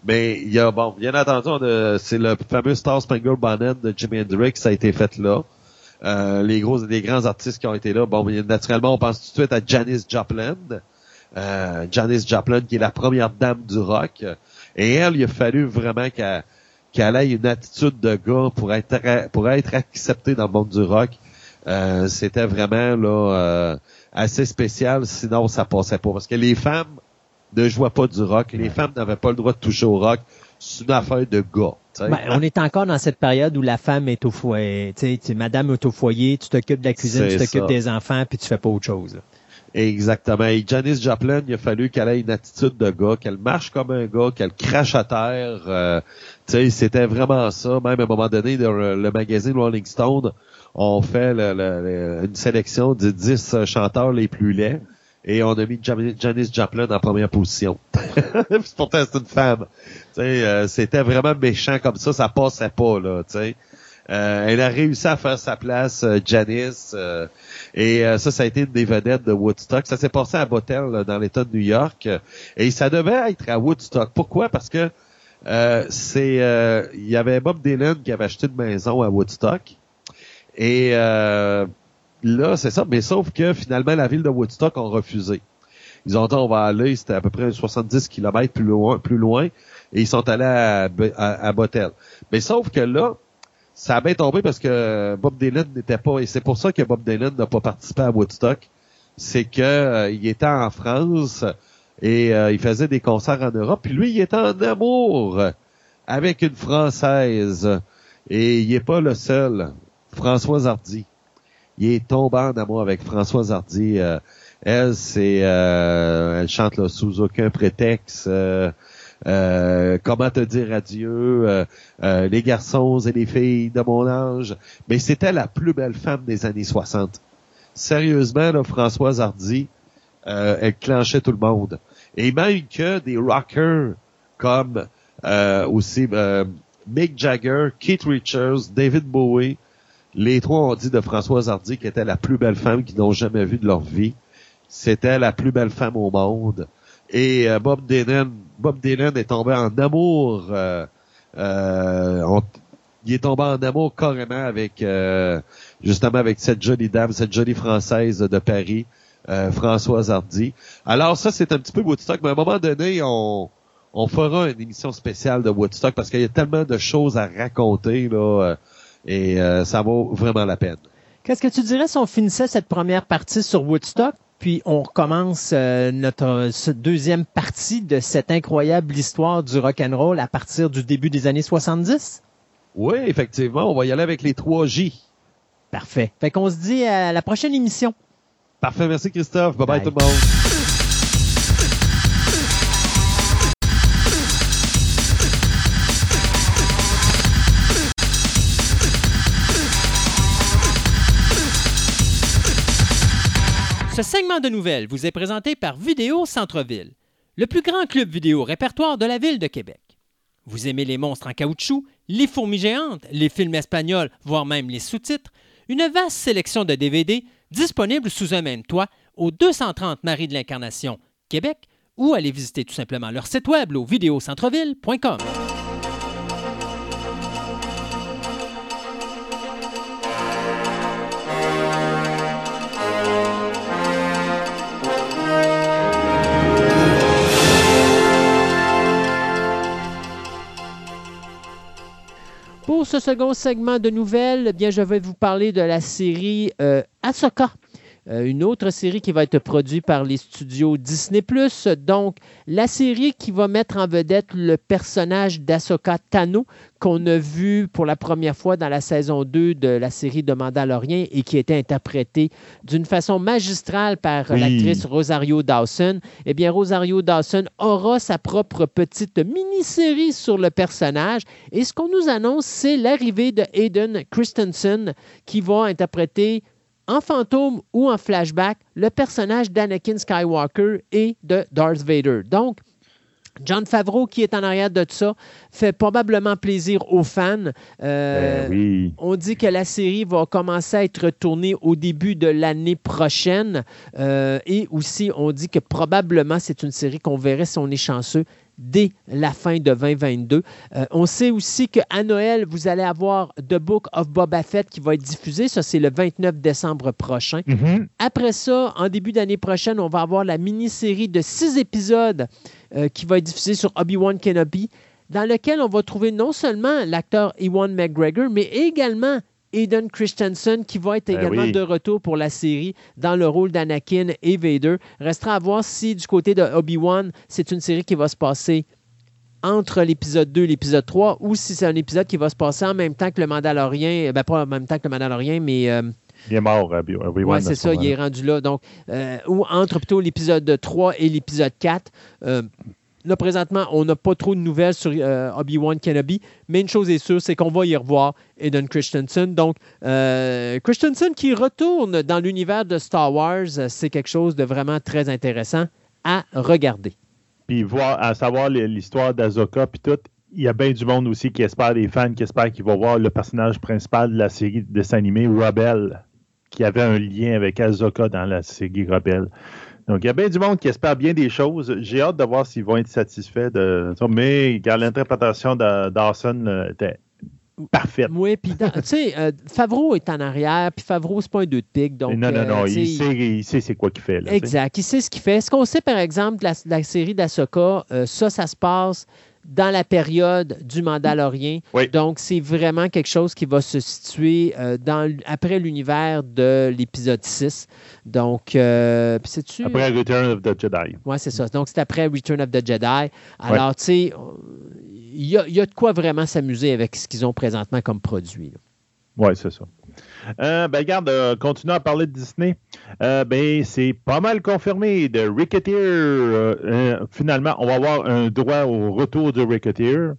Mais il y a, bon, bien entendu, c'est le fameux Star Spangled Banner de Jimi Hendrix, ça a été fait là. Euh, les gros, les grands artistes qui ont été là. Bon, naturellement, on pense tout de suite à Janis Joplin. Euh, Janis Joplin, qui est la première dame du rock. Et elle, il a fallu vraiment qu'elle ait une attitude de gars pour être pour être acceptée dans le monde du rock. Euh, c'était vraiment là euh, assez spécial, sinon ça passait pas. Parce que les femmes ne jouaient pas du rock. Les femmes n'avaient pas le droit de toucher au rock. C'est une affaire de gars. Ben, on est encore dans cette période où la femme est au foyer. Tu sais, madame est au foyer, tu t'occupes de la cuisine, tu t'occupes des enfants, puis tu fais pas autre chose. Exactement. Et Janice Joplin, il a fallu qu'elle ait une attitude de gars, qu'elle marche comme un gars, qu'elle crache à terre. Euh, tu sais, c'était vraiment ça. Même à un moment donné, dans le, magazine Rolling Stone, on fait une sélection de 10 chanteurs les plus laids et on a mis Janice Joplin en première position. Pourtant, c'est une femme. Euh, c'était vraiment méchant comme ça, ça passait pas, là, tu euh, elle a réussi à faire sa place, euh, Janice, euh, et ça, ça a été une des vedettes de Woodstock. Ça s'est passé à Bottel, dans l'État de New York, et ça devait être à Woodstock. Pourquoi? Parce que c'est, il y avait Bob Dylan qui avait acheté une maison à Woodstock, et là, c'est ça, mais sauf que finalement, la ville de Woodstock a refusé. Ils ont dit, on va aller, c'était à peu près 70 km plus loin, plus loin, et ils sont allés à, à, Bottel. Mais sauf que là, ça a bien tombé parce que Bob Dylan n'était pas, et c'est pour ça que Bob Dylan n'a pas participé à Woodstock, c'est que euh, il était en France et euh, il faisait des concerts en Europe, puis lui, il était en amour avec une Française. Et il est pas le seul. Françoise Hardy. Il est tombé en amour avec Françoise Hardy. Euh, elle, c'est elle chante là, sous aucun prétexte. Euh, comment te dire adieu, euh, euh, les garçons et les filles de mon âge. Mais c'était la plus belle femme des années 60. Sérieusement, là, Françoise Hardy, elle clenchait tout le monde. Et même que des rockers comme aussi Mick Jagger, Keith Richards, David Bowie, les trois ont dit de Françoise Hardy qu'elle était la plus belle femme qu'ils n'ont jamais vue de leur vie. C'était la plus belle femme au monde. Et Bob Dylan Bob Dylan est tombé en amour. Euh, euh, il est tombé en amour carrément avec euh, justement avec cette jolie dame, cette jolie française de Paris, Françoise Hardy. Alors ça, c'est un petit peu Woodstock, mais à un moment donné, on, on fera une émission spéciale de Woodstock parce qu'il y a tellement de choses à raconter là, et ça vaut vraiment la peine. Qu'est-ce que tu dirais si on finissait cette première partie sur Woodstock? Puis on recommence euh, notre deuxième partie de cette incroyable histoire du rock and roll à partir du début des années 70. Oui, effectivement, on va y aller avec les 3 J. Parfait. Fait qu'on se dit à la prochaine émission. Parfait, merci Christophe. bye, bye. tout le monde. Ce segment de nouvelles vous est présenté par Vidéo Centre-Ville, le plus grand club vidéo répertoire de la ville de Québec. Vous aimez les monstres en caoutchouc, les fourmis géantes, les films espagnols, voire même les sous-titres, une vaste sélection de DVD disponible sous un même toit au 230 Marie de l'Incarnation, Québec, ou allez visiter tout simplement leur site web au vidéocentreville.com. Pour ce second segment de nouvelles, eh bien, je vais vous parler de la série euh, Ahsoka. Euh, une autre série qui va être produite par les studios Disney+. Donc, la série qui va mettre en vedette le personnage d'Asoka Tano, qu'on a vu pour la première fois dans la saison 2 de la série de Mandalorian et qui a été interprétée d'une façon magistrale par l'actrice Rosario Dawson. Eh bien, Rosario Dawson aura sa propre petite mini-série sur le personnage. Et ce qu'on nous annonce, c'est l'arrivée de Hayden Christensen qui va interpréter en fantôme ou en flashback le personnage d'Anakin Skywalker et de Darth Vader. Donc, John Favreau, qui est en arrière de ça, fait probablement plaisir aux fans. Euh, ben on dit que la série va commencer à être tournée au début de l'année prochaine. Euh, et aussi, on dit que probablement c'est une série qu'on verrait si on est chanceux dès la fin de 2022. Euh, on sait aussi qu'à Noël, vous allez avoir The Book of Boba Fett qui va être diffusé. Ça, c'est le 29 décembre prochain. Mm-hmm. Après ça, en début d'année prochaine, on va avoir la mini-série de six épisodes euh, qui va être diffusée sur Obi-Wan Kenobi, dans lequel on va trouver non seulement l'acteur Ewan McGregor, mais également Aiden Christensen, qui va être ben également de retour pour la série dans le rôle d'Anakin et Vader. Restera à voir si du côté de Obi-Wan, c'est une série qui va se passer entre l'épisode 2 et l'épisode 3 ou si c'est un épisode qui va se passer en même temps que le Mandalorien, ben pas en même temps que le Mandalorien, mais... Euh, il est mort, euh, Oui, c'est ça, il est rendu là. Donc, euh, ou entre plutôt l'épisode 3 et l'épisode 4. Là, présentement, on n'a pas trop de nouvelles sur Obi-Wan Kenobi, mais une chose est sûre, c'est qu'on va y revoir Eden Christensen. Donc, Christensen qui retourne dans l'univers de Star Wars, c'est quelque chose de vraiment très intéressant à regarder puis voir, à savoir l'histoire d'Azoka, puis tout, il y a bien du monde aussi qui espère, des fans qui espèrent qu'ils vont voir le personnage principal de la série de dessin Rebel, qui avait un lien avec Azoka dans la série Rebel. Donc, il y a bien du monde qui espère bien des choses. J'ai hâte de voir s'ils vont être satisfaits de ça. Mais l'interprétation de Dawson euh, était parfaite. Oui, puis tu sais, euh, Favreau est en arrière, puis Favreau, c'est pas un deux de pique. Donc, non, non, non, euh, il, sait, il sait c'est quoi qu'il fait. Là, exact, il sait ce qu'il fait. Ce qu'on sait, par exemple, la, la série d'Asoka, euh, ça, ça se passe dans la période du Mandalorien. Oui. Donc, c'est vraiment quelque chose qui va se situer dans, après l'univers de l'épisode 6. Donc, euh, c'est-tu... Après Return of the Jedi. Oui, c'est ça. Donc, c'est après Return of the Jedi. Alors, tu sais, il y, a, de quoi vraiment s'amuser avec ce qu'ils ont présentement comme produit. Oui, c'est ça. Euh, ben, regarde, euh, continuons à parler de Disney. Euh, ben, c'est pas mal confirmé de Ricketeer. finalement, on va avoir un droit au retour de Ricketeer.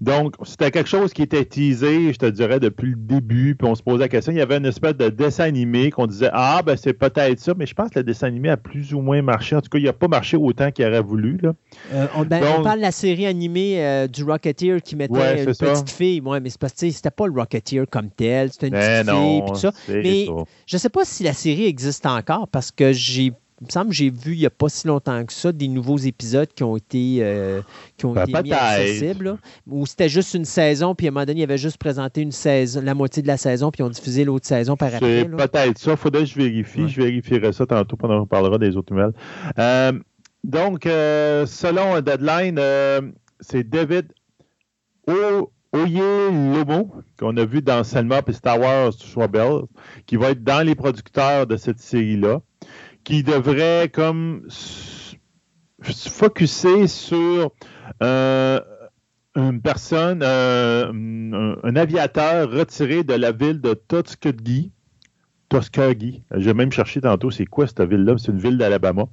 Donc, c'était quelque chose qui était teasé, je te dirais, depuis le début, puis on se posait la question. Il y avait une espèce de dessin animé qu'on disait Ah, ben c'est peut-être ça, mais je pense que le dessin animé a plus ou moins marché. En tout cas, il n'a pas marché autant qu'il aurait voulu. Là. Euh, on, ben, on, parle de la série animée euh, du Rocketeer qui mettait une petite fille. Ouais, mais c'est parce que c'était pas le Rocketeer comme tel, c'était une ben petite fille, puis tout ça. Mais je ne sais pas si la série existe encore parce que j'ai il me semble que j'ai vu il n'y a pas si longtemps que ça des nouveaux épisodes qui ont été, euh, qui ont ben, été mis accessibles. Ou c'était juste une saison, puis à un moment donné, il avait juste présenté une saison, la moitié de la saison, puis ils ont diffusé l'autre saison par après. Peut-être ça. Il faudrait que je vérifie. Je vérifierai ça tantôt pendant qu'on parlera des autres nouvelles. Euh, donc, euh, selon Deadline, c'est David Oye Lomo, qu'on a vu dans Selma et Star Wars Rebels, qui va être dans les producteurs de cette série-là qui devrait comme se focuser sur euh, une personne, euh, un, aviateur retiré de la ville de Tuskegee. Tuskegee. J'ai même cherché tantôt c'est quoi cette ville-là. C'est une ville d'Alabama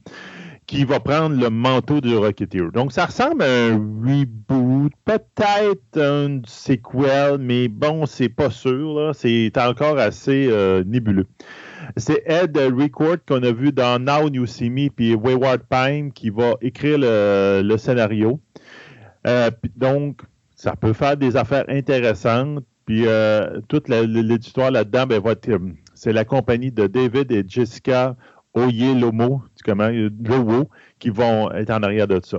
qui va prendre le manteau du Rocketeer. Donc, ça ressemble à un reboot, peut-être un sequel, mais bon, c'est pas sûr. C'est encore assez euh, nébuleux. C'est Ed Record qu'on a vu dans Now You See Me puis Wayward Pine qui va écrire le, scénario. Euh, donc, ça peut faire des affaires intéressantes. Puis euh, toute l'éditoire là-dedans, ben, c'est la compagnie de David et Jessica Oyelomo, comment, Lowo, qui vont être en arrière de ça.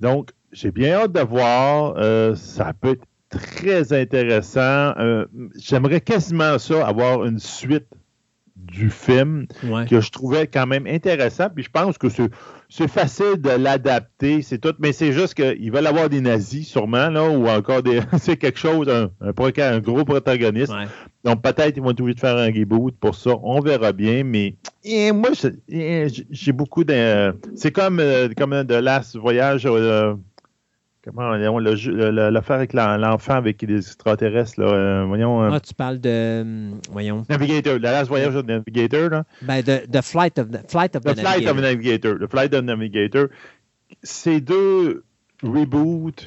Donc, j'ai bien hâte de voir. Euh, ça peut être très intéressant. J'aimerais quasiment ça, avoir une suite du film que je trouvais quand même intéressant. Puis je pense que c'est facile de l'adapter, c'est tout. Mais c'est juste qu'ils veulent avoir des nazis, sûrement, là, ou encore des. c'est quelque chose, un, un, gros protagoniste. Donc peut-être ils vont être obligés de faire un reboot pour ça. On verra bien. Mais et moi, j'ai beaucoup de. C'est comme, euh, comme The Last Voyage. Euh, Comment, l'affaire avec l'enfant avec les extraterrestres, là, euh, voyons. Euh, ah, tu parles de, hum, voyons. Navigator, le last voyage de Navigator, là. Ben, the, Flight of the, flight of the, the Flight of Navigator. The Flight of Navigator. Ces deux reboots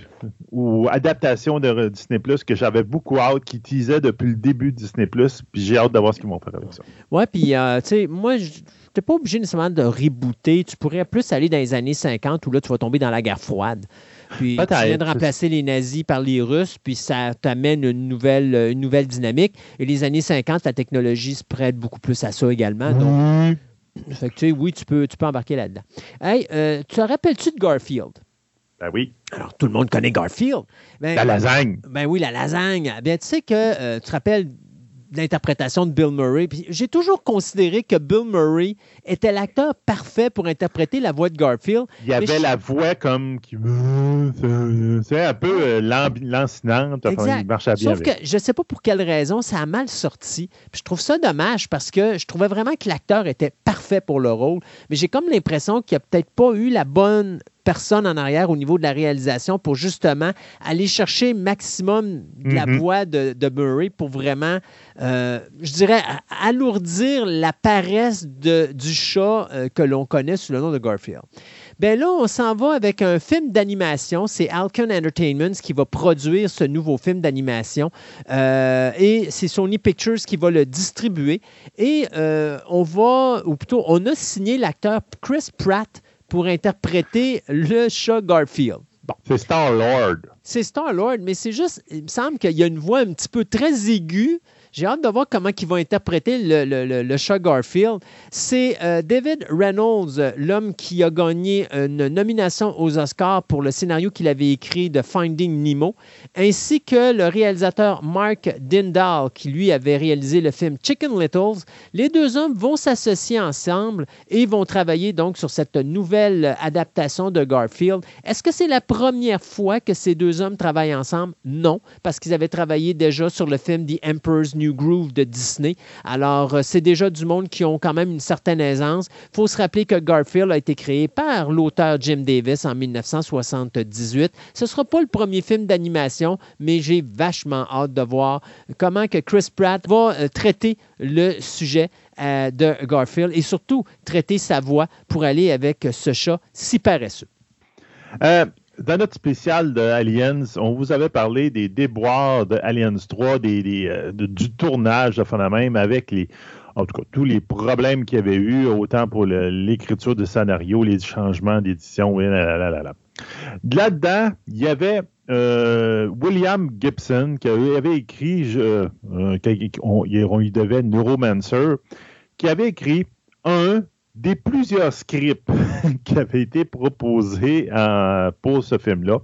ou adaptations de Disney Plus que j'avais beaucoup hâte, qui teasaient depuis le début de Disney Plus, puis j'ai hâte de voir ce qu'ils vont faire avec ça. Ouais, puis, euh, tu sais, moi, tu n'es pas obligé nécessairement de rebooter. Tu pourrais plus aller dans les années 50 où là, tu vas tomber dans la guerre froide. Puis tu viens de remplacer les nazis par les Russes, puis ça t'amène une nouvelle, une nouvelle dynamique. Et les années 50, la technologie se prête beaucoup plus à ça également. Donc, fait que, tu sais, oui, tu peux, tu peux embarquer là-dedans. Hey, euh, tu te rappelles-tu de Garfield? Ben oui. Alors, tout le monde connaît Garfield. Ben, la lasagne. Ben oui, la lasagne. Ben, tu sais que euh, tu te rappelles l'interprétation de Bill Murray. J'ai toujours considéré que Bill Murray était l'acteur parfait pour interpréter la voix de Garfield. Il y avait la voix comme qui. C'est un peu euh, lancinante. il marchait bien. Sauf que je ne sais pas pour quelle raison, ça a mal sorti. je trouve ça dommage parce que je trouvais vraiment que l'acteur était parfait pour le rôle. Mais j'ai comme l'impression qu'il n'a peut-être pas eu la bonne personnes en arrière au niveau de la réalisation pour justement aller chercher maximum de la mm-hmm. voix de, Murray pour vraiment, euh, je dirais, alourdir la paresse du chat euh, que l'on connaît sous le nom de Garfield. Bien là, on s'en va avec un film d'animation. C'est Alcon Entertainment qui va produire ce nouveau film d'animation. Euh, et c'est Sony Pictures qui va le distribuer. Et euh, on va, ou plutôt, on a signé l'acteur Chris Pratt pour interpréter le chat Garfield. Bon. C'est Star-Lord. C'est Star-Lord, mais c'est juste, il me semble qu'il y a une voix un petit peu très aiguë j'ai hâte de voir comment ils vont interpréter le, le, le, chat Garfield. C'est euh, David Reynolds, l'homme qui a gagné une nomination aux Oscars pour le scénario qu'il avait écrit de Finding Nemo, ainsi que le réalisateur Mark Dindal, qui lui avait réalisé le film Chicken Littles. Les deux hommes vont s'associer ensemble et vont travailler donc sur cette nouvelle adaptation de Garfield. Est-ce que c'est la première fois que ces deux hommes travaillent ensemble? Non, parce qu'ils avaient travaillé déjà sur le film The Emperor's Groove de Disney. Alors, euh, c'est déjà du monde qui ont quand même une certaine aisance. Il faut se rappeler que Garfield a été créé par l'auteur Jim Davis en 1978. Ce ne sera pas le premier film d'animation, mais j'ai vachement hâte de voir comment que Chris Pratt va euh, traiter le sujet euh, de Garfield et surtout traiter sa voix pour aller avec ce chat si paresseux dans notre spécial de Aliens, on vous avait parlé des déboires de Aliens 3, des, euh, du tournage de même avec les, en tout cas, tous les problèmes qu'il y avait eu, autant pour l'écriture de scénario, les changements d'édition, Là-dedans, il y avait euh, William Gibson qui avait écrit, je, euh, on, lui devait Neuromancer, qui avait écrit un des plusieurs scripts qui avaient été proposés euh, pour ce film-là.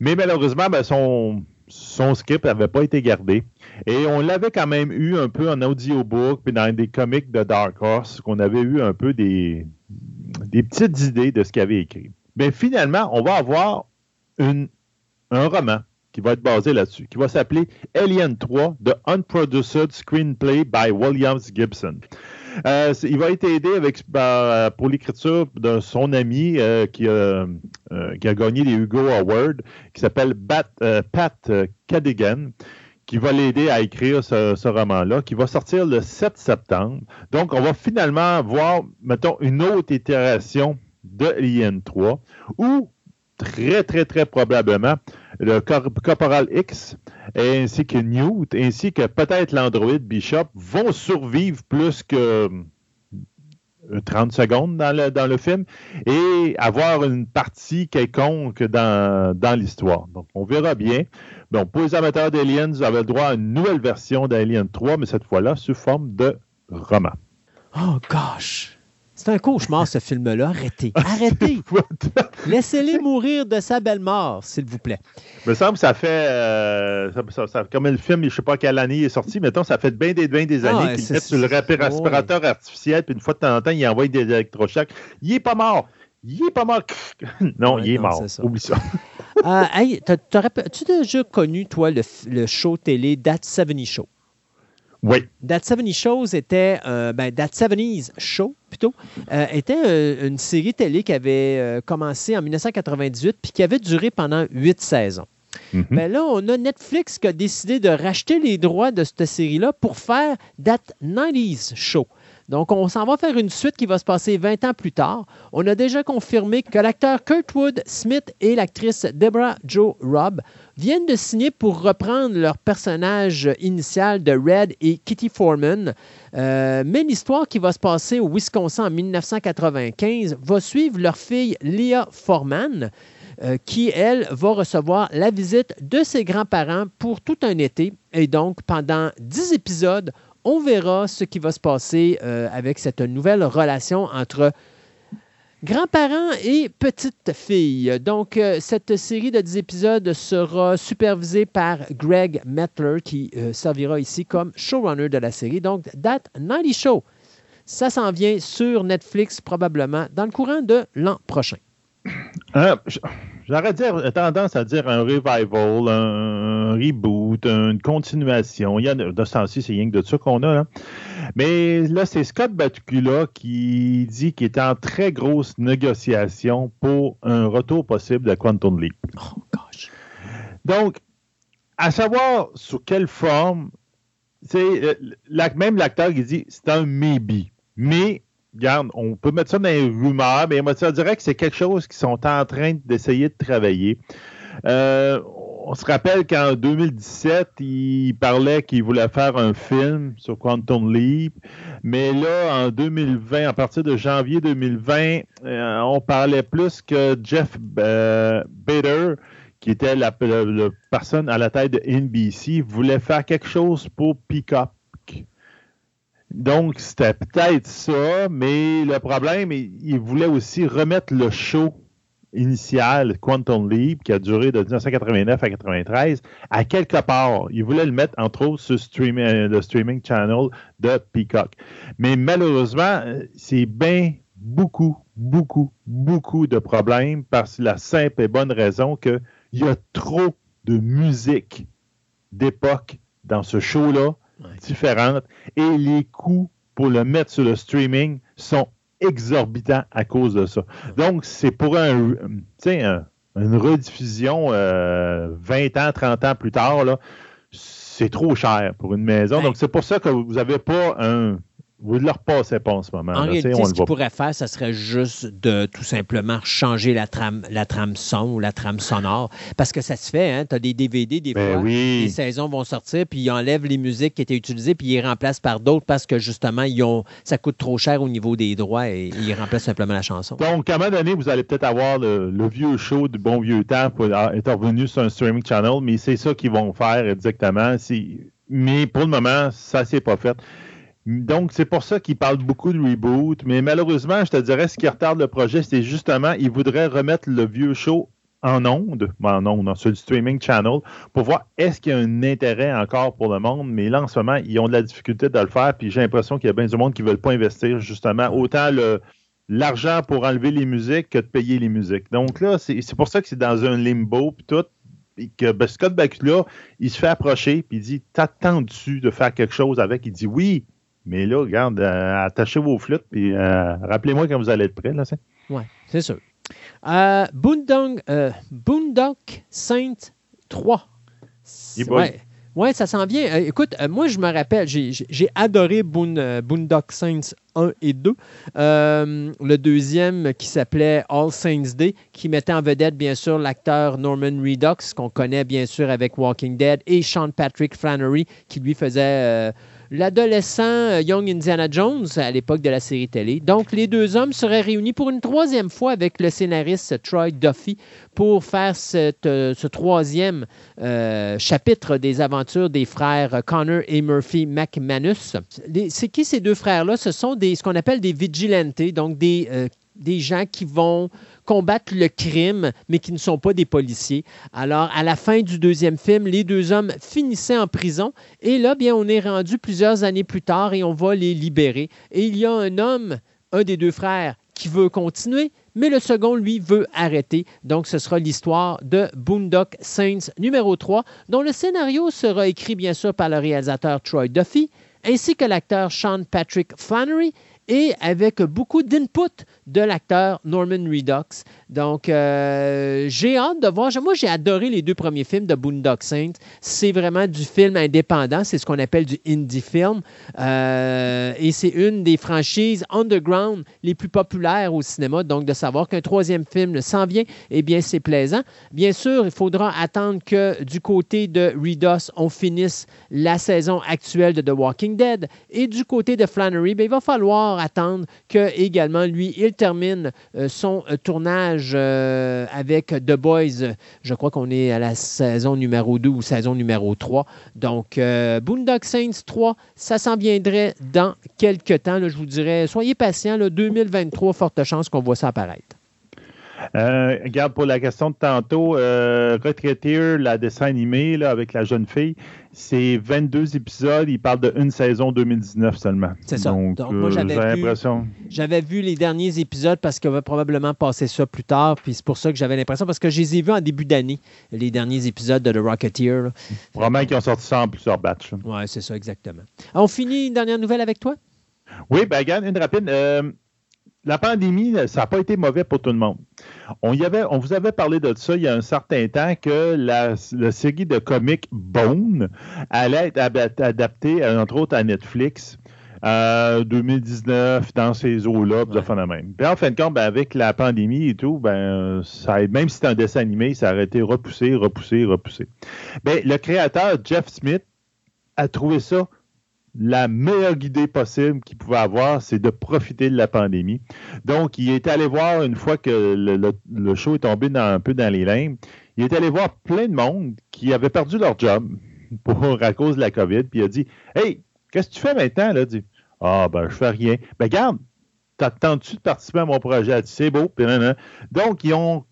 Mais malheureusement, ben, son, script n'avait pas été gardé. Et on l'avait quand même eu un peu en audiobook, puis dans des comics de Dark Horse, qu'on avait eu un peu des, petites idées de ce qu'il avait écrit. Mais finalement, on va avoir un roman qui va être basé là-dessus, qui va s'appeler Alien 3, The Unproduced Screenplay by Williams Gibson. Euh, il va être aidé avec, euh, pour l'écriture de son ami euh, qui, a, gagné les Hugo Awards, qui s'appelle Pat Cadigan qui va l'aider à écrire ce, roman-là, qui va sortir le 7 septembre. Donc, on va finalement voir, mettons, une autre itération de Alien 3, où très, très, très probablement, le Corporal X ainsi que Newt, ainsi que peut-être l'androïde Bishop vont survivre plus que 30 euh, secondes dans le, film et avoir une partie quelconque dans, l'histoire. Donc, on verra bien. Bon, pour les amateurs d'Aliens, vous avez le droit à une nouvelle version d'Alien 3, mais cette fois-là sous forme de roman. Oh gosh! C'est un cauchemar, ce film-là. Arrêtez. Arrêtez. Laissez-les mourir de sa belle mort, s'il vous plaît. Il me semble que ça fait. Euh, comme le film, je ne sais pas quelle année il est sorti, mettons, ça fait bien des, des ah, années qu'il met sur le respirateur artificiel, puis une fois de temps en temps, il envoie des électrochocs. Il n'est pas mort. Il est pas mort. non, il est mort. Oublie ça. euh, hey, as-tu déjà connu, toi, le, le show télé That 70 Show? Oui. That 70 Shows était, euh, ben, That 70s Show, plutôt, euh, était euh, une série télé qui avait commencé en 1998 puis qui avait duré pendant huit saisons. Mais mm-hmm. ben là, on a Netflix qui a décidé de racheter les droits de cette série-là pour faire That 90s Show. Donc, on s'en va faire une suite qui va se passer 20 ans plus tard. On a déjà confirmé que l'acteur Kurtwood Smith et l'actrice Deborah Jo Robb viennent de signer pour reprendre leur personnage initial de Red et Kitty Foreman. Euh, mais l'histoire qui va se passer au Wisconsin en 1995 va suivre leur fille Leah Foreman. Euh, qui, elle, va recevoir la visite de ses grands-parents pour tout un été. Et donc, pendant 10 épisodes, on verra ce qui va se passer euh, avec cette nouvelle relation entre grands-parents et petite fille. Donc, euh, cette série de 10 épisodes sera supervisée par Greg Mettler, qui euh, servira ici comme showrunner de la série. Donc, That 90 Show, ça s'en vient sur Netflix probablement dans le courant de l'an prochain. Ah, j'aurais tendance à dire un revival, un, reboot, une continuation. Il y a de ce temps-ci, c'est rien que de ça qu'on a. Hein. Mais là, c'est Scott Bakula qui dit qu'il est en très grosse négociation pour un retour possible de Quantum Leap. Oh, gosh. Donc, à savoir sous quelle forme, c'est même l'acteur qui dit c'est un maybe. Mais on peut mettre ça dans les rumeurs, mais moi, je dirais que c'est quelque chose qu'ils sont en train d'essayer de travailler. Euh, on se rappelle qu'en 2017, il parlait qu'il voulait faire un film sur Quantum Leap, mais là, en 2020, à partir de janvier 2020, euh, on parlait plus que Jeff euh, Bader, qui était la, personne à la tête de NBC, voulait faire quelque chose pour Peacock. Donc, c'était peut-être ça, mais le problème, il, voulait aussi remettre le show initial, Quantum Leap, qui a duré de 1989 à 93, à quelque part. Il voulait le mettre, entre autres, sur euh, le streaming channel de Peacock. Mais malheureusement, c'est bien beaucoup, beaucoup, beaucoup de problèmes parce la simple et bonne raison qu'il y a trop de musique d'époque dans ce show-là différentes et les coûts pour le mettre sur le streaming sont exorbitants à cause de ça. Donc, c'est pour un, une rediffusion 20 euh, ans, 30 ans plus tard, c'est trop cher pour une maison. Donc, c'est pour ça que vous n'avez pas un, vous ne leur passez pas en ce moment. En réalité, ce qu'ils pourrait faire, ce serait juste de tout simplement changer la trame, la trame son ou la trame sonore. Parce que ça se fait, hein? tu as des DVD, des ben fois, les saisons vont sortir, puis ils enlèvent les musiques qui étaient utilisées, puis ils les remplacent par d'autres parce que justement, ils ont, ça coûte trop cher au niveau des droits et ils remplacent simplement la chanson. Donc, à un moment donné, vous allez peut-être avoir le, vieux show du bon vieux temps pour être revenu sur un streaming channel, mais c'est ça qu'ils vont faire exactement. Mais pour le moment, ça s'est pas fait. Donc, c'est pour ça qu'il parle beaucoup de reboot. Mais malheureusement, je te dirais, ce qui retarde le projet, c'est justement, il voudrait remettre le vieux show en ondes, en ondes, sur le streaming channel, pour voir est-ce qu'il y a un intérêt encore pour le monde. Mais là, en ce moment, ils ont de la difficulté de le faire. Puis j'ai l'impression qu'il y a bien du monde qui ne veulent pas investir, justement, autant l'argent pour enlever les musiques que de payer les musiques. Donc là, c'est pour ça que c'est dans un limbo, puis tout. Que ben, Scott Bakula, il se fait approcher, puis il dit T'attends-tu de faire quelque chose avec Il dit Oui, mais là, regarde, euh, attachez vos flûtes, puis euh, rappelez-moi quand vous allez être prêt. Là, oui, c'est sûr. Euh, Boondock, Saint 3. Ouais. Oui, ça s'en vient. écoute, moi, je me rappelle, j'ai adoré Boondock Saints 1 et 2. le deuxième qui s'appelait All Saints Day, qui mettait en vedette, bien sûr, l'acteur Norman Reedus, qu'on connaît bien sûr avec Walking Dead, et Sean Patrick Flannery, qui lui faisait l'adolescent euh, Young Indiana Jones à l'époque de la série télé. Donc, les deux hommes seraient réunis pour une troisième fois avec le scénariste Troy Duffy pour faire euh, ce troisième euh, chapitre des aventures des frères Connor et Murphy McManus. C'est qui ces deux frères-là? Ce sont des, ce qu'on appelle des vigilantes, donc des, des gens qui vont combattent le crime, mais qui ne sont pas des policiers. Alors, à la fin du deuxième film, les deux hommes finissaient en prison. Et là, bien, on est rendu plusieurs années plus tard et on va les libérer. Et il y a un homme, un des deux frères, qui veut continuer, mais le second, lui, veut arrêter. Donc, ce sera l'histoire de Boondock Saints numéro 3, dont le scénario sera écrit, bien sûr, par le réalisateur Troy Duffy, ainsi que l'acteur Sean Patrick Flannery, et avec beaucoup d'input de l'acteur Norman Redux. Donc, euh, j'ai hâte de voir. Moi, j'ai adoré les deux premiers films de Boondock Saints. C'est vraiment du film indépendant. C'est ce qu'on appelle du indie film. Euh, et c'est une des franchises underground les plus populaires au cinéma. Donc, de savoir qu'un troisième film s'en vient, eh bien, c'est plaisant. Bien sûr, il faudra attendre que du côté de Redux, on finisse la saison actuelle de The Walking Dead. Et du côté de Flannery, bien, il va falloir attendre que également, lui, il termine euh, son tournage euh, avec The Boys. Je crois qu'on est à la saison numéro 2 ou saison numéro 3. Donc, euh, Boondock Saints 3, ça s'en viendrait dans quelques temps. je vous dirais, soyez patients. 2023, forte chance qu'on voit ça apparaître. Euh, regarde, pour la question de tantôt, euh, la dessin animé avec la jeune fille, c'est 22 épisodes. Il parle d'une saison 2019 seulement. C'est ça. Donc, moi, j'avais vu, j'avais vu les derniers épisodes parce qu'on va probablement passer ça plus tard. Puis c'est pour ça que j'avais l'impression, parce que je les ai vus en début d'année, les derniers épisodes de The Rocketeer. Vraiment qu'ils ont sorti ça en plusieurs batchs. Oui, c'est ça, exactement. On finit une dernière nouvelle avec toi? Oui, ben, regarde, une rapide. Euh, la pandémie, ça n'a pas été mauvais pour tout le monde. On, y avait, on vous avait parlé de ça il y a un certain temps que la, série de comics Bone allait être adaptée, entre autres, à Netflix. Euh, 2019 dans ces eaux-là, ouais. phénomène. Puis en fin de compte, ben, avec la pandémie et tout, ben, ça, même si c'était un dessin animé, ça a été repoussé, repoussé, repoussé. Ben, le créateur Jeff Smith a trouvé ça la meilleure idée possible qu'il pouvait avoir, c'est de profiter de la pandémie. Donc, il est allé voir, une fois que le, show est tombé un peu dans les limbes, il est allé voir plein de monde qui avait perdu leur job à cause de la COVID, puis il a dit Hey, qu'est-ce que tu fais maintenant? Là? dit Ah, ben, je fais rien. Ben, garde, t'attends-tu de participer à mon projet? C'est beau. Donc, ils ont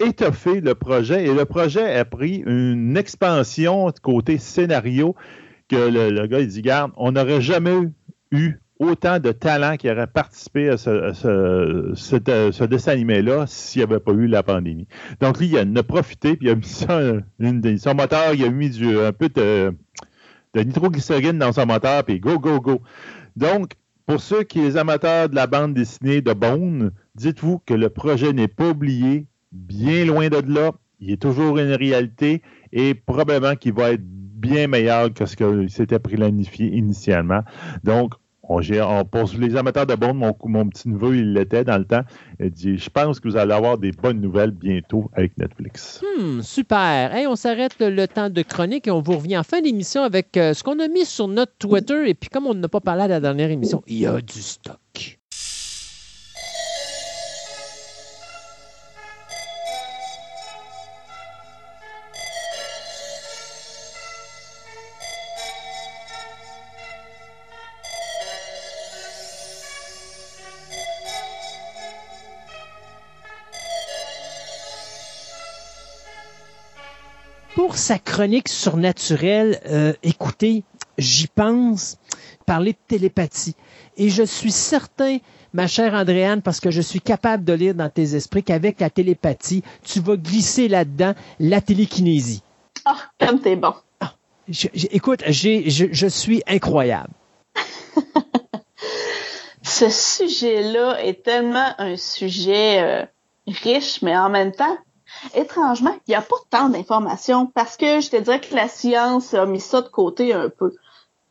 étoffé le projet et le projet a pris une expansion côté scénario le, gars, il dit, garde, on n'aurait jamais eu autant de talents qui auraient participé à ce, dessin animé-là s'il n'y avait pas eu la pandémie. Donc, lui, il en a profité, puis il a mis ça, son moteur, il a mis du, un peu de, de nitroglycérine dans son moteur, puis go, go, go. Donc, pour ceux qui sont amateurs de la bande dessinée de Bone, dites-vous que le projet n'est pas oublié, bien loin de là, il est toujours une réalité et probablement qu'il va être bien meilleur que ce que s'était planifié initialement. Donc, on, on, pour les amateurs de bande, mon, petit neveu, il l'était dans le temps. Il dit Je pense que vous allez avoir des bonnes nouvelles bientôt avec Netflix. Hmm, super. Hey, on s'arrête le, temps de chronique et on vous revient en fin d'émission avec euh, ce qu'on a mis sur notre Twitter. Et puis, comme on n'a pas parlé à la dernière émission, il y a du stock. Pour sa chronique surnaturelle, euh, écoutez, j'y pense, parler de télépathie. Et je suis certain, ma chère Andréane, parce que je suis capable de lire dans tes esprits qu'avec la télépathie, tu vas glisser là-dedans la télékinésie. Ah, comme t'es bon. Ah, écoute, je, suis incroyable. Ce sujet-là est tellement un sujet euh, riche, mais en même temps étrangement, il n'y a pas tant d'informations parce que je te dirais que la science a mis ça de côté un peu.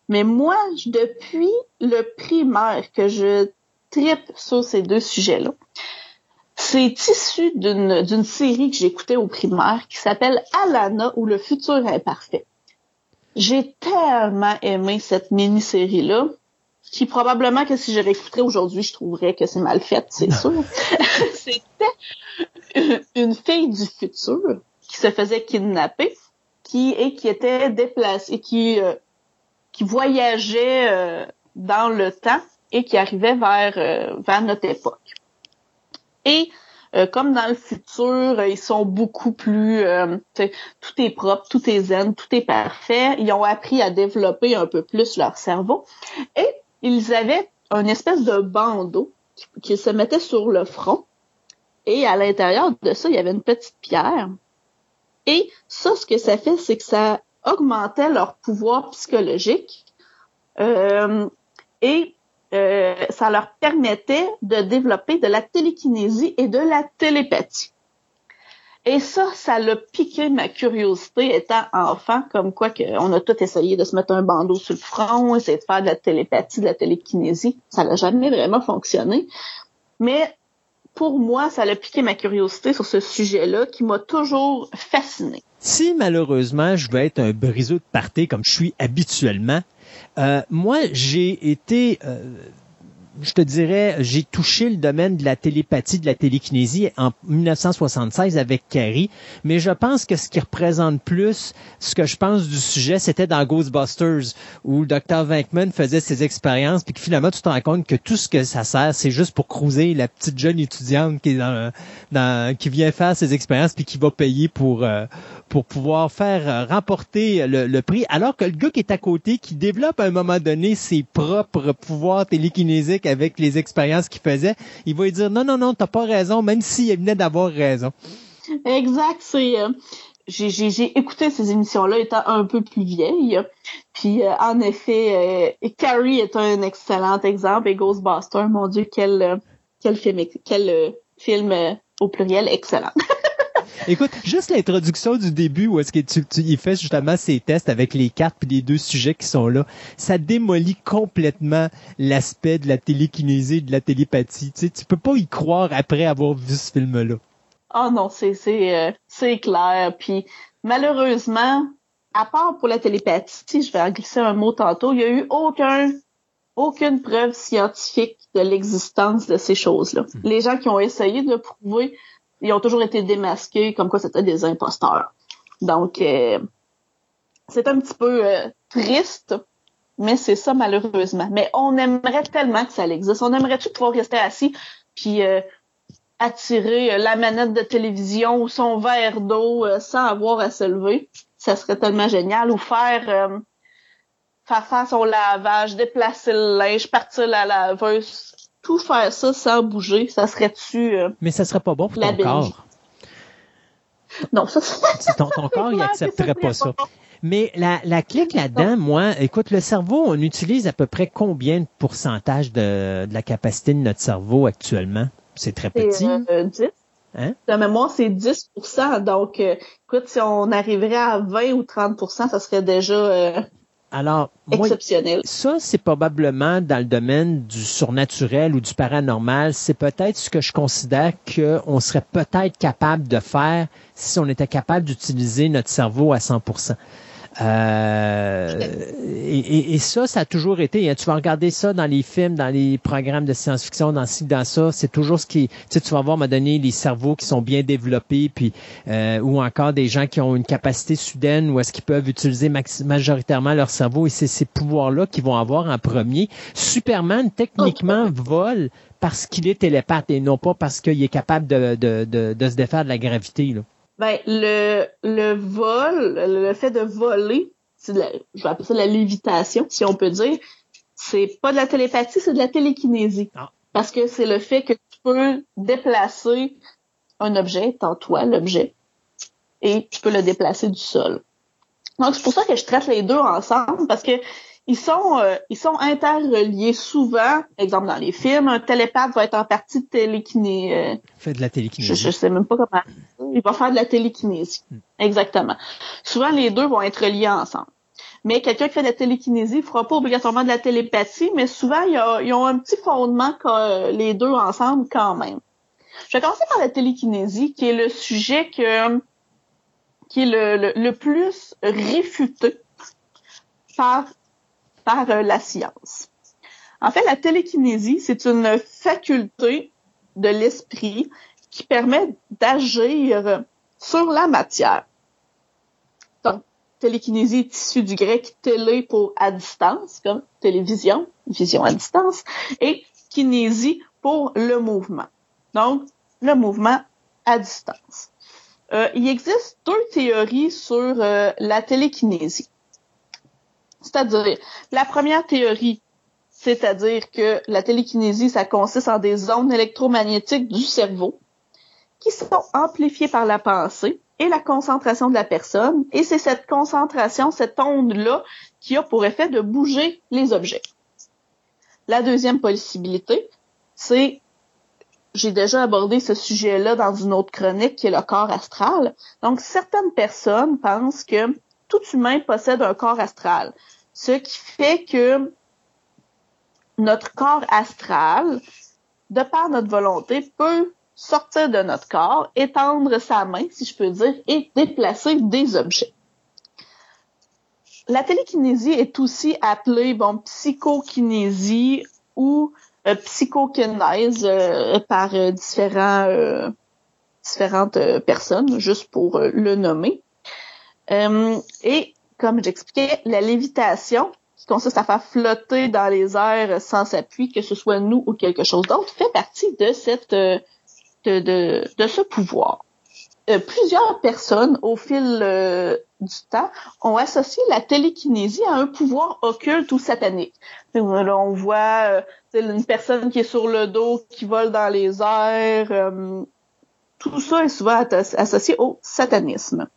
Mais moi, depuis le primaire que je tripe sur ces deux sujets-là, c'est issu d'une série que j'écoutais au primaire qui s'appelle Alana ou le futur imparfait. J'ai tellement aimé cette mini-série-là qui probablement que si je réécouterais aujourd'hui, je trouverais que c'est mal fait, c'est sûr. C'était une fille du futur qui se faisait kidnapper, qui et qui était déplacée, qui euh, qui voyageait euh, dans le temps et qui arrivait vers euh, vers notre époque. Et comme dans le futur, ils sont beaucoup plus, tout est propre, tout est zen, tout est parfait. Ils ont appris à développer un peu plus leur cerveau et ils avaient une espèce de bandeau qui se mettait sur le front et à l'intérieur de ça, il y avait une petite pierre. Et ça, ce que ça fait, c'est que ça augmentait leur pouvoir psychologique euh, et euh, ça leur permettait de développer de la télékinésie et de la télépathie. Et ça, ça l'a piqué ma curiosité étant enfant, comme quoi qu'on a tout essayé de se mettre un bandeau sur le front, essayer de faire de la télépathie, de la télékinésie. Ça n'a jamais vraiment fonctionné. Mais pour moi, ça a piqué ma curiosité sur ce sujet-là qui m'a toujours fasciné. Si malheureusement je vais être un briseux de parté comme je suis habituellement, euh, moi j'ai été euh, je te dirais, j'ai touché le domaine de la télépathie, de la télékinésie en 1976 avec Carrie, mais je pense que ce qui représente plus ce que je pense du sujet, c'était dans Ghostbusters, où le Dr. Venkman faisait ses expériences, puis que finalement, tu te rends compte que tout ce que ça sert, c'est juste pour cruiser la petite jeune étudiante qui vient faire ses expériences, puis qui va payer pour, euh, pour pouvoir faire euh, remporter le, le prix, alors que le gars qui est à côté, qui développe à un moment donné ses propres pouvoirs télékinésiques avec les expériences qu'il faisait, il va lui dire non, non, non, t'as pas raison, même s'il venait d'avoir raison. Exact, c'est... Euh, j'ai écouté ces émissions-là étant un peu plus vieille. Puis euh, en effet, euh, Carrie est un excellent exemple et Ghostbusters, mon Dieu, quel quel film quel film au pluriel excellent. Écoute, juste l'introduction du début où est-ce que tu, tu il fait justement ses tests avec les cartes puis les deux sujets qui sont là, ça démolit complètement l'aspect de la télékinésie, de la télépathie. Tu sais, tu peux pas y croire après avoir vu ce film-là. Oh non, c'est c'est euh, c'est clair. Puis malheureusement, à part pour la télépathie, je vais en glisser un mot tantôt, il y a eu aucun aucune preuve scientifique de l'existence de ces choses-là. Hmm. Les gens qui ont essayé de prouver ils ont toujours été démasqués comme quoi c'était des imposteurs. Donc, euh, c'est un petit peu euh, triste, mais c'est ça malheureusement. Mais on aimerait tellement que ça existe. On aimerait tout pouvoir rester assis puis euh, attirer la manette de télévision ou son verre d'eau sans avoir à se lever? Ça serait tellement génial. Ou faire faire faire son lavage, déplacer le linge, partir la laveuse tout faire ça sans bouger, ça serait-tu... Euh, Mais ça serait pas bon pour ton corps. Non, ça ton, ton corps, il n'accepterait pas ça. Mais la, la clique là-dedans, moi, écoute, le cerveau, on utilise à peu près combien de pourcentage de, de la capacité de notre cerveau actuellement? C'est très petit. Euh, 10. Hein? De mémoire, c'est 10 Donc, euh, écoute, si on arriverait à 20 ou 30 ça serait déjà alors, ça, c'est probablement dans le domaine du surnaturel ou du paranormal. C'est peut-être ce que je considère qu'on serait peut-être capable de faire si on était capable d'utiliser notre cerveau à 100 euh, et, ça, ça a toujours été. Hein, tu vas regarder ça dans les films, dans les programmes de science-fiction, dans ci, dans ça. C'est toujours ce qui. Tu sais, tu vas voir, me donner les cerveaux qui sont bien développés, puis euh, ou encore des gens qui ont une capacité soudaine, ou est-ce qu'ils peuvent utiliser majoritairement leur cerveau. Et c'est ces pouvoirs-là qu'ils vont avoir en premier. Superman, techniquement, vole parce qu'il est télépathe et non pas parce qu'il est capable de, de, de, de se défaire de la gravité. Là. Ben, le, le vol, le fait de voler, c'est je vais appeler ça la lévitation, si on peut dire. C'est pas de la télépathie, c'est de la télékinésie. Ah. Parce que c'est le fait que tu peux déplacer un objet, tant toi, l'objet, et tu peux le déplacer du sol. Donc, c'est pour ça que je traite les deux ensemble, parce que ils sont euh, ils sont interreliés souvent. Exemple dans les films, un télépathe va être en partie télékiné. Euh, fait de la télékinésie. Je, sais même pas comment. Il va faire de la télékinésie. Hmm. Exactement. Souvent les deux vont être liés ensemble. Mais quelqu'un qui fait de la télékinésie ne fera pas obligatoirement de la télépathie, mais souvent ils ont un petit fondement que euh, les deux ensemble quand même. Je vais commencer par la télékinésie, qui est le sujet que qui est le, le, le plus réfuté par par euh, la science. En fait, la télékinésie, c'est une faculté de l'esprit qui permet d'agir sur la matière. Donc, télékinésie est issue du grec télé pour à distance, comme télévision, vision à distance, et kinésie pour le mouvement. Donc, le mouvement à distance. Euh, il existe deux théories sur euh, la télékinésie. C'est-à-dire, la première théorie, c'est-à-dire que la télékinésie, ça consiste en des ondes électromagnétiques du cerveau qui sont amplifiées par la pensée et la concentration de la personne. Et c'est cette concentration, cette onde-là, qui a pour effet de bouger les objets. La deuxième possibilité, c'est, j'ai déjà abordé ce sujet-là dans une autre chronique qui est le corps astral. Donc, certaines personnes pensent que tout humain possède un corps astral. Ce qui fait que notre corps astral, de par notre volonté, peut sortir de notre corps, étendre sa main, si je peux dire, et déplacer des objets. La télékinésie est aussi appelée psychokinésie ou psychokinèse par différents différentes personnes, juste pour le nommer. Et comme j'expliquais, la lévitation, qui consiste à faire flotter dans les airs sans appui, que ce soit nous ou quelque chose d'autre, fait partie de cette de, de, de ce pouvoir. Euh, plusieurs personnes, au fil euh, du temps, ont associé la télékinésie à un pouvoir occulte ou satanique. on voit euh, une personne qui est sur le dos, qui vole dans les airs. tout ça est souvent associé au satanisme.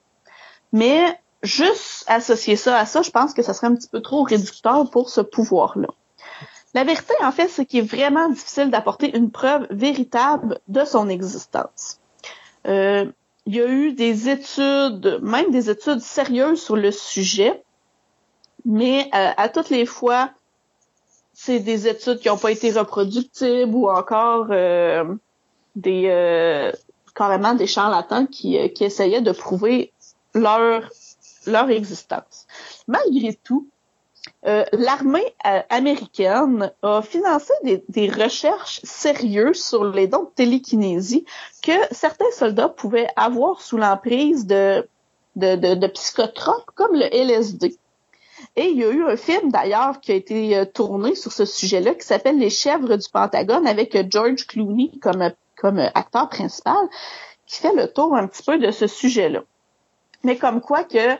Mais juste associer ça à ça, je pense que ça serait un petit peu trop réducteur pour ce pouvoir-là. La vérité, en fait, c'est qu'il est vraiment difficile d'apporter une preuve véritable de son existence. Euh, il y a eu des études, même des études sérieuses sur le sujet, mais euh, à toutes les fois, c'est des études qui n'ont pas été reproductibles ou encore euh, des euh, carrément des charlatans qui, qui essayaient de prouver leur leur existence. Malgré tout, euh, l'armée euh, américaine a financé des, recherches sérieuses sur les dons de télékinésie que certains soldats pouvaient avoir sous l'emprise de, de, de, psychotropes comme le LSD. Et il y a eu un film d'ailleurs qui a été euh, tourné sur ce sujet-là qui s'appelle Les chèvres du Pentagone avec George Clooney comme, comme acteur principal qui fait le tour un petit peu de ce sujet-là. Mais comme quoi que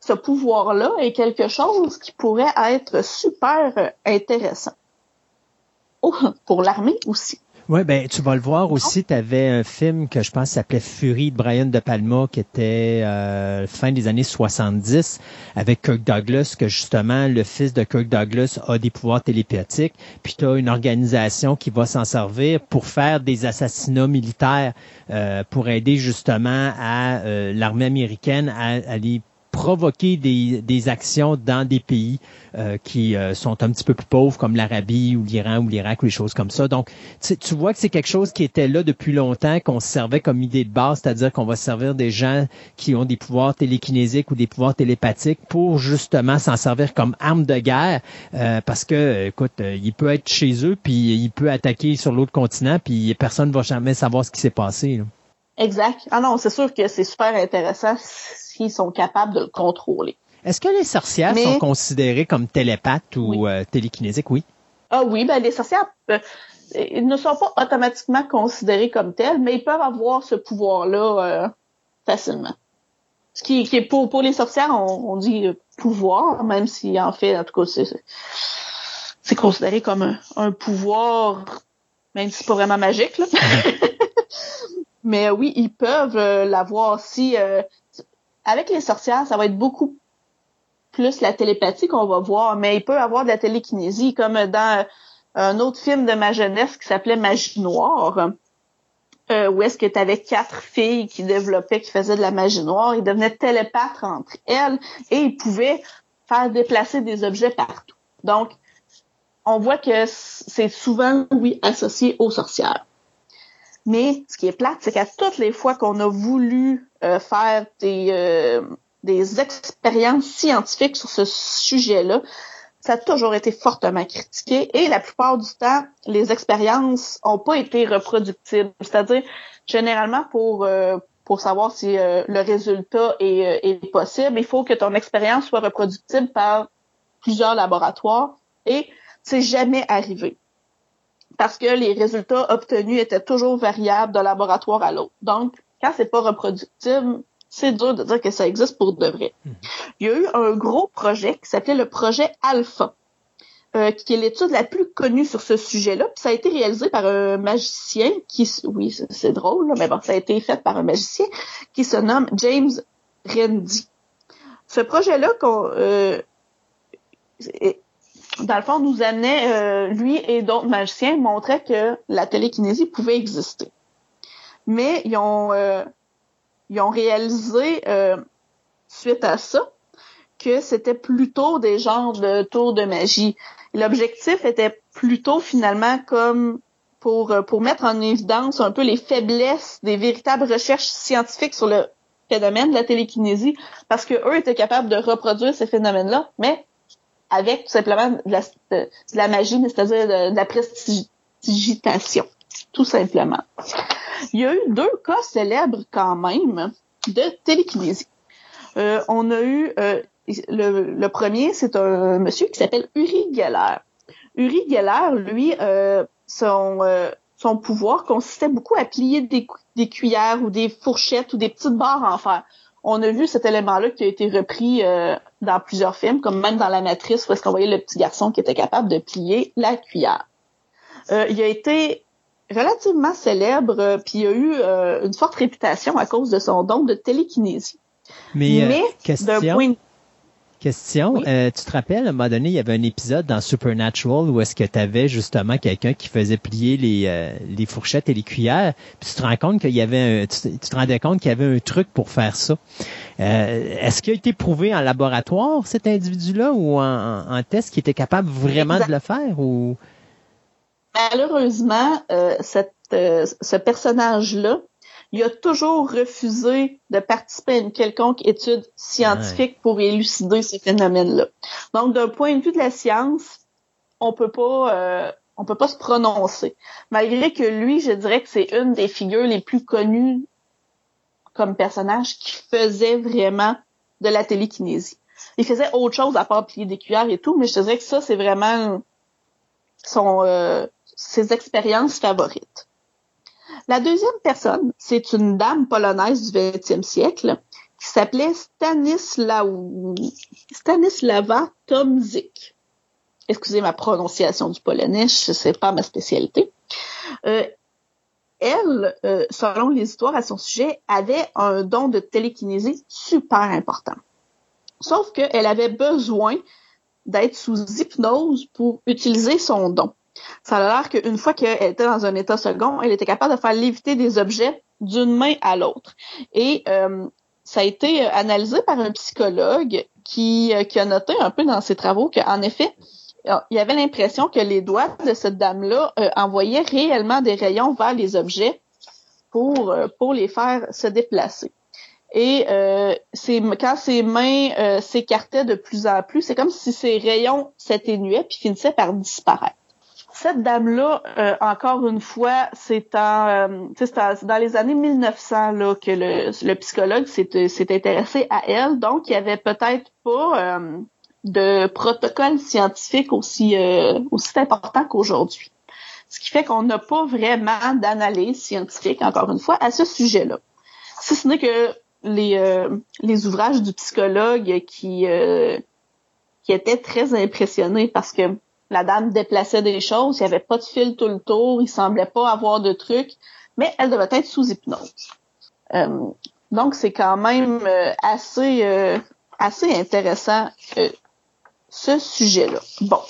ce pouvoir-là est quelque chose qui pourrait être super intéressant. Oh, pour l'armée aussi. Oui, ben tu vas le voir aussi. Tu avais un film que je pense s'appelait Fury de Brian De Palma qui était euh, fin des années 70 avec Kirk Douglas, que justement le fils de Kirk Douglas a des pouvoirs télépathiques. Puis tu as une organisation qui va s'en servir pour faire des assassinats militaires euh, pour aider justement à euh, l'armée américaine à aller provoquer des, des actions dans des pays euh, qui euh, sont un petit peu plus pauvres, comme l'Arabie ou l'Iran ou l'Irak ou les choses comme ça. Donc, tu vois que c'est quelque chose qui était là depuis longtemps, qu'on servait comme idée de base, c'est-à-dire qu'on va servir des gens qui ont des pouvoirs télékinésiques ou des pouvoirs télépathiques pour justement s'en servir comme arme de guerre, euh, parce que, écoute, il peut être chez eux, puis il peut attaquer sur l'autre continent, puis personne ne va jamais savoir ce qui s'est passé. Exact. Ah non, c'est sûr que c'est super intéressant s'ils sont capables de le contrôler. Est-ce que les sorcières sont considérées comme télépathes ou euh, télékinésiques? Oui. Ah oui, ben les sorcières euh, ne sont pas automatiquement considérées comme telles, mais ils peuvent avoir ce pouvoir-là euh, facilement. Ce qui, est pour, pour les sorcières, on, dit pouvoir, même si en fait, en tout cas, c'est considéré comme un, pouvoir, même si c'est pas vraiment magique. Là. mais oui, ils peuvent l'avoir si avec les sorcières, ça va être beaucoup plus la télépathie qu'on va voir, mais il peut avoir de la télékinésie, comme dans un autre film de ma jeunesse qui s'appelait Magie noire, euh, où est-ce que tu avais quatre filles qui développaient, qui faisaient de la magie noire, ils devenaient télépathes entre elles et ils pouvaient faire déplacer des objets partout. Donc, on voit que c'est souvent, oui, associé aux sorcières. Mais ce qui est plate, c'est qu'à toutes les fois qu'on a voulu euh, faire des, euh, des expériences scientifiques sur ce sujet-là, ça a toujours été fortement critiqué et la plupart du temps, les expériences ont pas été reproductibles. C'est-à-dire, généralement, pour euh, pour savoir si le résultat est, est, possible, il faut que ton expérience soit reproductible par plusieurs laboratoires et c'est jamais arrivé parce que les résultats obtenus étaient toujours variables d'un laboratoire à l'autre. Donc, quand c'est pas reproductible, c'est dur de dire que ça existe pour de vrai. Mhm. Il y a eu un gros projet qui s'appelait le projet Alpha, euh, qui est l'étude la plus connue sur ce sujet-là. Puis ça a été réalisé par un magicien qui, oui, c'est drôle, mais bon, ça a été fait par un magicien qui se nomme James Rendy. Ce projet-là, qu'on, euh, dans le fond, nous amenait, euh, lui et d'autres magiciens montraient que la télékinésie pouvait exister. Mais ils ont, euh, ils ont réalisé, euh, suite à ça, que c'était plutôt des genres de tours de magie. L'objectif était plutôt finalement comme pour, pour mettre en évidence un peu les faiblesses des véritables recherches scientifiques sur le phénomène de la télékinésie, parce que eux étaient capables de reproduire ces phénomènes-là, mais avec tout simplement de la, magie, c'est-à-dire de, la prestigitation, tout simplement. Il y a eu deux cas célèbres quand même de télékinésie. Euh, on a eu euh, le, premier, c'est un monsieur qui s'appelle Uri Geller. Uri Geller, lui, euh, son son pouvoir consistait beaucoup à plier des, des, cuillères ou des fourchettes ou des petites barres en fer. On a vu cet élément-là qui a été repris dans plusieurs films, comme même dans La Matrice, où est-ce qu'on voyait le petit garçon qui était capable de plier la cuillère. il a été relativement célèbre, euh, puis il a eu euh, une forte réputation à cause de son don de télékinésie. Mais, euh, question, question. Tu te rappelles, à un moment donné, il y avait un épisode dans Supernatural où est-ce que tu avais justement quelqu'un qui faisait plier les, les fourchettes et les cuillères, puis tu te rends compte qu'il y avait un, tu, te rendais compte qu'il y avait un truc pour faire ça. est-ce qu'il a été prouvé en laboratoire, cet individu-là, ou en, en, test qui était capable vraiment de le faire, ou... Malheureusement, euh, cette, euh, ce personnage-là, il a toujours refusé de participer à une quelconque étude scientifique pour élucider ce phénomène-là. Donc, d'un point de vue de la science, on peut pas, euh, on peut pas se prononcer. Malgré que lui, je dirais que c'est une des figures les plus connues comme personnage qui faisait vraiment de la télékinésie. Il faisait autre chose à part plier des cuillères et tout, mais je te dirais que ça, c'est vraiment son, euh, ses expériences favorites. La deuxième personne, c'est une dame polonaise du 20e siècle qui s'appelait Stanislava Tomzik. Excusez ma prononciation du polonais, ce n'est pas ma spécialité. Euh, elle, euh, selon les histoires à son sujet, avait un don de télékinésie super important. Sauf qu'elle avait besoin d'être sous hypnose pour utiliser son don. Ça a l'air qu'une fois qu'elle était dans un état second, elle était capable de faire léviter des objets d'une main à l'autre. Et euh, ça a été analysé par un psychologue qui, euh, qui a noté un peu dans ses travaux qu'en effet, euh, il y avait l'impression que les doigts de cette dame-là envoyaient réellement des rayons vers les objets pour, les faire se déplacer. Et euh, quand ses mains s'écartaient de plus en plus, c'est comme si ces rayons s'atténuaient puis finissaient par disparaître cette dame-là, euh, encore une fois, c'est euh, dans les années 1900 là, que le, psychologue s'est intéressé à elle. Donc, il y avait peut-être pas euh, de protocole scientifique aussi, important qu'aujourd'hui. Ce qui fait qu'on n'a pas vraiment d'analyse scientifique, encore une fois, à ce sujet-là. Si ce n'est que les, les ouvrages du psychologue qui, qui étaient très impressionnés parce que la dame déplaçait des choses, il n'y avait pas de fil tout le tour, il semblait pas avoir de trucs, mais elle devait être sous hypnose. Euh, donc c'est quand même euh, assez euh, assez intéressant ce sujet-là. Bon,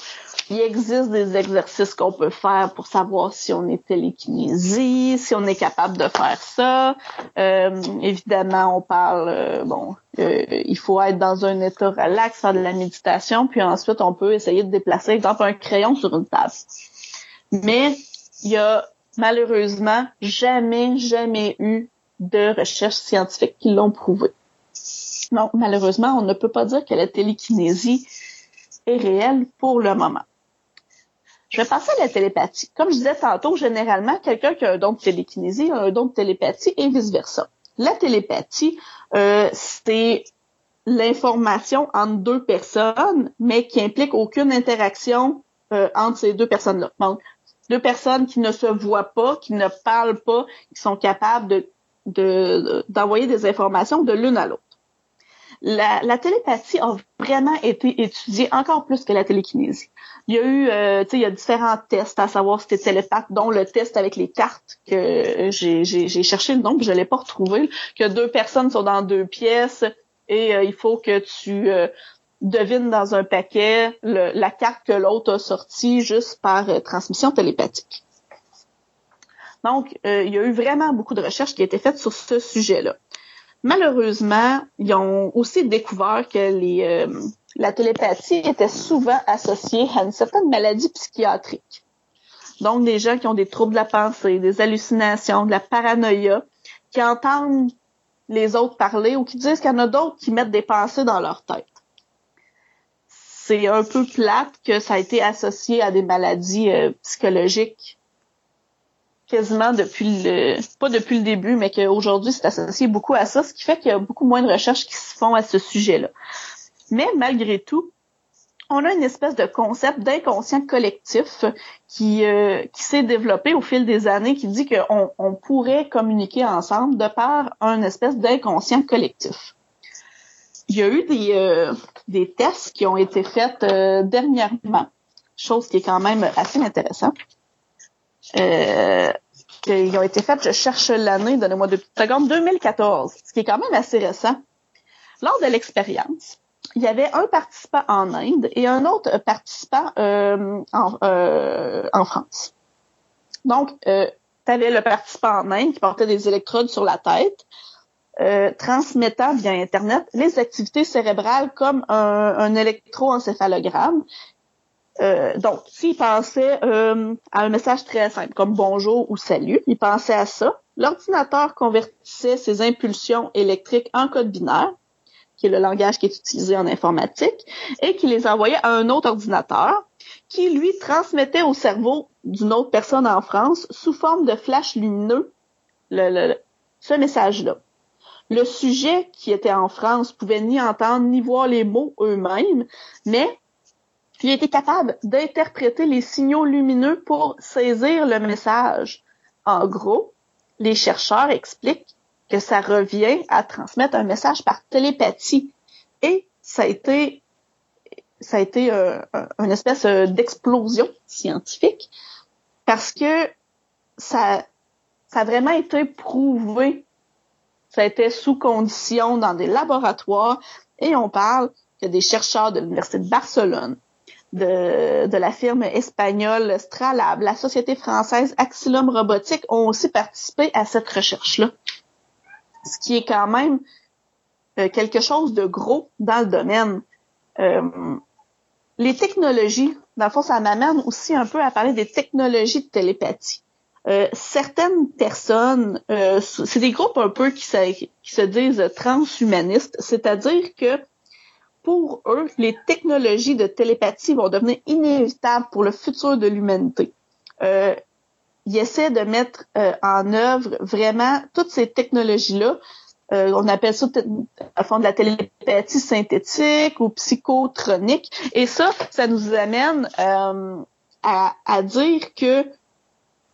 il existe des exercices qu'on peut faire pour savoir si on est télékinésie, si on est capable de faire ça. Euh, évidemment, on parle, euh, bon, euh, il faut être dans un état relax, faire de la méditation, puis ensuite on peut essayer de déplacer, exemple, un crayon sur une table. Mais il y a malheureusement jamais, jamais eu de recherches scientifiques qui l'ont prouvé. Donc, malheureusement, on ne peut pas dire que la télékinésie est réelle pour le moment. Je vais passer à la télépathie. Comme je disais tantôt, généralement, quelqu'un qui a un don de télékinésie a un don de télépathie et vice-versa. La télépathie, euh, c'est l'information entre deux personnes, mais qui implique aucune interaction euh, entre ces deux personnes-là. Donc, deux personnes qui ne se voient pas, qui ne parlent pas, qui sont capables de d'envoyer des informations de l'une à l'autre. La, télépathie a vraiment été étudiée encore plus que la télékinésie. Il y a eu, euh, tu sais, il y a différents tests à savoir si tu télépathe, dont le test avec les cartes que j'ai, cherché le nom, puis je l'ai pas retrouvé, que deux personnes sont dans deux pièces et euh, il faut que tu euh, devines dans un paquet la carte que l'autre a sortie juste par transmission télépathique. Donc, il y a eu vraiment beaucoup de recherches qui ont été faites sur ce sujet-là. Malheureusement, ils ont aussi découvert que les, la télépathie était souvent associée à une certaine maladie psychiatrique. Donc, des gens qui ont des troubles de la pensée, des hallucinations, de la paranoïa, qui entendent les autres parler ou qui disent qu'il y en a d'autres qui mettent des pensées dans leur tête. c'est un peu plate que ça a été associé à des maladies euh, psychologiques quasiment depuis le pas depuis le début, mais qu'aujourd'hui c'est associé beaucoup à ça, ce qui fait qu'il y a beaucoup moins de recherches qui se font à ce sujet-là. Mais malgré tout, on a une espèce de concept d'inconscient collectif qui, euh, s'est développé au fil des années, qui dit qu'on on pourrait communiquer ensemble de par un espèce d'inconscient collectif. Il y a eu des, euh, tests qui ont été faits euh, dernièrement, chose qui est quand même assez intéressante. Euh, qui ont été faits, je cherche l'année, donnez-moi deux petites secondes, 2014, ce qui est quand même assez récent. Lors de l'expérience, il y avait un participant en Inde et un autre participant euh, en, euh, en, France. Donc, euh, tu avais le participant en Inde qui portait des électrodes sur la tête, euh, transmettant via Internet les activités cérébrales comme un, un électroencéphalogramme euh, donc, s'il pensait euh, à un message très simple, comme bonjour ou salut, il pensait à ça. L'ordinateur convertissait ses impulsions électriques en code binaire, qui est le langage qui est utilisé en informatique, et qui les envoyait à un autre ordinateur, qui lui transmettait au cerveau d'une autre personne en France sous forme de flash lumineux le, ce message-là. Le sujet qui était en France pouvait ni entendre ni voir les mots eux-mêmes, mais il était capable d'interpréter les signaux lumineux pour saisir le message. En gros, les chercheurs expliquent que ça revient à transmettre un message par télépathie. Et ça a été, ça a été euh, une espèce euh, d'explosion scientifique parce que ça, ça a vraiment été prouvé. Ça a été sous condition dans des laboratoires et on parle que des chercheurs de l'Université de Barcelone, de, la firme espagnole Stralab, la société française Axilum Robotique ont aussi participé à cette recherche-là. Ce qui est quand même euh, quelque chose de gros dans le domaine. Euh, les technologies, dans le fond, ça m'amène aussi un peu à parler des technologies de télépathie. Euh, certaines personnes, c'est des groupes un peu qui se disent transhumanistes, c'est-à-dire que pour eux, les technologies de télépathie vont devenir inévitables pour le futur de l'humanité. Euh, ils essaient de mettre euh, en œuvre vraiment toutes ces technologies-là. Euh, on appelle ça à fond de la télépathie synthétique ou psychotronique. Et ça, ça nous amène euh, à, à, dire que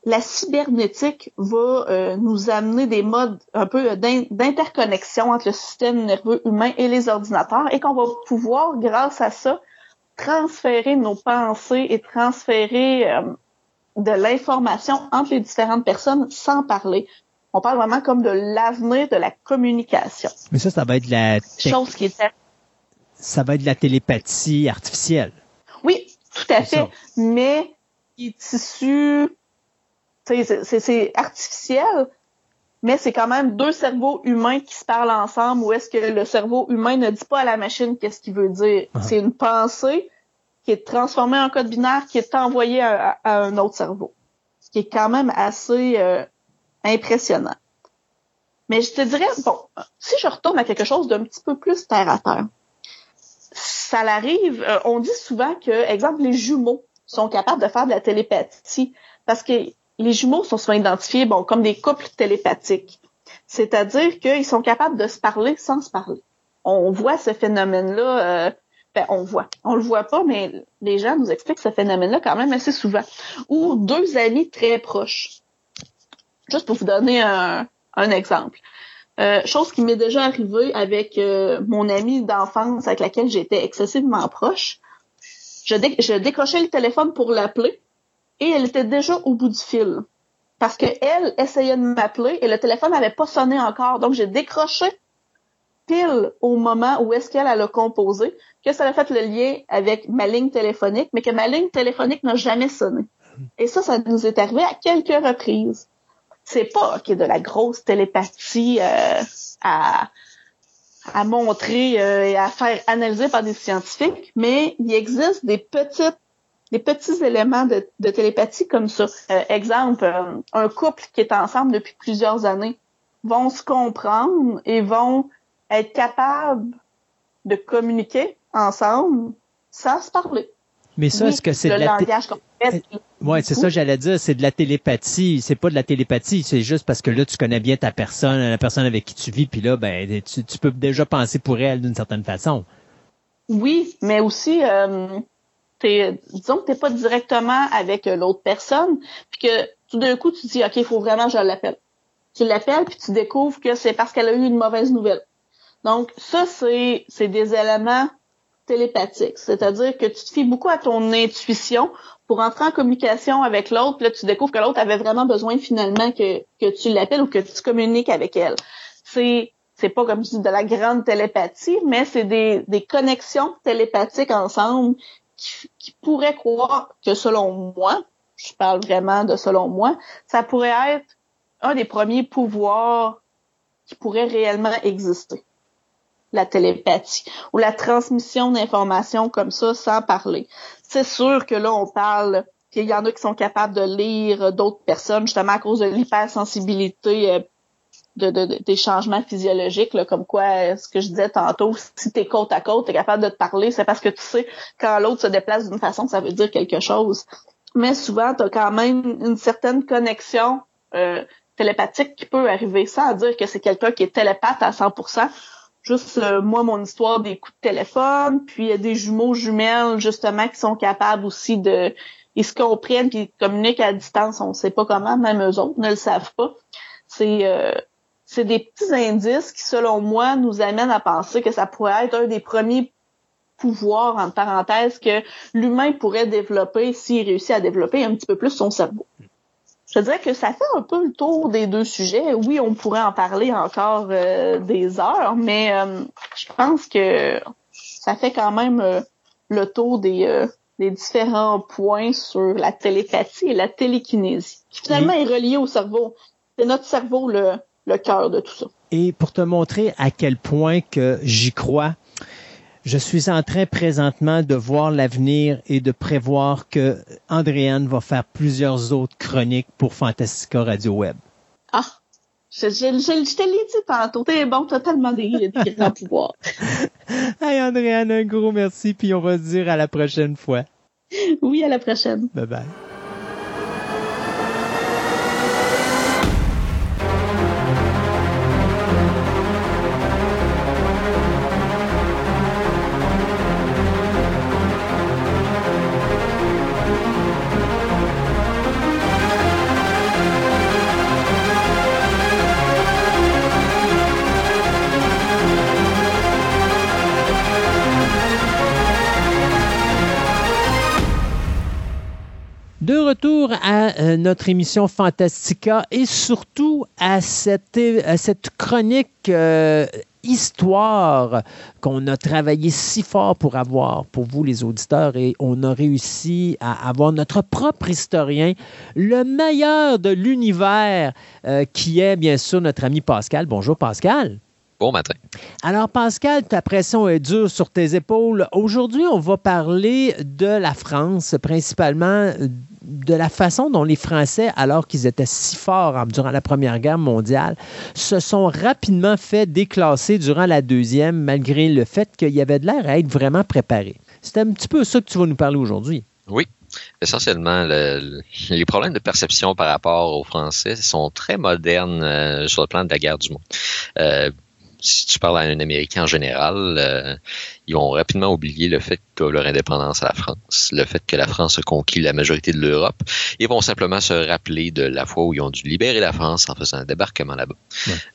la cybernétique va euh, nous amener des modes un peu d'interconnexion entre le système nerveux humain et les ordinateurs et qu'on va pouvoir, grâce à ça, transférer nos pensées et transférer euh, de l'information entre les différentes personnes sans parler. On parle vraiment comme de l'avenir de la communication. Mais ça, ça va être la chose qui est ça va être de la télépathie artificielle. Oui, tout à fait. Mais qui est issu c'est artificiel, mais c'est quand même deux cerveaux humains qui se parlent ensemble où est-ce que le cerveau humain ne dit pas à la machine qu'est-ce qu'il veut dire. Ah. C'est une pensée qui est transformée en code binaire qui est envoyée à, un autre cerveau. Ce qui est quand même assez euh, impressionnant. Mais je te dirais, bon, si je retourne à quelque chose d'un petit peu plus terre à terre, ça l'arrive, euh, on dit souvent que, exemple, les jumeaux sont capables de faire de la télépathie parce que les jumeaux sont souvent identifiés bon, comme des couples télépathiques. C'est-à-dire qu'ils sont capables de se parler sans se parler. On voit ce phénomène-là, euh, ben, on voit. On le voit pas, mais les gens nous expliquent ce phénomène-là quand même assez souvent. Ou deux amis très proches. Juste pour vous donner un, exemple. Euh, chose qui m'est déjà arrivée avec euh, mon amie d'enfance avec laquelle j'étais excessivement proche. Je, je décrochais le téléphone pour l'appeler et elle était déjà au bout du fil. Parce que elle essayait de m'appeler et le téléphone n'avait pas sonné encore. Donc, j'ai décroché pile au moment où est-ce qu'elle a composé, que ça a fait le lien avec ma ligne téléphonique, mais que ma ligne téléphonique n'a jamais sonné. Et ça, ça nous est arrivé à quelques reprises. C'est pas qu'il y de la grosse télépathie euh, à, à montrer euh, et à faire analyser par des scientifiques, mais il existe des petites des petits éléments de, télépathie comme ça. Euh, exemple, euh, un couple qui est ensemble depuis plusieurs années vont se comprendre et vont être capables de communiquer ensemble sans se parler. Mais ça, est-ce que c'est de la langage euh, Ouais, c'est ça, j'allais dire, c'est de la télépathie. C'est pas de la télépathie, c'est juste parce que là, tu connais bien ta personne, la personne avec qui tu vis, puis là, ben, tu, peux déjà penser pour elle d'une certaine façon. Oui, mais aussi, euh, disons que t'es pas directement avec l'autre personne, puis que tout d'un coup, tu dis, OK, il faut vraiment que je l'appelle. Tu l'appelles, puis tu découvres que c'est parce qu'elle a eu une mauvaise nouvelle. Donc, ça, c'est, c'est des éléments télépathiques. C'est-à-dire que tu te fies beaucoup à ton intuition pour entrer en communication avec l'autre. Là, tu découvres que l'autre avait vraiment besoin finalement que, que tu l'appelles ou que tu communiques avec elle. C'est, c'est pas comme je dis de la grande télépathie, mais c'est des, des connexions télépathiques ensemble qui, qui pourraient croire que selon moi, je parle vraiment de selon moi, ça pourrait être un des premiers pouvoirs qui pourrait réellement exister. La télépathie ou la transmission d'informations comme ça sans parler. C'est sûr que là, on parle qu'il y en a qui sont capables de lire d'autres personnes justement à cause de l'hypersensibilité euh, de, de, des changements physiologiques, comme quoi, ce que je disais tantôt, si tu côte à côte, tu capable de te parler, c'est parce que tu sais, quand l'autre se déplace d'une façon, ça veut dire quelque chose. Mais souvent, tu as quand même une certaine connexion euh, télépathique qui peut arriver, sans dire que c'est quelqu'un qui est télépathe à 100%. Juste euh, moi, mon histoire des coups de téléphone, puis il y a des jumeaux jumelles justement qui sont capables aussi de ils se comprennent, qui communiquent à distance, on ne sait pas comment, même eux autres ne le savent pas. C'est euh, c'est des petits indices qui, selon moi, nous amènent à penser que ça pourrait être un des premiers pouvoirs, en parenthèse, que l'humain pourrait développer s'il réussit à développer un petit peu plus son cerveau. Je dirais que ça fait un peu le tour des deux sujets. Oui, on pourrait en parler encore euh, des heures, mais euh, je pense que ça fait quand même euh, le tour des, des différents points sur la télépathie et la télékinésie, qui finalement est relié au cerveau. C'est notre cerveau le, le cœur de tout ça. Et pour te montrer à quel point que j'y crois, je suis en train présentement de voir l'avenir et de prévoir que Andréane va faire plusieurs autres chroniques pour Fantastica Radio Web. Ah, je, je, te l'ai dit tantôt. T'es bon, totalement des, des grands pouvoirs. hey Andréane, un gros merci, puis on va se dire à la prochaine fois. Oui, à la prochaine. Bye bye. De retour à euh, notre émission Fantastica et surtout à cette, chronique euh, histoire qu'on a travaillé si fort pour avoir pour vous les auditeurs et on a réussi à avoir notre propre historien, le meilleur de l'univers euh, qui est bien sûr notre ami Pascal. Bonjour Pascal. Bon matin. Alors, Pascal, ta pression est dure sur tes épaules. Aujourd'hui, on va parler de la France, principalement de la façon dont les Français, alors qu'ils étaient si forts durant la Première Guerre mondiale, se sont rapidement fait déclasser durant la Deuxième, malgré le fait qu'il y avait de l'air à être vraiment préparé. C'est un petit peu ça que tu vas nous parler aujourd'hui. Oui, essentiellement, les problèmes de perception par rapport aux Français sont très modernes euh, sur le plan de la guerre du monde. Euh, si tu parles à un Américain en général, euh, ils vont rapidement oublier le fait leur indépendance à la France, le fait que la France a conquis la majorité de l'Europe. Ils vont simplement se rappeler de la fois où ils ont dû libérer la France en faisant un débarquement là-bas.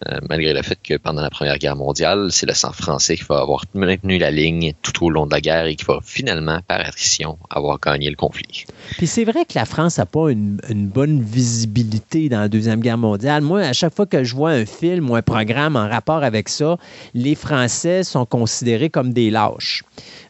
Euh, malgré le fait que pendant la Première Guerre mondiale, c'est le sang français qui va avoir maintenu la ligne tout au long de la guerre et qui va finalement, par attrition, avoir gagné le conflit. Puis c'est vrai que la France n'a pas une, une, bonne visibilité dans la Deuxième Guerre mondiale. Moi, à chaque fois que je vois un film ou un programme en rapport avec ça, les Français sont considérés comme des lâches.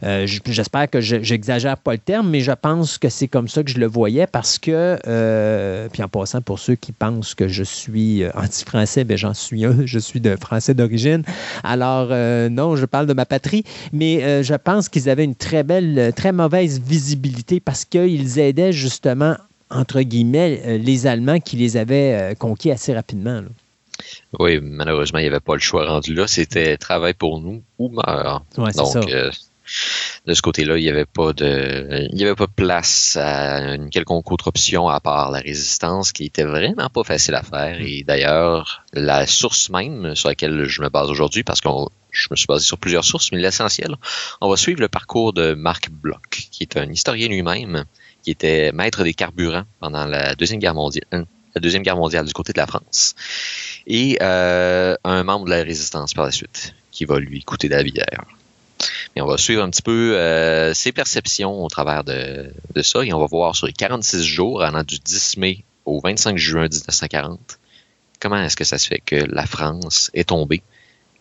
Euh, j'espère que j'exagère pas le terme, mais je pense que c'est comme ça que je le voyais parce que, euh, puis en passant pour ceux qui pensent que je suis euh, anti-français, ben j'en suis un, je suis de français d'origine. Alors non, je parle de ma patrie, mais je pense qu'ils avaient une très belle, très mauvaise visibilité parce qu'ils aidaient justement entre guillemets, les Allemands qui les avaient conquis assez rapidement. Oui, malheureusement, il n'y avait pas le choix rendu là. C'était travail pour nous ou mort. Ouais, Donc, euh, de ce côté-là, il n'y avait pas de, y avait pas place à une quelconque autre option à part la résistance, qui était vraiment pas facile à faire. Et d'ailleurs, la source même sur laquelle je me base aujourd'hui, parce que je me suis basé sur plusieurs sources, mais l'essentiel, on va suivre le parcours de Marc Bloch, qui est un historien lui-même, qui était maître des carburants pendant la deuxième guerre mondiale, euh, du côté de la France, et euh, un membre de la résistance par la suite, qui va lui coûter la bière. Et on va suivre un petit peu euh, ses perceptions au travers de, de, ça et on va voir sur les 46 jours allant du 10 mai au 25 juin 1940 comment est-ce que ça se fait que la France est tombée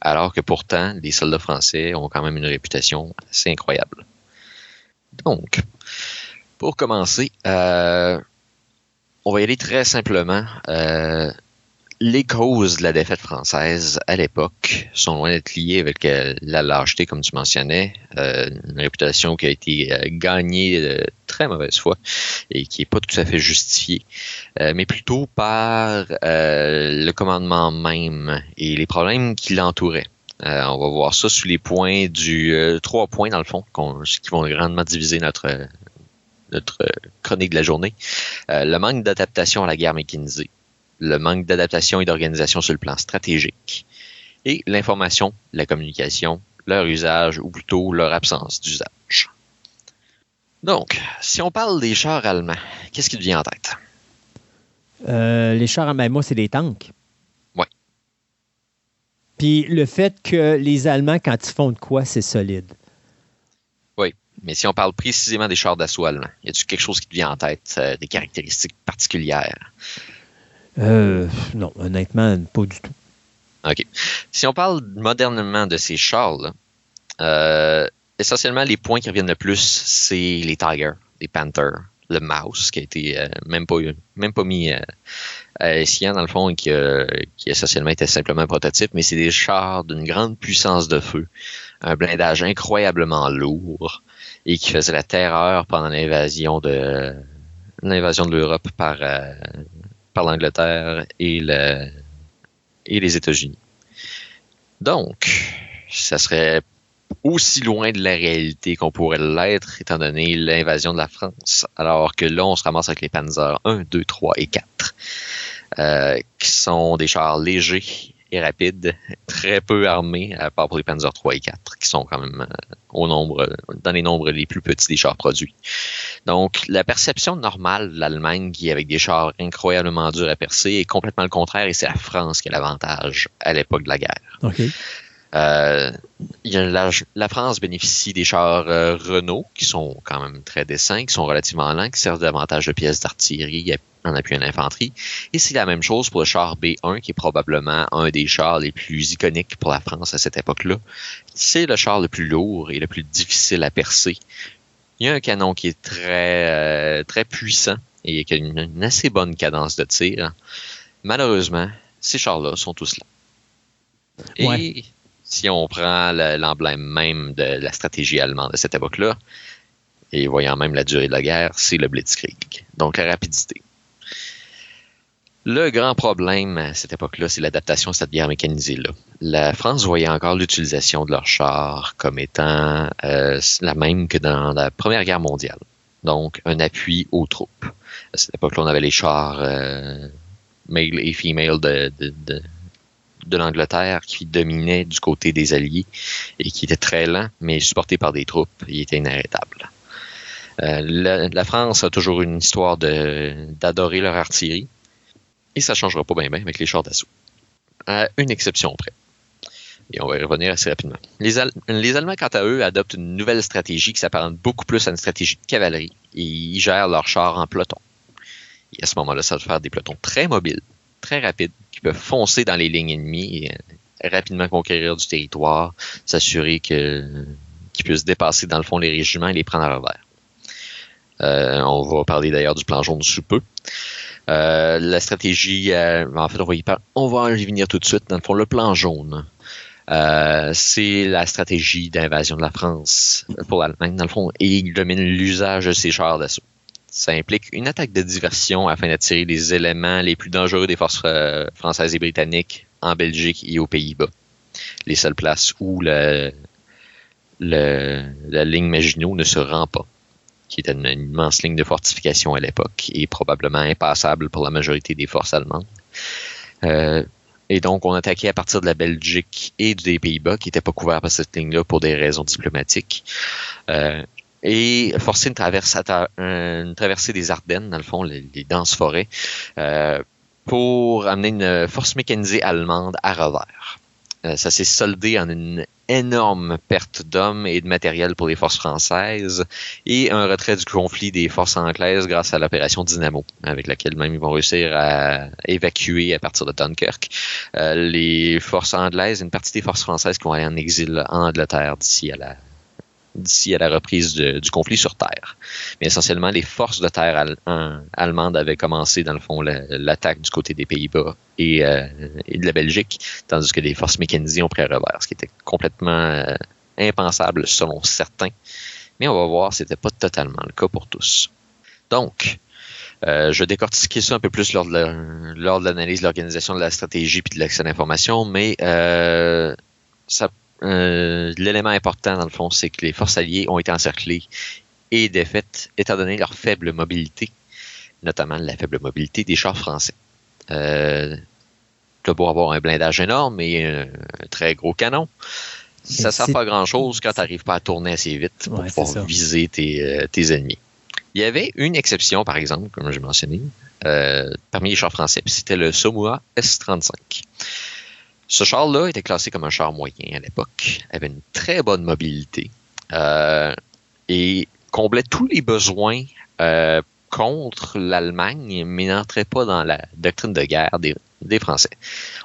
alors que pourtant les soldats français ont quand même une réputation assez incroyable. Donc, pour commencer, euh, on va y aller très simplement. Euh, les causes de la défaite française à l'époque sont loin d'être liées avec euh, la lâcheté, comme tu mentionnais, euh, une réputation qui a été euh, gagnée de très mauvaise foi et qui n'est pas tout à fait justifiée, mais plutôt par le commandement même et les problèmes qui l'entouraient. on va voir ça sous les points du trois points dans le fond, qui vont grandement diviser notre notre chronique de la journée. le manque d'adaptation à la guerre mécanisée le manque d'adaptation et d'organisation sur le plan stratégique, et l'information, la communication, leur usage ou plutôt leur absence d'usage. Donc, si on parle des chars allemands, qu'est-ce qui te vient en tête? Euh, les chars allemands, moi, c'est des tanks. Oui. Puis le fait que les Allemands, quand ils font de quoi, c'est solide. Oui, mais si on parle précisément des chars d'assaut allemands, y a-t-il quelque chose qui te vient en tête, euh, des caractéristiques particulières? Euh, non, honnêtement, pas du tout. OK. Si on parle modernement de ces chars, euh, essentiellement, les points qui reviennent le plus, c'est les Tigers, les Panthers, le Mouse, qui a été euh, même, pas, même pas mis à escient, dans le fond, qui, qui essentiellement était simplement un prototype, mais c'est des chars d'une grande puissance de feu, un blindage incroyablement lourd, et qui faisait la terreur pendant l'invasion de l'invasion de l'Europe par par l'Angleterre et, le, et les États-Unis. Donc, ça serait aussi loin de la réalité qu'on pourrait l'être, étant donné l'invasion de la France, alors que là, on se ramasse avec les Panzer 1, 2, 3 et 4, euh, qui sont des chars légers et rapide, très peu armés, à part pour les Panzer 3 et 4, qui sont quand même euh, au nombre, dans les nombres les plus petits des chars produits. Donc, la perception normale de l'Allemagne, qui avec des chars incroyablement durs à percer, est complètement le contraire, et c'est la France qui a l'avantage à l'époque de la guerre. Euh, la, France bénéficie des chars euh, Renault, qui sont quand même très décents, qui sont relativement lents, qui servent davantage de pièces d'artillerie en appui à l'infanterie. Et c'est la même chose pour le char B1, qui est probablement un des chars les plus iconiques pour la France à cette époque-là. C'est le char le plus lourd et le plus difficile à percer. Il y a un canon qui est très, euh, très puissant et qui a une, assez bonne cadence de tir. Malheureusement, ces chars-là sont tous là. Et si on prend l'emblème même de la stratégie allemande de cette époque-là, et voyant même la durée de la guerre, c'est le Blitzkrieg. Donc la rapidité. Le grand problème à cette époque-là, c'est l'adaptation à cette guerre mécanisée-là. La France voyait encore l'utilisation de leurs chars comme étant euh, la même que dans la Première Guerre mondiale. Donc, un appui aux troupes. À cette époque-là, on avait les chars euh, male et female de, de, l'Angleterre qui dominaient du côté des Alliés et qui étaient très lents, mais supportés par des troupes. Ils étaient inarrêtables. Euh, la, la, France a toujours une histoire d'adorer leur artillerie et ça changera pas bien avec les chars d'assaut. Une exception près. Et on va y revenir assez rapidement. Les, Allemands, quant à eux, adoptent une nouvelle stratégie qui s'apparente beaucoup plus à une stratégie de cavalerie. Et ils gèrent leurs chars en peloton. Et à ce moment-là, ça va faire des pelotons très mobiles, très rapides, qui peuvent foncer dans les lignes ennemies et euh, rapidement conquérir du territoire, s'assurer que qu'ils puissent dépasser dans le fond les régiments et les prendre à revers. Euh, on va parler d'ailleurs du plan jaune sous peu. Euh, la stratégie, euh, en fait, on va y On va en venir tout de suite. Dans le fond, le plan jaune, euh, c'est la stratégie d'invasion de la France pour l'Allemagne, dans le fond, et il domine l'usage de ses chars d'assaut. Ça implique une attaque de diversion afin d'attirer les éléments les plus dangereux des forces françaises et britanniques en Belgique et aux Pays-Bas. Les seules places où le, la ligne Maginot ne se rend pas, qui était une, immense ligne de fortification à l'époque et probablement impassable pour la majorité des forces allemandes. Euh, et donc, on attaquait à partir de la Belgique et des Pays-Bas, qui n'étaient pas couverts par cette ligne-là pour des raisons diplomatiques. Euh, et forcer une, traversée des Ardennes, dans le fond, les, denses forêts, euh, pour amener une force mécanisée allemande à revers. Ça s'est soldé en une énorme perte d'hommes et de matériel pour les forces françaises et un retrait du conflit des forces anglaises grâce à l'opération Dynamo, avec laquelle même ils vont réussir à évacuer à partir de Dunkirk euh, les forces anglaises, une partie des forces françaises qui vont aller en exil en Angleterre d'ici à la d'ici à la reprise du conflit sur Terre. Mais essentiellement, les forces de terre allemandes avaient commencé, dans le fond, l'attaque du côté des Pays-Bas euh, et, de la Belgique, tandis que les forces mécanisées ont pris à revers, ce qui était complètement euh, impensable selon certains. Mais on va voir, c'était pas totalement le cas pour tous. Donc, euh, je vais décortiquer ça un peu plus lors de l'analyse de l'organisation de la stratégie puis de l'accès à l'information, mais ça euh, l'élément important, dans le fond, c'est que les forces alliées ont été encerclées et défaites, étant donné leur faible mobilité, notamment la faible mobilité des chars français. Euh, tu beau avoir un blindage énorme et un, très gros canon. Ça ne sert pas grand-chose quand tu n'arrives pas à tourner assez vite pour pouvoir viser euh, tes, ennemis. Il y avait une exception, par exemple, comme j'ai mentionné, euh, parmi les chars français, c'était le Somua S-35. Ce char-là était classé comme un char moyen à l'époque, avait une très bonne mobilité euh, et comblait tous les besoins euh, contre l'Allemagne, mais n'entrait pas dans la doctrine de guerre des, Français.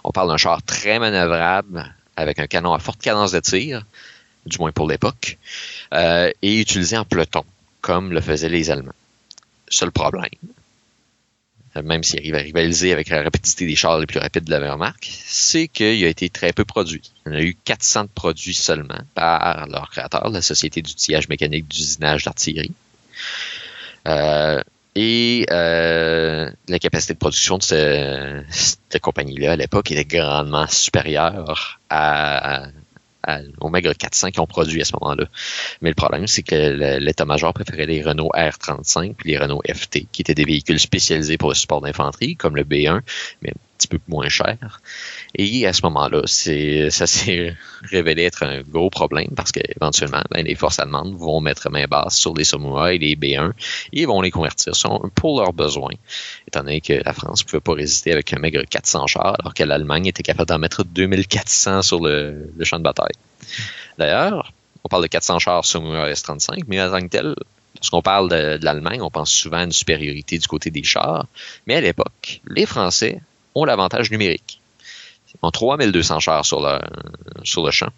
On parle d'un char très manœuvrable, avec un canon à forte cadence de tir, du moins pour l'époque, euh, et utilisé en peloton, comme le faisaient les Allemands. Seul problème, même s'il arrive à rivaliser avec la rapidité des chars les plus rapides de la Wehrmacht, c'est qu'il a été très peu produit. On a eu 400 de produits seulement par leur créateur, la Société d'outillage mécanique d'usinage d'artillerie. Euh, et euh, la capacité de production de cette compagnie-là à l'époque était grandement supérieure à, au maigre 400 qui ont produit à ce moment-là. Mais le problème, c'est que l'état-major préférait les Renault R35 puis les Renault FT, qui étaient des véhicules spécialisés pour le support d'infanterie, comme le B1, mais petit peu moins cher. Et à ce moment-là, ça s'est révélé être un gros problème parce qu'éventuellement, ben, les forces allemandes vont mettre main basse sur les Samoa et les B1 et vont les convertir pour leurs besoins, étant donné que la France ne pouvait pas résister avec un maigre 400 chars alors que l'Allemagne était capable d'en mettre 2400 sur le, champ de bataille. D'ailleurs, on parle de 400 chars Samoa S-35, mais en tant que tel, Lorsqu'on parle de l'Allemagne, on pense souvent à une supériorité du côté des chars, mais à l'époque, les Français ont l'avantage numérique. Ils ont 3200 chars sur le, champ.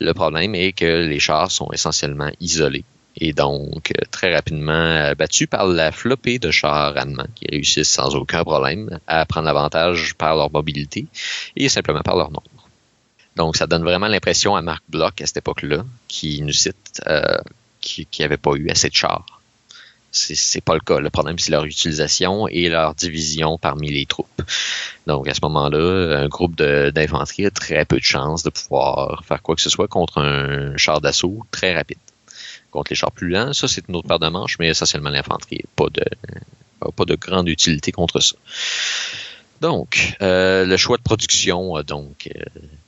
Le problème est que les chars sont essentiellement isolés et donc très rapidement battus par la flopée de chars allemands qui réussissent sans aucun problème à prendre l'avantage par leur mobilité et simplement par leur nombre. Donc ça donne vraiment l'impression à Marc Bloch à cette époque-là, qui nous cite euh, qui n'avait pas eu assez de chars c'est pas le cas. Le problème, c'est leur utilisation et leur division parmi les troupes. Donc, à ce moment-là, un groupe d'infanterie a très peu de chances de pouvoir faire quoi que ce soit contre un char d'assaut très rapide. Contre les chars plus lents, ça, c'est une autre paire de manches, mais essentiellement l'infanterie pas de, pas de grande utilité contre ça. Donc, euh, le choix de production a donc euh,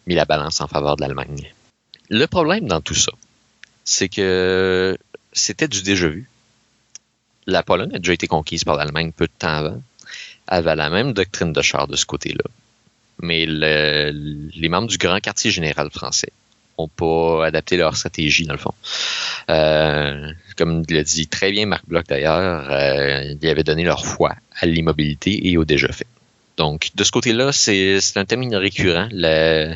mis la balance en faveur de l'Allemagne. Le problème dans tout ça, c'est que c'était du déjà vu la Pologne a déjà été conquise par l'Allemagne peu de temps avant, avait la même doctrine de char de ce côté-là. Mais les membres du grand quartier général français n'ont pas adapté leur stratégie, dans le fond. Euh, comme l'a dit très bien Marc Bloch d'ailleurs, euh, ils avaient donné leur foi à l'immobilité et au déjà fait. Donc, de ce côté-là, c'est un thème récurrent. Le,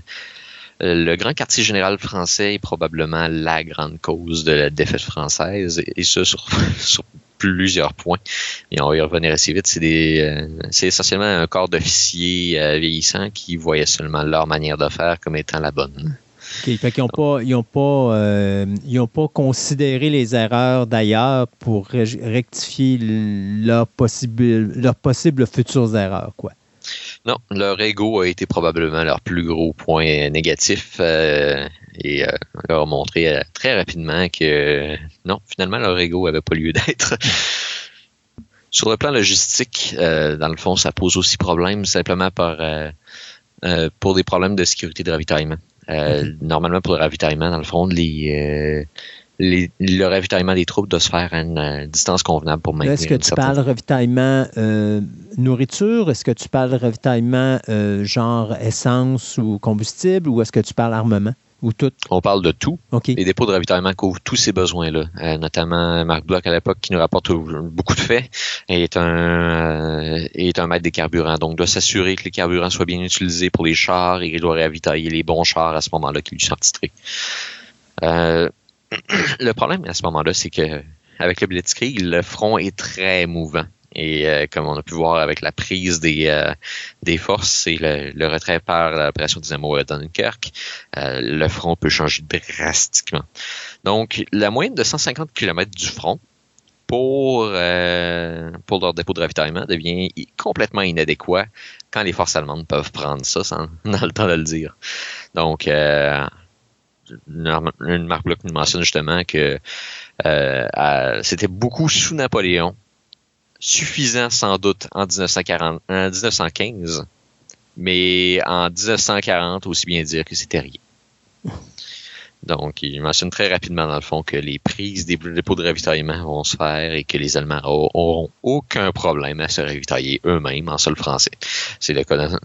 le grand quartier général français est probablement la grande cause de la défaite française, et ce sur, sur plusieurs points. Et on va y revenir assez vite. C'est euh, essentiellement un corps d'officiers euh, vieillissants qui voyaient seulement leur manière de faire comme étant la bonne. Okay, fait qu'ils n'ont pas, ils pas, euh, ils pas considéré les erreurs d'ailleurs pour rectifier leurs possibles, possibles futures erreurs, quoi. Non, leur ego a été probablement leur plus gros point négatif euh, et euh, leur a montré euh, très rapidement que non, finalement leur ego avait pas lieu d'être. Sur le plan logistique, dans le fond, ça pose aussi problème simplement par pour des problèmes de sécurité de ravitaillement. Normalement, pour le ravitaillement, dans le fond, les le ravitaillement des troupes doit se faire à une euh, distance convenable pour maintenir. Est-ce que tu parles ravitaillement euh, nourriture? Est-ce que tu parles ravitaillement euh, genre essence ou combustible? Ou est-ce que tu parles armement? Ou tout? On parle de tout. Les dépôts de ravitaillement couvrent tous ces besoins-là. notamment Marc Bloch à l'époque qui nous rapporte beaucoup de faits et est un est un maître des carburants. Donc doit s'assurer que les carburants soient bien utilisés pour les chars et il doit ravitailler les bons chars à ce moment-là qui lui sont titrés. Euh, le problème à ce moment-là, c'est que avec le Blitzkrieg, le front est très mouvant. Et euh, comme on a pu voir avec la prise des, euh, des forces et le, retrait par l'opération Dynamo à Dunkirk, euh, le front peut changer drastiquement. Donc, la moyenne de 150 km du front pour, pour leur dépôt de ravitaillement devient complètement inadéquat quand les forces allemandes peuvent prendre ça sans le temps de le dire. Donc, une marque Bloch nous mentionne justement que euh, c'était beaucoup sous Napoléon, suffisant sans doute en, 1940, en 1915, mais en 1940 aussi bien dire que c'était rien. Donc, il mentionne très rapidement, dans le fond, que les prises des dépôts de ravitaillement vont se faire et que les Allemands auront aucun problème à se ravitailler eux-mêmes en sol français. C'est le cas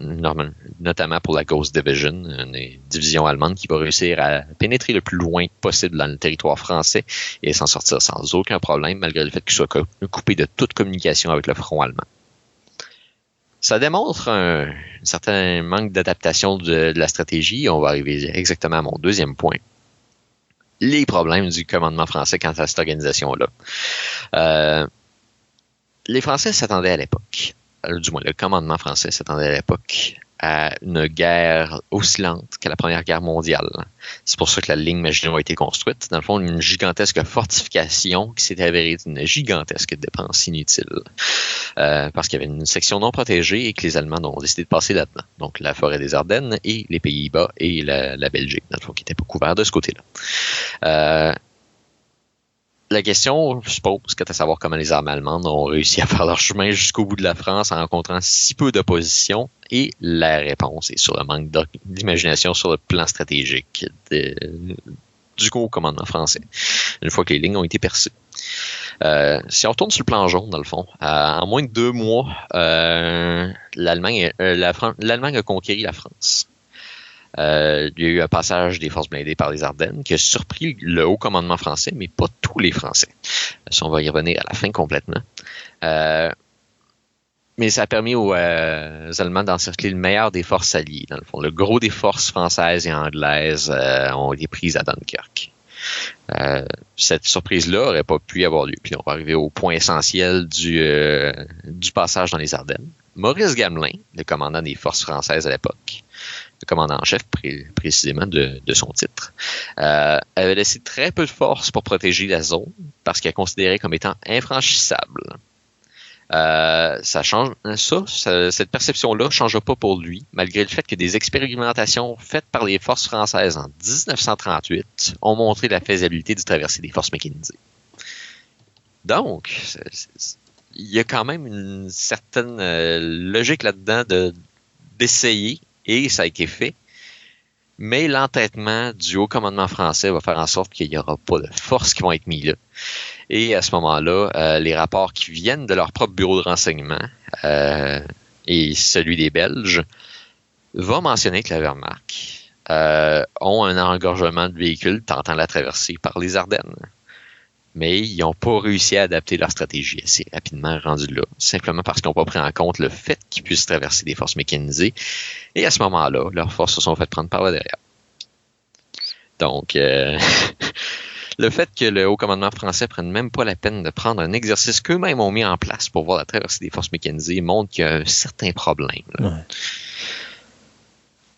notamment pour la Ghost Division, une division allemande qui va réussir à pénétrer le plus loin possible dans le territoire français et s'en sortir sans aucun problème, malgré le fait qu'il soit coupé de toute communication avec le front allemand. Ça démontre un, certain manque d'adaptation de la stratégie. On va arriver exactement à mon deuxième point les problèmes du commandement français quant à cette organisation-là. Euh, les Français s'attendaient à l'époque, euh, du moins le commandement français s'attendait à l'époque à une guerre aussi lente que la Première Guerre mondiale. C'est pour ça que la ligne Maginot a été construite. Dans le fond, une gigantesque fortification qui s'est avérée une gigantesque dépense inutile. Euh, parce qu'il y avait une section non protégée et que les Allemands ont décidé de passer là-dedans. Donc la forêt des Ardennes et les Pays-Bas et la, la, Belgique, dans le fond, qui n'étaient pas couverts de ce côté-là. Euh, la question je suppose, c'est à savoir comment les armées allemandes ont réussi à faire leur chemin jusqu'au bout de la France en rencontrant si peu d'opposition. Et la réponse est sur le manque d'imagination sur le plan stratégique du haut commandement français, une fois que les lignes ont été percées. Euh, si on retourne sur le plan jaune, dans le fond, en moins de deux mois, euh, l'Allemagne a conquéri la France. Euh, il y a eu un passage des forces blindées par les Ardennes qui a surpris le haut commandement français, mais pas tous les Français. Ça, on va y revenir à la fin complètement. Euh, mais ça a permis aux, euh, Allemands d'encercler le meilleur des forces alliées. Dans le fond, le gros des forces françaises et anglaises ont été prises à Dunkerque. cette surprise-là aurait pas pu avoir lieu. Puis on va arriver au point essentiel du, du passage dans les Ardennes. Maurice Gamelin, le commandant des forces françaises à l'époque, le commandant en chef précisément de, son titre, euh, avait laissé très peu de force pour protéger la zone parce qu'elle considérait comme étant infranchissable. Euh, ça change, ça, cette perception-là ne changea pas pour lui, malgré le fait que des expérimentations faites par les forces françaises en 1938 ont montré la faisabilité de traverser des forces mécanisées. Donc, il y a quand même une certaine euh, logique là-dedans de d'essayer et ça a été fait. Mais l'entêtement du haut commandement français va faire en sorte qu'il n'y aura pas de forces qui vont être mises là. Et à ce moment-là, euh, les rapports qui viennent de leur propre bureau de renseignement euh, et celui des Belges vont mentionner que la Wehrmacht euh, ont un engorgement de véhicules tentant la traversée par les Ardennes mais ils n'ont pas réussi à adapter leur stratégie assez rapidement rendu là, simplement parce qu'ils n'ont pas pris en compte le fait qu'ils puissent traverser des forces mécanisées. Et à ce moment-là, leurs forces se sont faites prendre par le derrière. Donc, euh, le fait que le haut commandement français prenne même pas la peine de prendre un exercice qu'eux-mêmes ont mis en place pour voir la traversée des forces mécanisées montre qu'il y a un certain problème.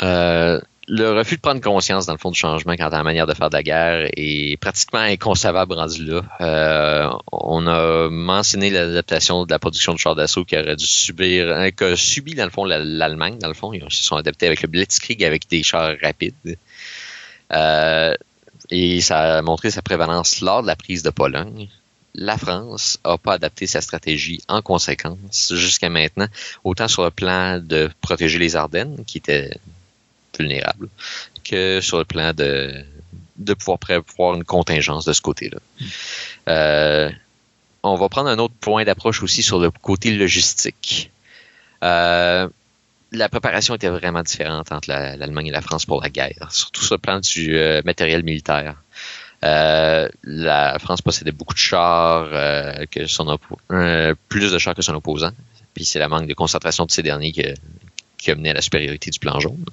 Euh, le refus de prendre conscience, dans le fond, du changement quant à la manière de faire de la guerre est pratiquement inconcevable rendu là. Euh, on a mentionné l'adaptation de la production de chars d'assaut qui aurait dû subir, euh, que subi, dans le fond, l'Allemagne, dans le fond. Ils se sont adaptés avec le Blitzkrieg, avec des chars rapides. Euh, et ça a montré sa prévalence lors de la prise de Pologne. La France n'a pas adapté sa stratégie en conséquence jusqu'à maintenant, autant sur le plan de protéger les Ardennes, qui étaient vulnérables, que sur le plan de, de pouvoir prévoir une contingence de ce côté-là. Euh, on va prendre un autre point d'approche aussi sur le côté logistique. Euh, la préparation était vraiment différente entre l'Allemagne et la France pour la guerre, surtout sur le plan du euh, matériel militaire. La France possédait beaucoup de chars, que son plus de chars que son opposant. Puis c'est la manque de concentration de ces derniers qui, qui a mené à la supériorité du plan jaune.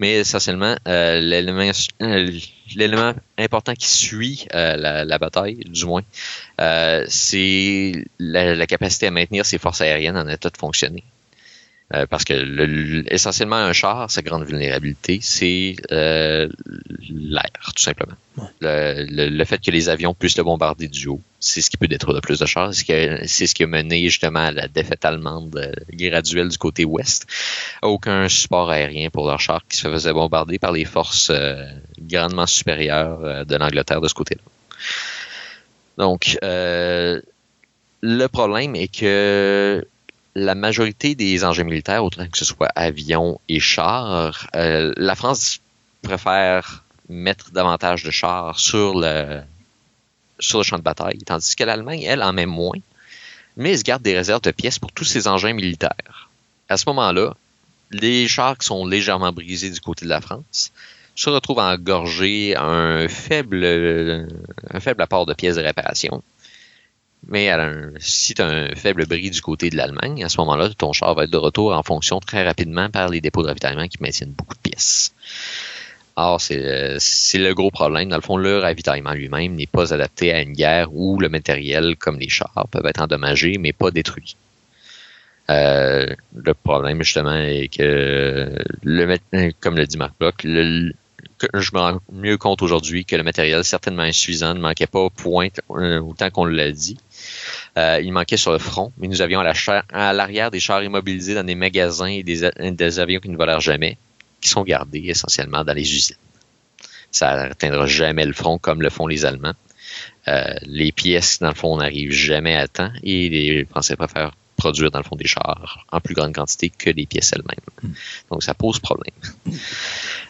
Mais essentiellement, l'élément important qui suit la, bataille, du moins, c'est la, capacité à maintenir ses forces aériennes en état de fonctionner. Euh, parce que le, essentiellement un char, sa grande vulnérabilité, c'est euh, l'air, tout simplement. Le, fait que les avions puissent le bombarder du haut, c'est ce qui peut détruire le plus de chars. C'est ce qui a mené justement à la défaite allemande euh, graduelle du côté ouest. Aucun support aérien pour leurs chars qui se faisaient bombarder par les forces grandement supérieures de l'Angleterre de ce côté-là. Donc, le problème est que la majorité des engins militaires, autant que ce soit avions et chars, euh, la France préfère mettre davantage de chars sur le, sur le champ de bataille, tandis que l'Allemagne, elle, en met moins, mais elle se garde des réserves de pièces pour tous ses engins militaires. À ce moment-là, les chars qui sont légèrement brisés du côté de la France se retrouvent à engorger un faible, un faible apport de pièces de réparation mais si tu as un faible bris du côté de l'Allemagne, à ce moment-là, ton char va être de retour en fonction très rapidement par les dépôts de ravitaillement qui maintiennent beaucoup de pièces. Or, c'est le gros problème. Dans le fond, le ravitaillement lui-même n'est pas adapté à une guerre où le matériel, comme les chars, peuvent être endommagés, mais pas détruits. Euh, le problème, justement, est que, comme le dit Marc Bloch, je me rends mieux compte aujourd'hui que le matériel certainement insuffisant ne manquait pas point euh, autant qu'on l'a dit. Euh, il manquait sur le front, mais nous avions à l'arrière des chars immobilisés dans des magasins et des, avions qui ne volèrent jamais, qui sont gardés essentiellement dans les usines. Ça n'atteindra jamais le front comme le font les Allemands. Euh, les pièces, dans le fond, n'arrivent jamais à temps et les Français préfèrent produire dans le fond des chars en plus grande quantité que les pièces elles-mêmes. Hmm. Donc ça pose problème.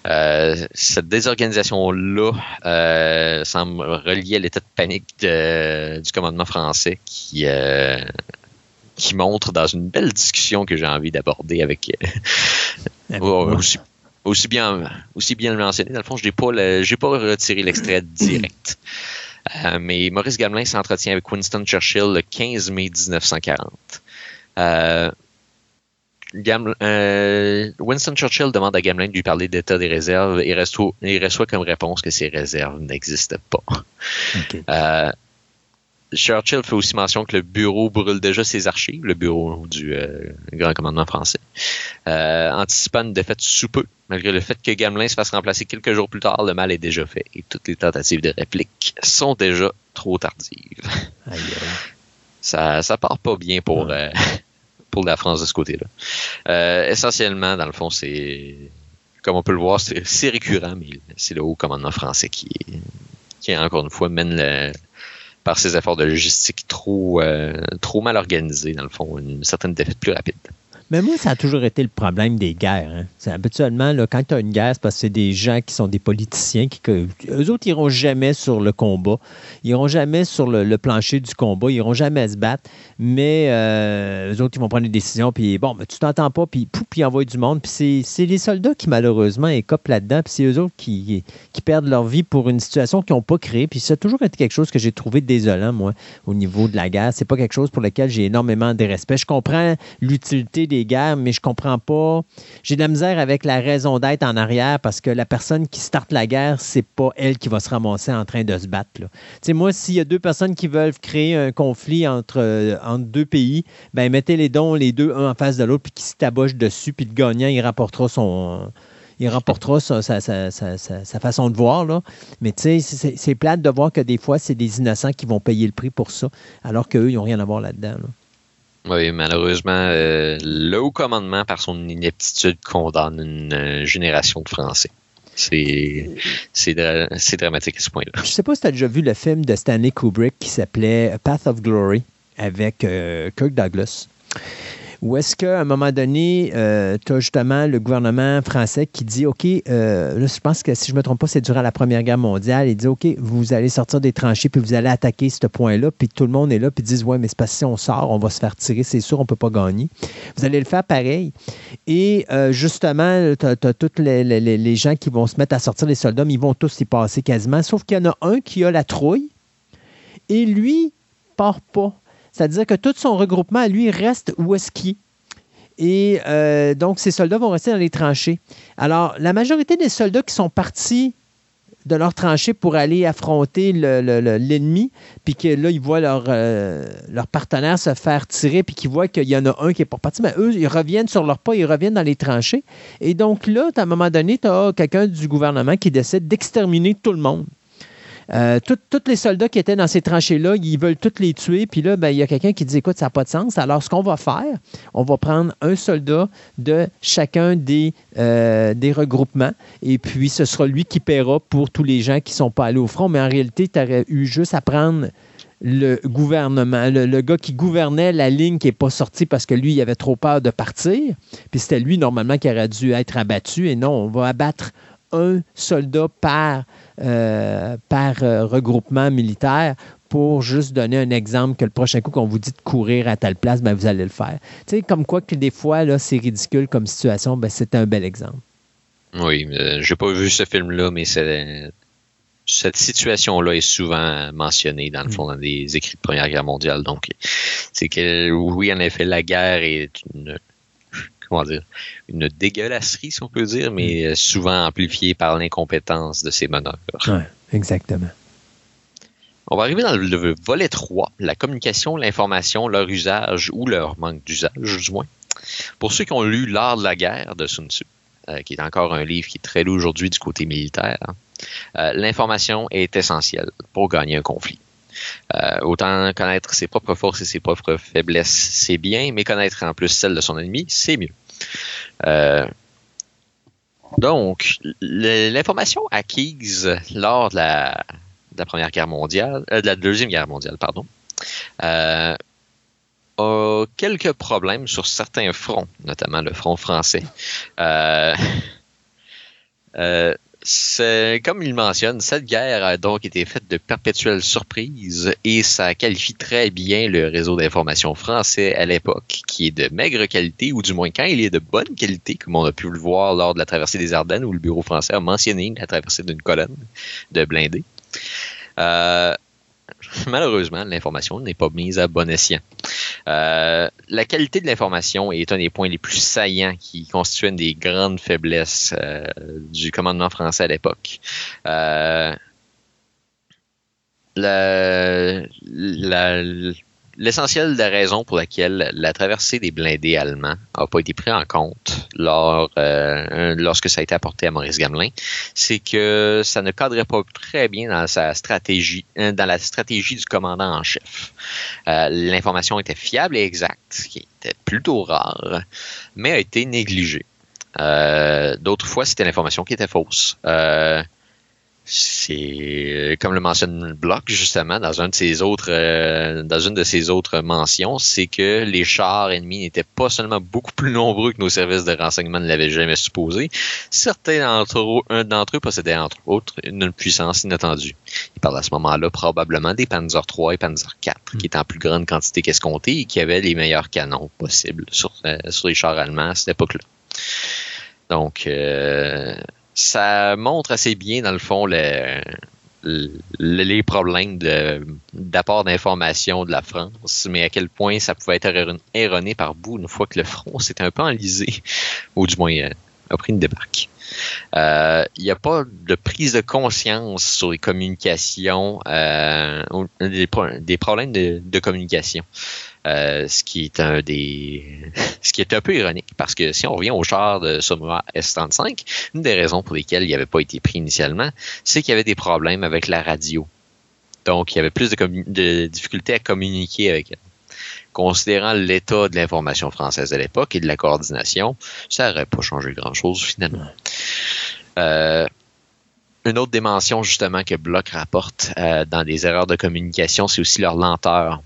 Euh, cette désorganisation-là euh, semble reliée à l'état de panique du commandement français qui euh, qui montre dans une belle discussion que j'ai envie d'aborder avec, aussi, aussi, bien aussi bien le mentionné. Dans le fond, je n'ai pas j'ai pas retiré l'extrait direct. mais Maurice Gamelin s'entretient avec Winston Churchill le 15 mai 1940. Euh, euh, Winston Churchill demande à Gamelin de lui parler d'état des réserves et reçoit, il reçoit comme réponse que ces réserves n'existent pas. Euh, Churchill fait aussi mention que le bureau brûle déjà ses archives, le bureau du Grand Commandement français, anticipant une défaite sous peu. Malgré le fait que Gamelin se fasse remplacer quelques jours plus tard, le mal est déjà fait et toutes les tentatives de réplique sont déjà trop tardives. Ça, ça part pas bien pour, pour la France de ce côté-là. Euh, essentiellement, dans le fond, c'est comme on peut le voir, c'est récurrent, mais c'est le haut commandement français qui, encore une fois, mène par ses efforts de logistique trop, euh, trop mal organisés, dans le fond, une certaine défaite plus rapide. Mais moi, ça a toujours été le problème des guerres. Hein. C'est habituellement, là, quand tu as une guerre, c'est parce que c'est des gens qui sont des politiciens qui, eux autres, ils iront jamais sur le combat. Ils iront jamais sur le, plancher du combat. Ils iront jamais se battre. Mais euh, eux autres, ils vont prendre des décisions. Puis bon, mais tu t'entends pas. Puis pouf, ils envoient du monde. Puis c'est les soldats qui, malheureusement, écopent là-dedans. Puis c'est eux autres qui, qui perdent leur vie pour une situation qu'ils n'ont pas créée. Puis ça a toujours été quelque chose que j'ai trouvé désolant, moi, au niveau de la guerre. C'est pas quelque chose pour lequel j'ai énormément de respect. Je comprends l'utilité des guerres, mais je comprends pas. J'ai de la misère avec la raison d'être en arrière parce que la personne qui starte la guerre, c'est pas elle qui va se ramasser en train de se battre. Tu sais, moi, s'il y a deux personnes qui veulent créer un conflit entre, euh, entre deux pays, ben mettez les dons les deux un en face de l'autre puis qui se tabochent dessus puis le gagnant il rapportera son il remportera sa, façon de voir. Mais tu sais, c'est plate de voir que des fois, c'est des innocents qui vont payer le prix pour ça, alors qu'eux, ils n'ont rien à voir là-dedans. Oui, malheureusement, euh, le haut commandement, par son ineptitude, condamne une euh, génération de Français. C'est, dramatique à ce point-là. Je sais pas si tu as déjà vu le film de Stanley Kubrick qui s'appelait Path of Glory avec euh, Kirk Douglas. Ou est-ce qu'à un moment donné, euh, tu as justement le gouvernement français qui dit OK, euh, là, je pense que si je ne me trompe pas, c'est durant la Première Guerre mondiale, il dit OK, vous allez sortir des tranchées, puis vous allez attaquer ce point-là, puis tout le monde est là, puis disent Ouais, mais c'est parce que si on sort, on va se faire tirer, c'est sûr, on ne peut pas gagner. Vous allez le faire pareil. Et euh, justement, tu as, tous les, gens qui vont se mettre à sortir les soldats, mais ils vont tous y passer quasiment, sauf qu'il y en a un qui a la trouille, et lui, part pas c'est-à-dire que tout son regroupement, lui, reste où est-ce qu'il et euh, donc, ces soldats vont rester dans les tranchées. Alors, la majorité des soldats qui sont partis de leurs tranchées pour aller affronter l'ennemi, puis que là, ils voient leur, euh, leur partenaire se faire tirer, puis qu'ils voient qu'il y en a un qui est pour partir, mais eux, ils reviennent sur leur pas, ils reviennent dans les tranchées. Et donc là, à un moment donné, tu as quelqu'un du gouvernement qui décide d'exterminer tout le monde. Euh, tous les soldats qui étaient dans ces tranchées-là, ils veulent tous les tuer. Puis là, ben, il y a quelqu'un qui dit écoute, ça n'a pas de sens. Alors, ce qu'on va faire, on va prendre un soldat de chacun des, euh, des regroupements. Et puis, ce sera lui qui paiera pour tous les gens qui ne sont pas allés au front. Mais en réalité, tu aurais eu juste à prendre le gouvernement, le, gars qui gouvernait la ligne qui n'est pas sorti parce que lui, il avait trop peur de partir. Puis c'était lui, normalement, qui aurait dû être abattu. Et non, on va abattre un soldat par euh, par euh, regroupement militaire pour juste donner un exemple que le prochain coup qu'on vous dit de courir à telle place, ben, vous allez le faire. Tu comme quoi que des fois, c'est ridicule comme situation, ben, c'est un bel exemple. Oui, euh, j'ai pas vu ce film-là, mais cette situation-là est souvent mentionnée, dans le fond, dans des écrits de Première Guerre mondiale. Donc, c'est que, oui, en effet, la guerre est une comment dire, une dégueulasserie, si on peut dire, mais mm. souvent amplifiée par l'incompétence de ses meneurs. Oui, exactement. On va arriver dans le volet 3, la communication, l'information, leur usage ou leur manque d'usage, du moins. Pour ceux qui ont lu L'art de la guerre de Sun Tzu, euh, qui est encore un livre qui est très lu aujourd'hui du côté militaire, euh, l'information est essentielle pour gagner un conflit. Euh, autant connaître ses propres forces et ses propres faiblesses, c'est bien, mais connaître en plus celles de son ennemi, c'est mieux. Euh, donc, l'information acquise lors de la, Première Guerre mondiale, euh, de la Deuxième Guerre mondiale, pardon, a quelques problèmes sur certains fronts, notamment le front français. Comme il mentionne, cette guerre a donc été faite de perpétuelles surprises et ça qualifie très bien le réseau d'information français à l'époque, qui est de maigre qualité, ou du moins quand il est de bonne qualité, comme on a pu le voir lors de la traversée des Ardennes, où le bureau français a mentionné la traversée d'une colonne de blindés. Euh, malheureusement, l'information n'est pas mise à bon escient. Euh, la qualité de l'information est un des points les plus saillants qui constituent une des grandes faiblesses euh, du commandement français à l'époque. Euh, l'essentiel des raisons pour laquelle la traversée des blindés allemands n'a pas été pris en compte lors, euh, lorsque ça a été apporté à Maurice Gamelin, c'est que ça ne cadrait pas très bien dans sa stratégie, euh, dans la stratégie du commandant en chef. Euh, l'information était fiable et exacte, ce qui était plutôt rare, mais a été négligée. D'autres fois, c'était l'information qui était fausse c'est euh, comme le mentionne Block justement dans un de ses autres euh, dans une de ses autres mentions, c'est que les chars ennemis n'étaient pas seulement beaucoup plus nombreux que nos services de renseignement ne l'avaient jamais supposé. Certains d'entre eux, possédaient entre autres une puissance inattendue. Il parle à ce moment-là probablement des Panzer 3 et Panzer 4 qui étaient en plus grande quantité qu'escompté et qui avaient les meilleurs canons possibles sur, euh, sur les chars allemands à cette époque-là. Donc ça montre assez bien, dans le fond, le, les problèmes d'apport d'information de la France, mais à quel point ça pouvait être erroné par bout une fois que le front s'était un peu enlisé, ou du moins euh, a pris une débarque. Euh, il n'y a pas de prise de conscience sur les communications, euh, des, problèmes de, communication. Euh, ce qui est un des, ce qui est un peu ironique parce que si on revient au char de Samurai S35, une des raisons pour lesquelles il n'avait pas été pris initialement, c'est qu'il y avait des problèmes avec la radio. Donc, il y avait plus de, difficultés à communiquer avec elle. Considérant l'état de l'information française à l'époque et de la coordination, ça n'aurait pas changé grand-chose finalement. Euh, une autre dimension justement que Block rapporte euh, dans des erreurs de communication, c'est aussi leur lenteur.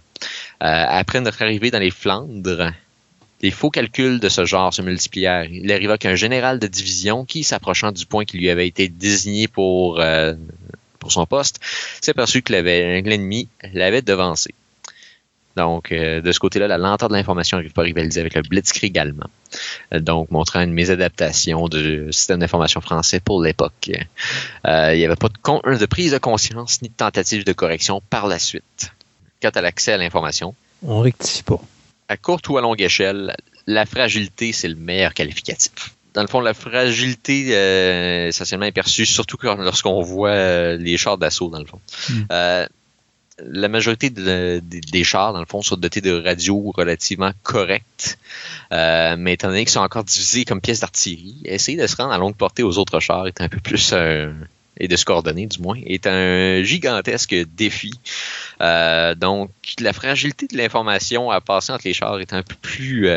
Euh, après notre arrivée dans les Flandres, les faux calculs de ce genre se multiplièrent. Il arriva qu'un général de division qui, s'approchant du point qui lui avait été désigné pour, euh, son poste, s'est aperçu que l'ennemi l'avait devancé. Donc, euh, de ce côté-là, la lenteur de l'information n'arrive pas à rivaliser avec le blitzkrieg allemand. Donc, montrant une mésadaptation du système d'information français pour l'époque. Il n'y avait pas de, prise de conscience ni de tentative de correction par la suite. Quant à l'accès à l'information, on rectifie pas. À courte ou à longue échelle, la fragilité, c'est le meilleur qualificatif dans le fond, la fragilité euh, essentiellement est perçue surtout lorsqu'on voit les chars d'assaut, dans le fond. Hmm la majorité des chars, dans le fond, sont dotés de radios relativement correctes. Euh, mais étant donné qu'ils sont encore divisés comme pièces d'artillerie, essayer de se rendre à longue portée aux autres chars est un peu plus euh, et de se coordonner du moins est un gigantesque défi. Euh, donc la fragilité de l'information à passer entre les chars est un peu plus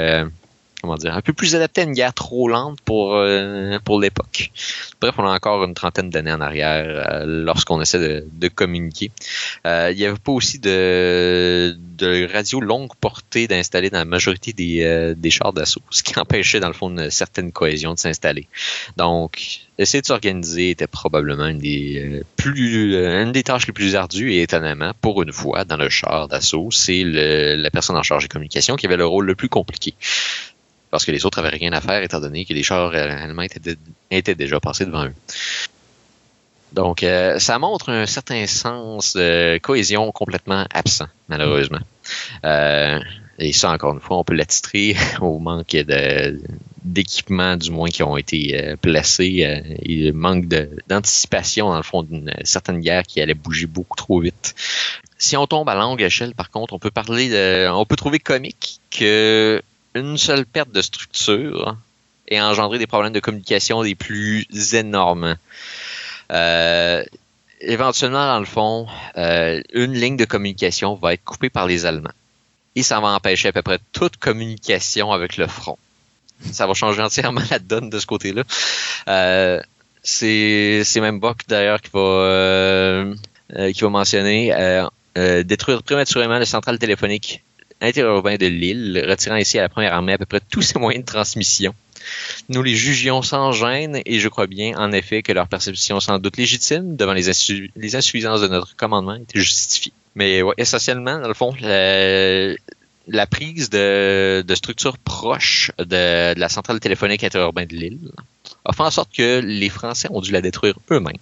comment dire, un peu plus adapté à une guerre trop lente pour, euh, pour l'époque. Bref, on a encore une trentaine d'années en arrière euh, lorsqu'on essaie de, communiquer. Euh, il n'y avait pas aussi de, de radio longue portée d'installer dans la majorité des, des chars d'assaut, ce qui empêchait dans le fond une certaine cohésion de s'installer. Donc, essayer de s'organiser était probablement une des plus une des tâches les plus ardues et étonnamment, pour une fois, dans le char d'assaut, c'est la personne en charge de communication qui avait le rôle le plus compliqué parce que les autres avaient rien à faire étant donné que les chars allemands étaient, étaient déjà passés devant eux. Donc, euh, ça montre un certain sens de cohésion complètement absent, malheureusement. Euh, et ça, encore une fois, on peut l'attitrer au manque d'équipements, du moins, qui ont été euh, placés. Euh, et le manque d'anticipation, dans le fond, d'une certaine guerre qui allait bouger beaucoup trop vite. Si on tombe à longue échelle, par contre, on peut parler de, on peut trouver comique que une seule perte de structure et engendrer des problèmes de communication des plus énormes. Euh, éventuellement, dans le fond, euh, une ligne de communication va être coupée par les Allemands. Et ça va empêcher à peu près toute communication avec le front. Ça va changer entièrement la donne de ce côté-là. Euh, c'est même Bock d'ailleurs qui va euh, qui va mentionner détruire prématurément le central téléphonique interurbain de l'île, retirant ici à la première armée à peu près tous ses moyens de transmission. Nous les jugions sans gêne et je crois bien, en effet, que leur perception sans doute légitime devant les, insuffisances de notre commandement était justifiée. Mais ouais, essentiellement, dans le fond, la, prise de, structures proches de, la centrale téléphonique interurbaine de l'île a fait en sorte que les Français ont dû la détruire eux-mêmes.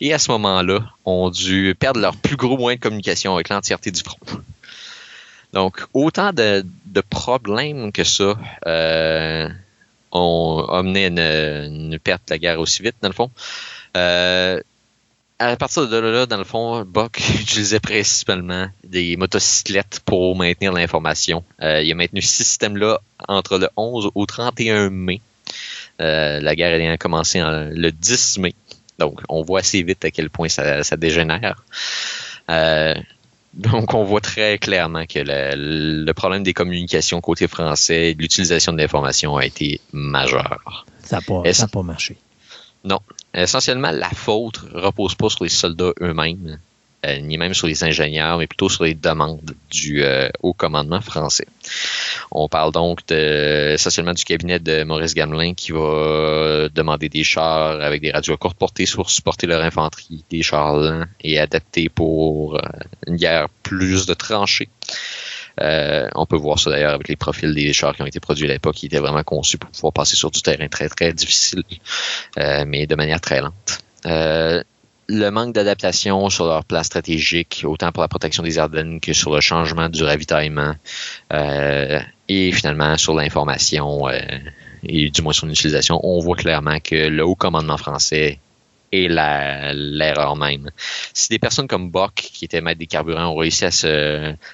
Et à ce moment-là, ont dû perdre leur plus gros moyen de communication avec l'entièreté du front. Donc, autant de, problèmes que ça euh, ont amené une, une, perte de la guerre aussi vite, dans le fond. Euh, à partir de là, dans le fond, Buck utilisait principalement des motocyclettes pour maintenir l'information. Euh, il a maintenu ce système-là entre le 11 au 31 mai. Euh, la guerre ayant commencé le 10 mai. Donc, on voit assez vite à quel point ça, ça dégénère. Euh, donc, on voit très clairement que le, problème des communications côté français et de l'utilisation de l'information a été majeur. Ça n'a pas, marché. Non. Essentiellement, la faute repose pas sur les soldats eux-mêmes, ni même sur les ingénieurs, mais plutôt sur les demandes du euh, haut commandement français. On parle donc de, essentiellement du cabinet de Maurice Gamelin qui va demander des chars avec des radios à courte portée pour supporter leur infanterie, des chars lents et adaptés pour euh, une guerre plus de tranchées. on peut voir ça d'ailleurs avec les profils des chars qui ont été produits à l'époque, qui étaient vraiment conçus pour pouvoir passer sur du terrain très très difficile, mais de manière très lente le manque d'adaptation sur leur plan stratégique, autant pour la protection des Ardennes que sur le changement du ravitaillement, euh, et finalement sur l'information euh, et du moins son utilisation, on voit clairement que le haut commandement français et l'erreur même. Si des personnes comme Bock, qui étaient maîtres des carburants, ont réussi à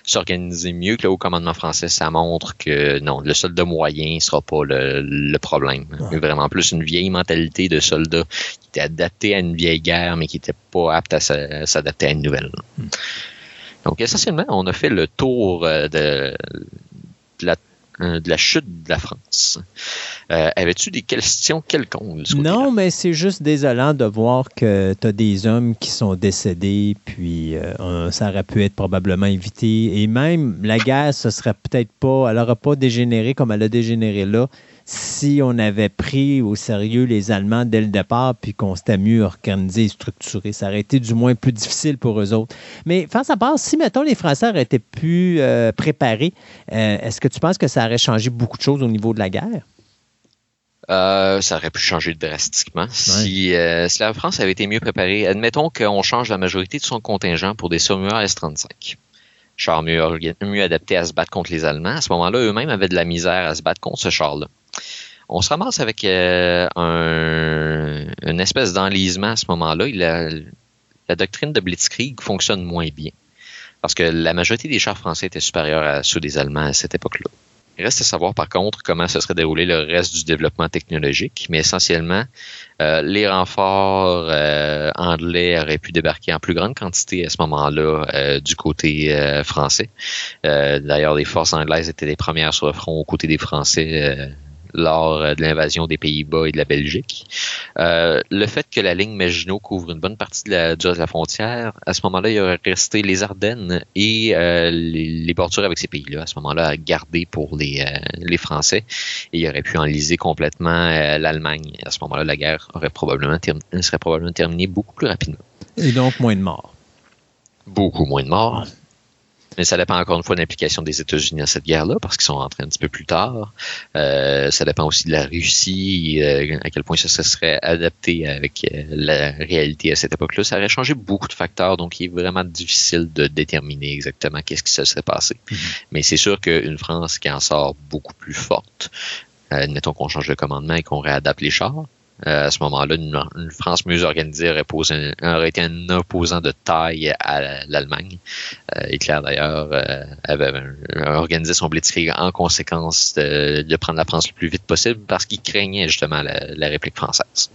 s'organiser mieux que le haut commandement français, ça montre que non, le soldat moyen ne sera pas le, problème. Mais vraiment plus une vieille mentalité de soldat qui était adapté à une vieille guerre, mais qui n'était pas apte à s'adapter à une nouvelle. Hmm. Donc essentiellement, on a fait le tour euh, de, de la euh, de la chute de la France. Euh, avais-tu des questions quelconques? Non, mais c'est juste désolant de voir que tu as des hommes qui sont décédés, puis euh, ça aurait pu être probablement évité. Et même la guerre, ce serait peut-être pas, elle n'aurait pas dégénéré comme elle a dégénéré là si on avait pris au sérieux les Allemands dès le départ, puis qu'on s'était mieux organisé et structuré. Ça aurait été du moins plus difficile pour eux autres. Mais face à part, si, mettons, les Français auraient été plus euh, préparés, euh, est-ce que tu penses que ça aurait changé beaucoup de choses au niveau de la guerre? Euh, ça aurait pu changer drastiquement si, si, la France avait été mieux préparée. Admettons qu'on change la majorité de son contingent pour des Saumur S-35 char mieux, mieux adapté à se battre contre les Allemands. À ce moment-là, eux-mêmes avaient de la misère à se battre contre ce char-là on se ramasse avec euh, un, une espèce d'enlisement à ce moment-là. La, la, doctrine de Blitzkrieg fonctionne moins bien. Parce que la majorité des chars français étaient supérieurs à ceux des Allemands à cette époque-là. Il reste à savoir par contre comment se serait déroulé le reste du développement technologique, mais essentiellement, euh, les renforts euh, anglais auraient pu débarquer en plus grande quantité à ce moment-là du côté français. D'ailleurs, les forces anglaises étaient les premières sur le front aux côtés des Français lors euh, de l'invasion des Pays-Bas et de la Belgique. Euh, le fait que la ligne Maginot couvre une bonne partie de la, de la frontière, à ce moment-là, il aurait resté les Ardennes et euh, les, bordures avec ces pays-là, à ce moment-là, à garder pour les, les Français. Et il aurait pu enliser complètement l'Allemagne. À ce moment-là, la guerre aurait probablement serait probablement terminée beaucoup plus rapidement. Et donc moins de morts. Beaucoup moins de morts. Mais ça dépend encore une fois de l'implication des États-Unis dans cette guerre-là, parce qu'ils sont rentrés un petit peu plus tard. Euh, ça dépend aussi de la Russie, euh, à quel point ça se serait adapté avec euh, la réalité à cette époque-là. Ça aurait changé beaucoup de facteurs, donc il est vraiment difficile de déterminer exactement qu'est-ce qui se serait passé. Mm-hmm. Mais c'est sûr qu'une France qui en sort beaucoup plus forte, admettons qu'on change de commandement et qu'on réadapte les chars, euh, à ce moment-là, une, France mieux organisée aurait, été un opposant de taille à l'Allemagne. Euh, Hitler, d'ailleurs, euh, avait organisé son blitzkrieg en conséquence de, prendre la France le plus vite possible parce qu'il craignait justement la, réplique française.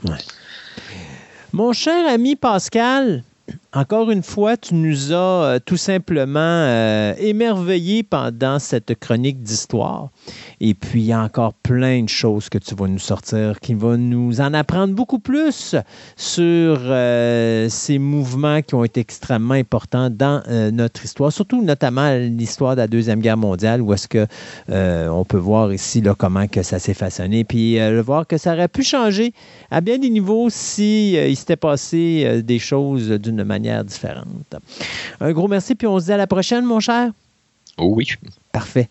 Mon cher ami Pascal, encore une fois, tu nous as tout simplement émerveillés pendant cette chronique d'histoire. Et puis, il y a encore plein de choses que tu vas nous sortir qui vont nous en apprendre beaucoup plus sur euh, ces mouvements qui ont été extrêmement importants dans euh, notre histoire, surtout notamment l'histoire de la Deuxième Guerre mondiale, où est-ce que euh, on peut voir ici là, comment que ça s'est façonné, puis voir que ça aurait pu changer à bien des niveaux si il s'était passé des choses d'une manière différente. Un gros merci, puis on se dit à la prochaine, mon cher. oui. Parfait.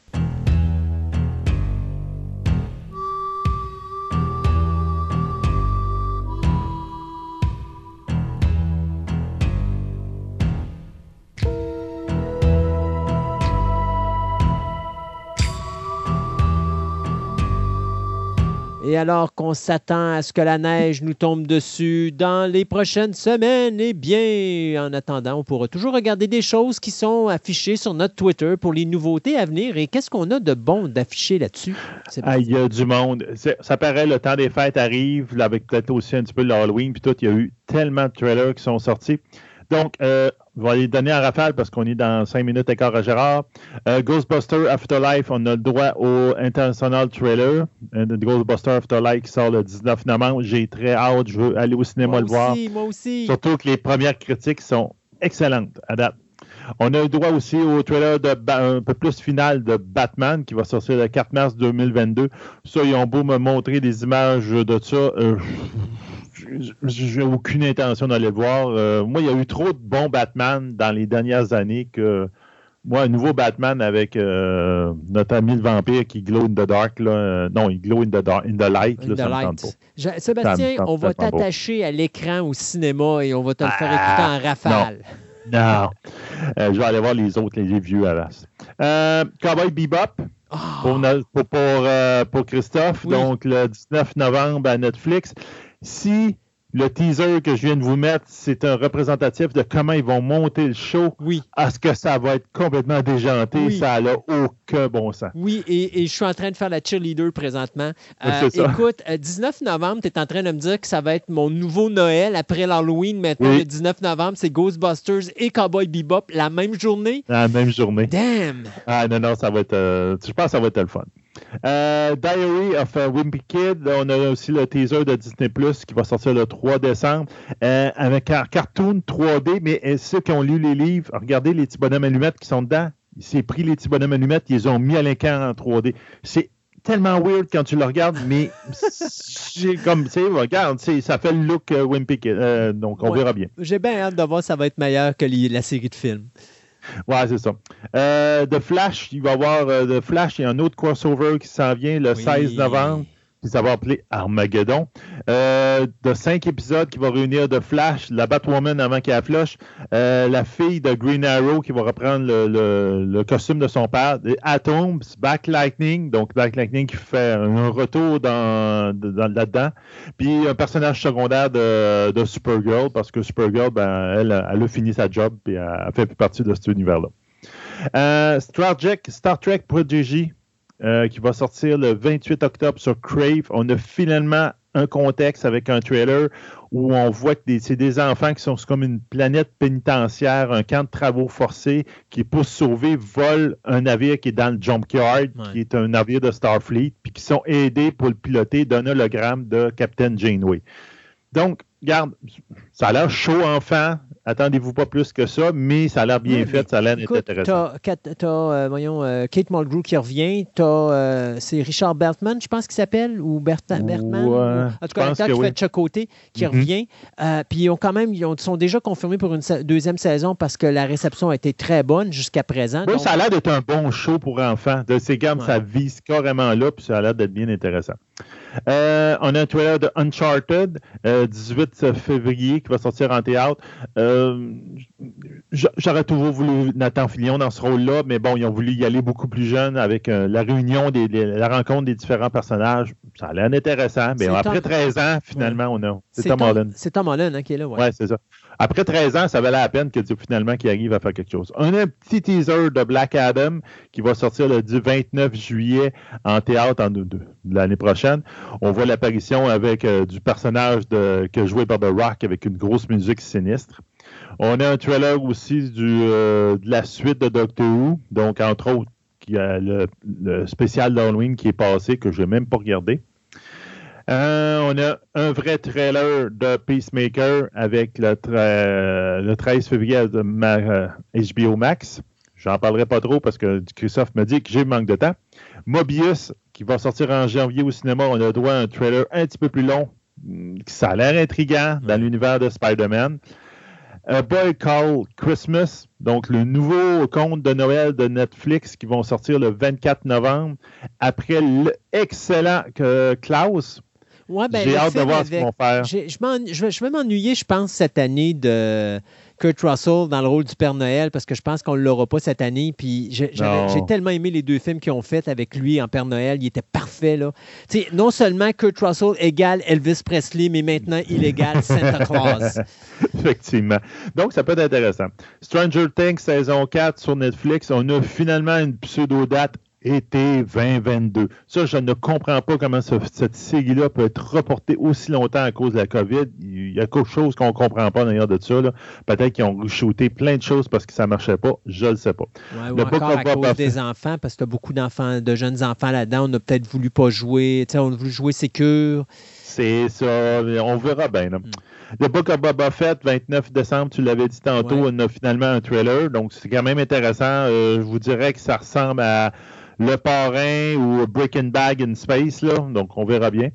Et alors qu'on s'attend à ce que la neige nous tombe dessus dans les prochaines semaines, eh bien, en attendant, on pourra toujours regarder des choses qui sont affichées sur notre Twitter pour les nouveautés à venir. Et qu'est-ce qu'on a de bon d'afficher là-dessus? Ah, il y a du monde. Ça paraît, le temps des fêtes arrive, avec peut-être aussi un petit peu l'Halloween, puis tout. Il y a eu tellement de trailers qui sont sortis. Donc, euh, on va les donner en rafale parce qu'on est dans 5 minutes et quart à Gérard. Euh, Ghostbuster Afterlife, on a le droit au International Trailer. Euh, Ghostbuster Afterlife qui sort le 19 novembre. J'ai très hâte. Je veux aller au cinéma le voir. Moi aussi. Surtout que les premières critiques sont excellentes à date. On a le droit aussi au trailer de un peu plus final de Batman qui va sortir le 4 mars 2022. Ça, ils ont beau me montrer des images de ça. Euh, j'ai aucune intention d'aller le voir. Euh, moi, il y a eu trop de bons Batman dans les dernières années que moi, un nouveau Batman avec euh, notre ami le vampire qui glow in the dark, là, euh, non, il glow in the, dark, in the light, là, ça me tente pas. Sébastien, on va t'attacher à l'écran au cinéma et on va te le faire écouter en rafale. Non. je vais aller voir les autres, les vieux à Cowboy Bebop. Ah. Pour, pour, pour, Christophe, donc le 19 novembre à Netflix si le teaser que je viens de vous mettre, c'est un représentatif de comment ils vont monter le show. Oui. À ce que ça va être complètement déjanté. Ça n'a aucun bon sens. Oui, et, je suis en train de faire la cheerleader présentement. Euh, écoute, 19 euh, novembre, tu es en train de me dire que ça va être mon nouveau Noël après l'Halloween. Maintenant, le 19 novembre, c'est Ghostbusters et Cowboy Bebop la même journée? La même journée. Damn! Ah non, non, ça va être. Euh, je pense que ça va être le fun. Euh, Diary of a Wimpy Kid, on a aussi le teaser de Disney Plus qui va sortir le 3 décembre euh, avec un cartoon 3D, mais euh, ceux qui ont lu les livres, regardez les petits bonhommes allumettes qui sont dedans. Il s'est pris les petits bonhommes allumettes, ils les ont mis à l'écran en 3D. C'est tellement weird quand tu le regardes, mais j'ai comme, tu sais, regarde, ça fait le look Wimpy Kid, donc on verra bien. J'ai bien hâte de voir ça va être meilleur que la série de films. Ouais, c'est ça. Euh, The Flash, il va y avoir euh, The Flash, il y a un autre crossover qui s'en vient le 16 novembre puis ça va appeler Armageddon. Euh, de cinq épisodes qui vont réunir The Flash, la Batwoman avant qu'elle flush, euh, la fille de Green Arrow qui va reprendre le, costume de son père, Atoms, Back Lightning, donc Back Lightning qui fait un retour dans, là-dedans, puis un personnage secondaire de, de Supergirl, parce que Supergirl, ben, elle, elle a fini sa job, puis elle, fait plus partie de cet univers-là. Euh, Star Trek, Star Trek Prodigy, euh, qui va sortir le 28 octobre sur Crave. On a finalement un contexte avec un trailer où on voit que c'est des enfants qui sont comme une planète pénitentiaire, un camp de travaux forcés, qui, pour se sauver, volent un navire qui est dans le Junkyard, qui est un navire de Starfleet, puis qui sont aidés pour le piloter d'un hologramme de Captain Janeway. Donc, regarde, ça a l'air chaud enfant, Attendez-vous pas plus que ça, mais ça a l'air bien fait, ça a l'air intéressant. Tu as, euh, voyons, euh, Kate Mulgrew qui revient, euh, c'est Richard Bertman, je pense qu'il s'appelle, ou Bertman. en tout cas, l'acteur qui fait côté, qui mm-hmm. revient. puis ils ont quand même, ils sont déjà confirmés pour une deuxième saison parce que la réception a été très bonne jusqu'à présent. Oui, ça a l'air d'être un bon show pour enfants. De ces gammes, ça vise carrément là, puis ça a l'air d'être bien intéressant. Euh, on a un trailer de Uncharted, 18 euh, février, qui va sortir en théâtre. Euh, j'aurais toujours voulu Nathan Fillion dans ce rôle-là, mais bon, ils ont voulu y aller beaucoup plus jeune avec la réunion, des, la rencontre des différents personnages. Ça a l'air intéressant. Mais après 13 ans, finalement, on a. C'est Tom, Holland. C'est Tom Holland hein, qui est là, ouais. c'est ça. Après 13 ans, ça valait la peine que finalement qu'il arrive à faire quelque chose. On a un petit teaser de Black Adam qui va sortir le 29 juillet en théâtre en l'année prochaine. On voit l'apparition avec euh, du personnage de, que joué par The Rock avec une grosse musique sinistre. On a un trailer aussi du, euh, de la suite de Doctor Who, donc entre autres, il y a le, le spécial d'Halloween qui est passé que je n'ai même pas regardé. Euh, on a un vrai trailer de Peacemaker avec le, 13 février de HBO euh, Max. J'en parlerai pas trop parce que Christophe me dit que j'ai manque de temps. Mobius, qui va sortir en janvier au cinéma, on a droit à un trailer un petit peu plus long. Ça a l'air intriguant dans l'univers de Spider-Man. A Boy Called Christmas, donc le nouveau conte de Noël de Netflix qui vont sortir le 24 novembre après l'excellent euh, Klaus ben, J'ai hâte de voir ce qu'ils vont faire. Je, je, vais m'ennuyer, je pense, cette année de Kurt Russell dans le rôle du Père Noël parce que je pense qu'on ne l'aura pas cette année. Puis j'ai tellement aimé les deux films qu'ils ont fait avec lui en Père Noël. Il était parfait. Là. non seulement Kurt Russell égale Elvis Presley, mais maintenant il égale Santa Claus. Effectivement. Donc, ça peut être intéressant. Stranger Things saison 4 sur Netflix. On a finalement une pseudo-date été 2022. Ça, je ne comprends pas comment cette série-là peut être reportée aussi longtemps à cause de la COVID. Il y a quelque chose qu'on ne comprend pas d'ailleurs de ça. Peut-être qu'ils ont re-shooté plein de choses parce que ça ne marchait pas. Je ne le sais pas. Ouais, ou encore à cause des enfants, parce que tu as beaucoup d'enfants, de jeunes enfants là-dedans. On a peut-être voulu pas jouer. On a voulu jouer sécure. C'est ça. On verra bien. Hmm. Le Book of Boba Fett, 29 décembre, tu l'avais dit tantôt, on a finalement un trailer. Donc, c'est quand même intéressant. Euh, je vous dirais que ça ressemble à le Parrain ou Breaking Bag in Space, là, donc on verra bien.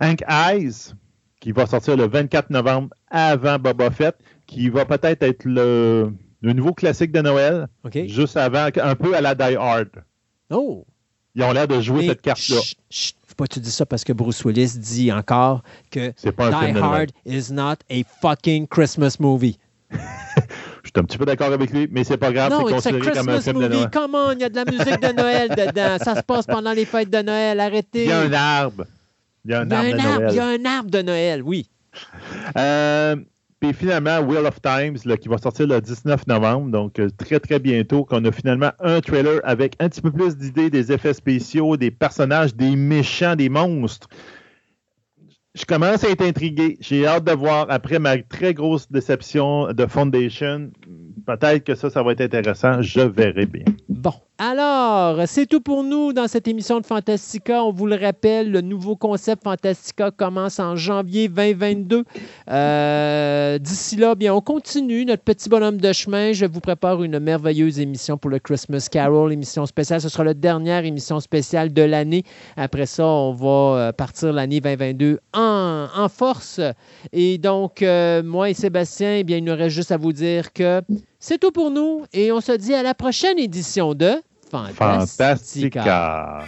Hank Eyes, qui va sortir le 24 novembre avant Boba Fett, qui va peut-être être le, nouveau classique de Noël, juste avant, un peu à la Die Hard. Oh! Ils ont l'air de jouer cette carte-là. Faut pas que tu dis ça parce que Bruce Willis dit encore que Die Hard is not a fucking Christmas movie. Je suis un petit peu d'accord avec lui, mais c'est pas grave, c'est considéré comme un film movie. de Noël. Comment? Il y a de la musique de Noël dedans. Ça se passe pendant les fêtes de Noël. Arrêtez. Il y a un arbre. Il y a un, arbre, de Noël. Il y a un arbre de Noël, oui. Euh, puis finalement, Wheel of Times, qui va sortir le 19 novembre, donc euh, très très bientôt, qu'on a finalement un trailer avec un petit peu plus d'idées des effets spéciaux, des personnages, des méchants, des monstres. Je commence à être intrigué. J'ai hâte de voir, après ma très grosse déception de Foundation, peut-être que ça, ça va être intéressant. Je verrai bien. Bon, alors, c'est tout pour nous dans cette émission de Fantastica. On vous le rappelle, le nouveau concept Fantastica commence en janvier 2022. Euh, d'ici là, bien, on continue notre petit bonhomme de chemin. Je vous prépare une merveilleuse émission pour le Christmas Carol, émission spéciale. Ce sera la dernière émission spéciale de l'année. Après ça, on va euh, partir l'année 2022 en, force. Et donc, euh, moi et Sébastien, eh bien, il nous reste juste à vous dire que c'est tout pour nous et on se dit à la prochaine édition de Fantastica.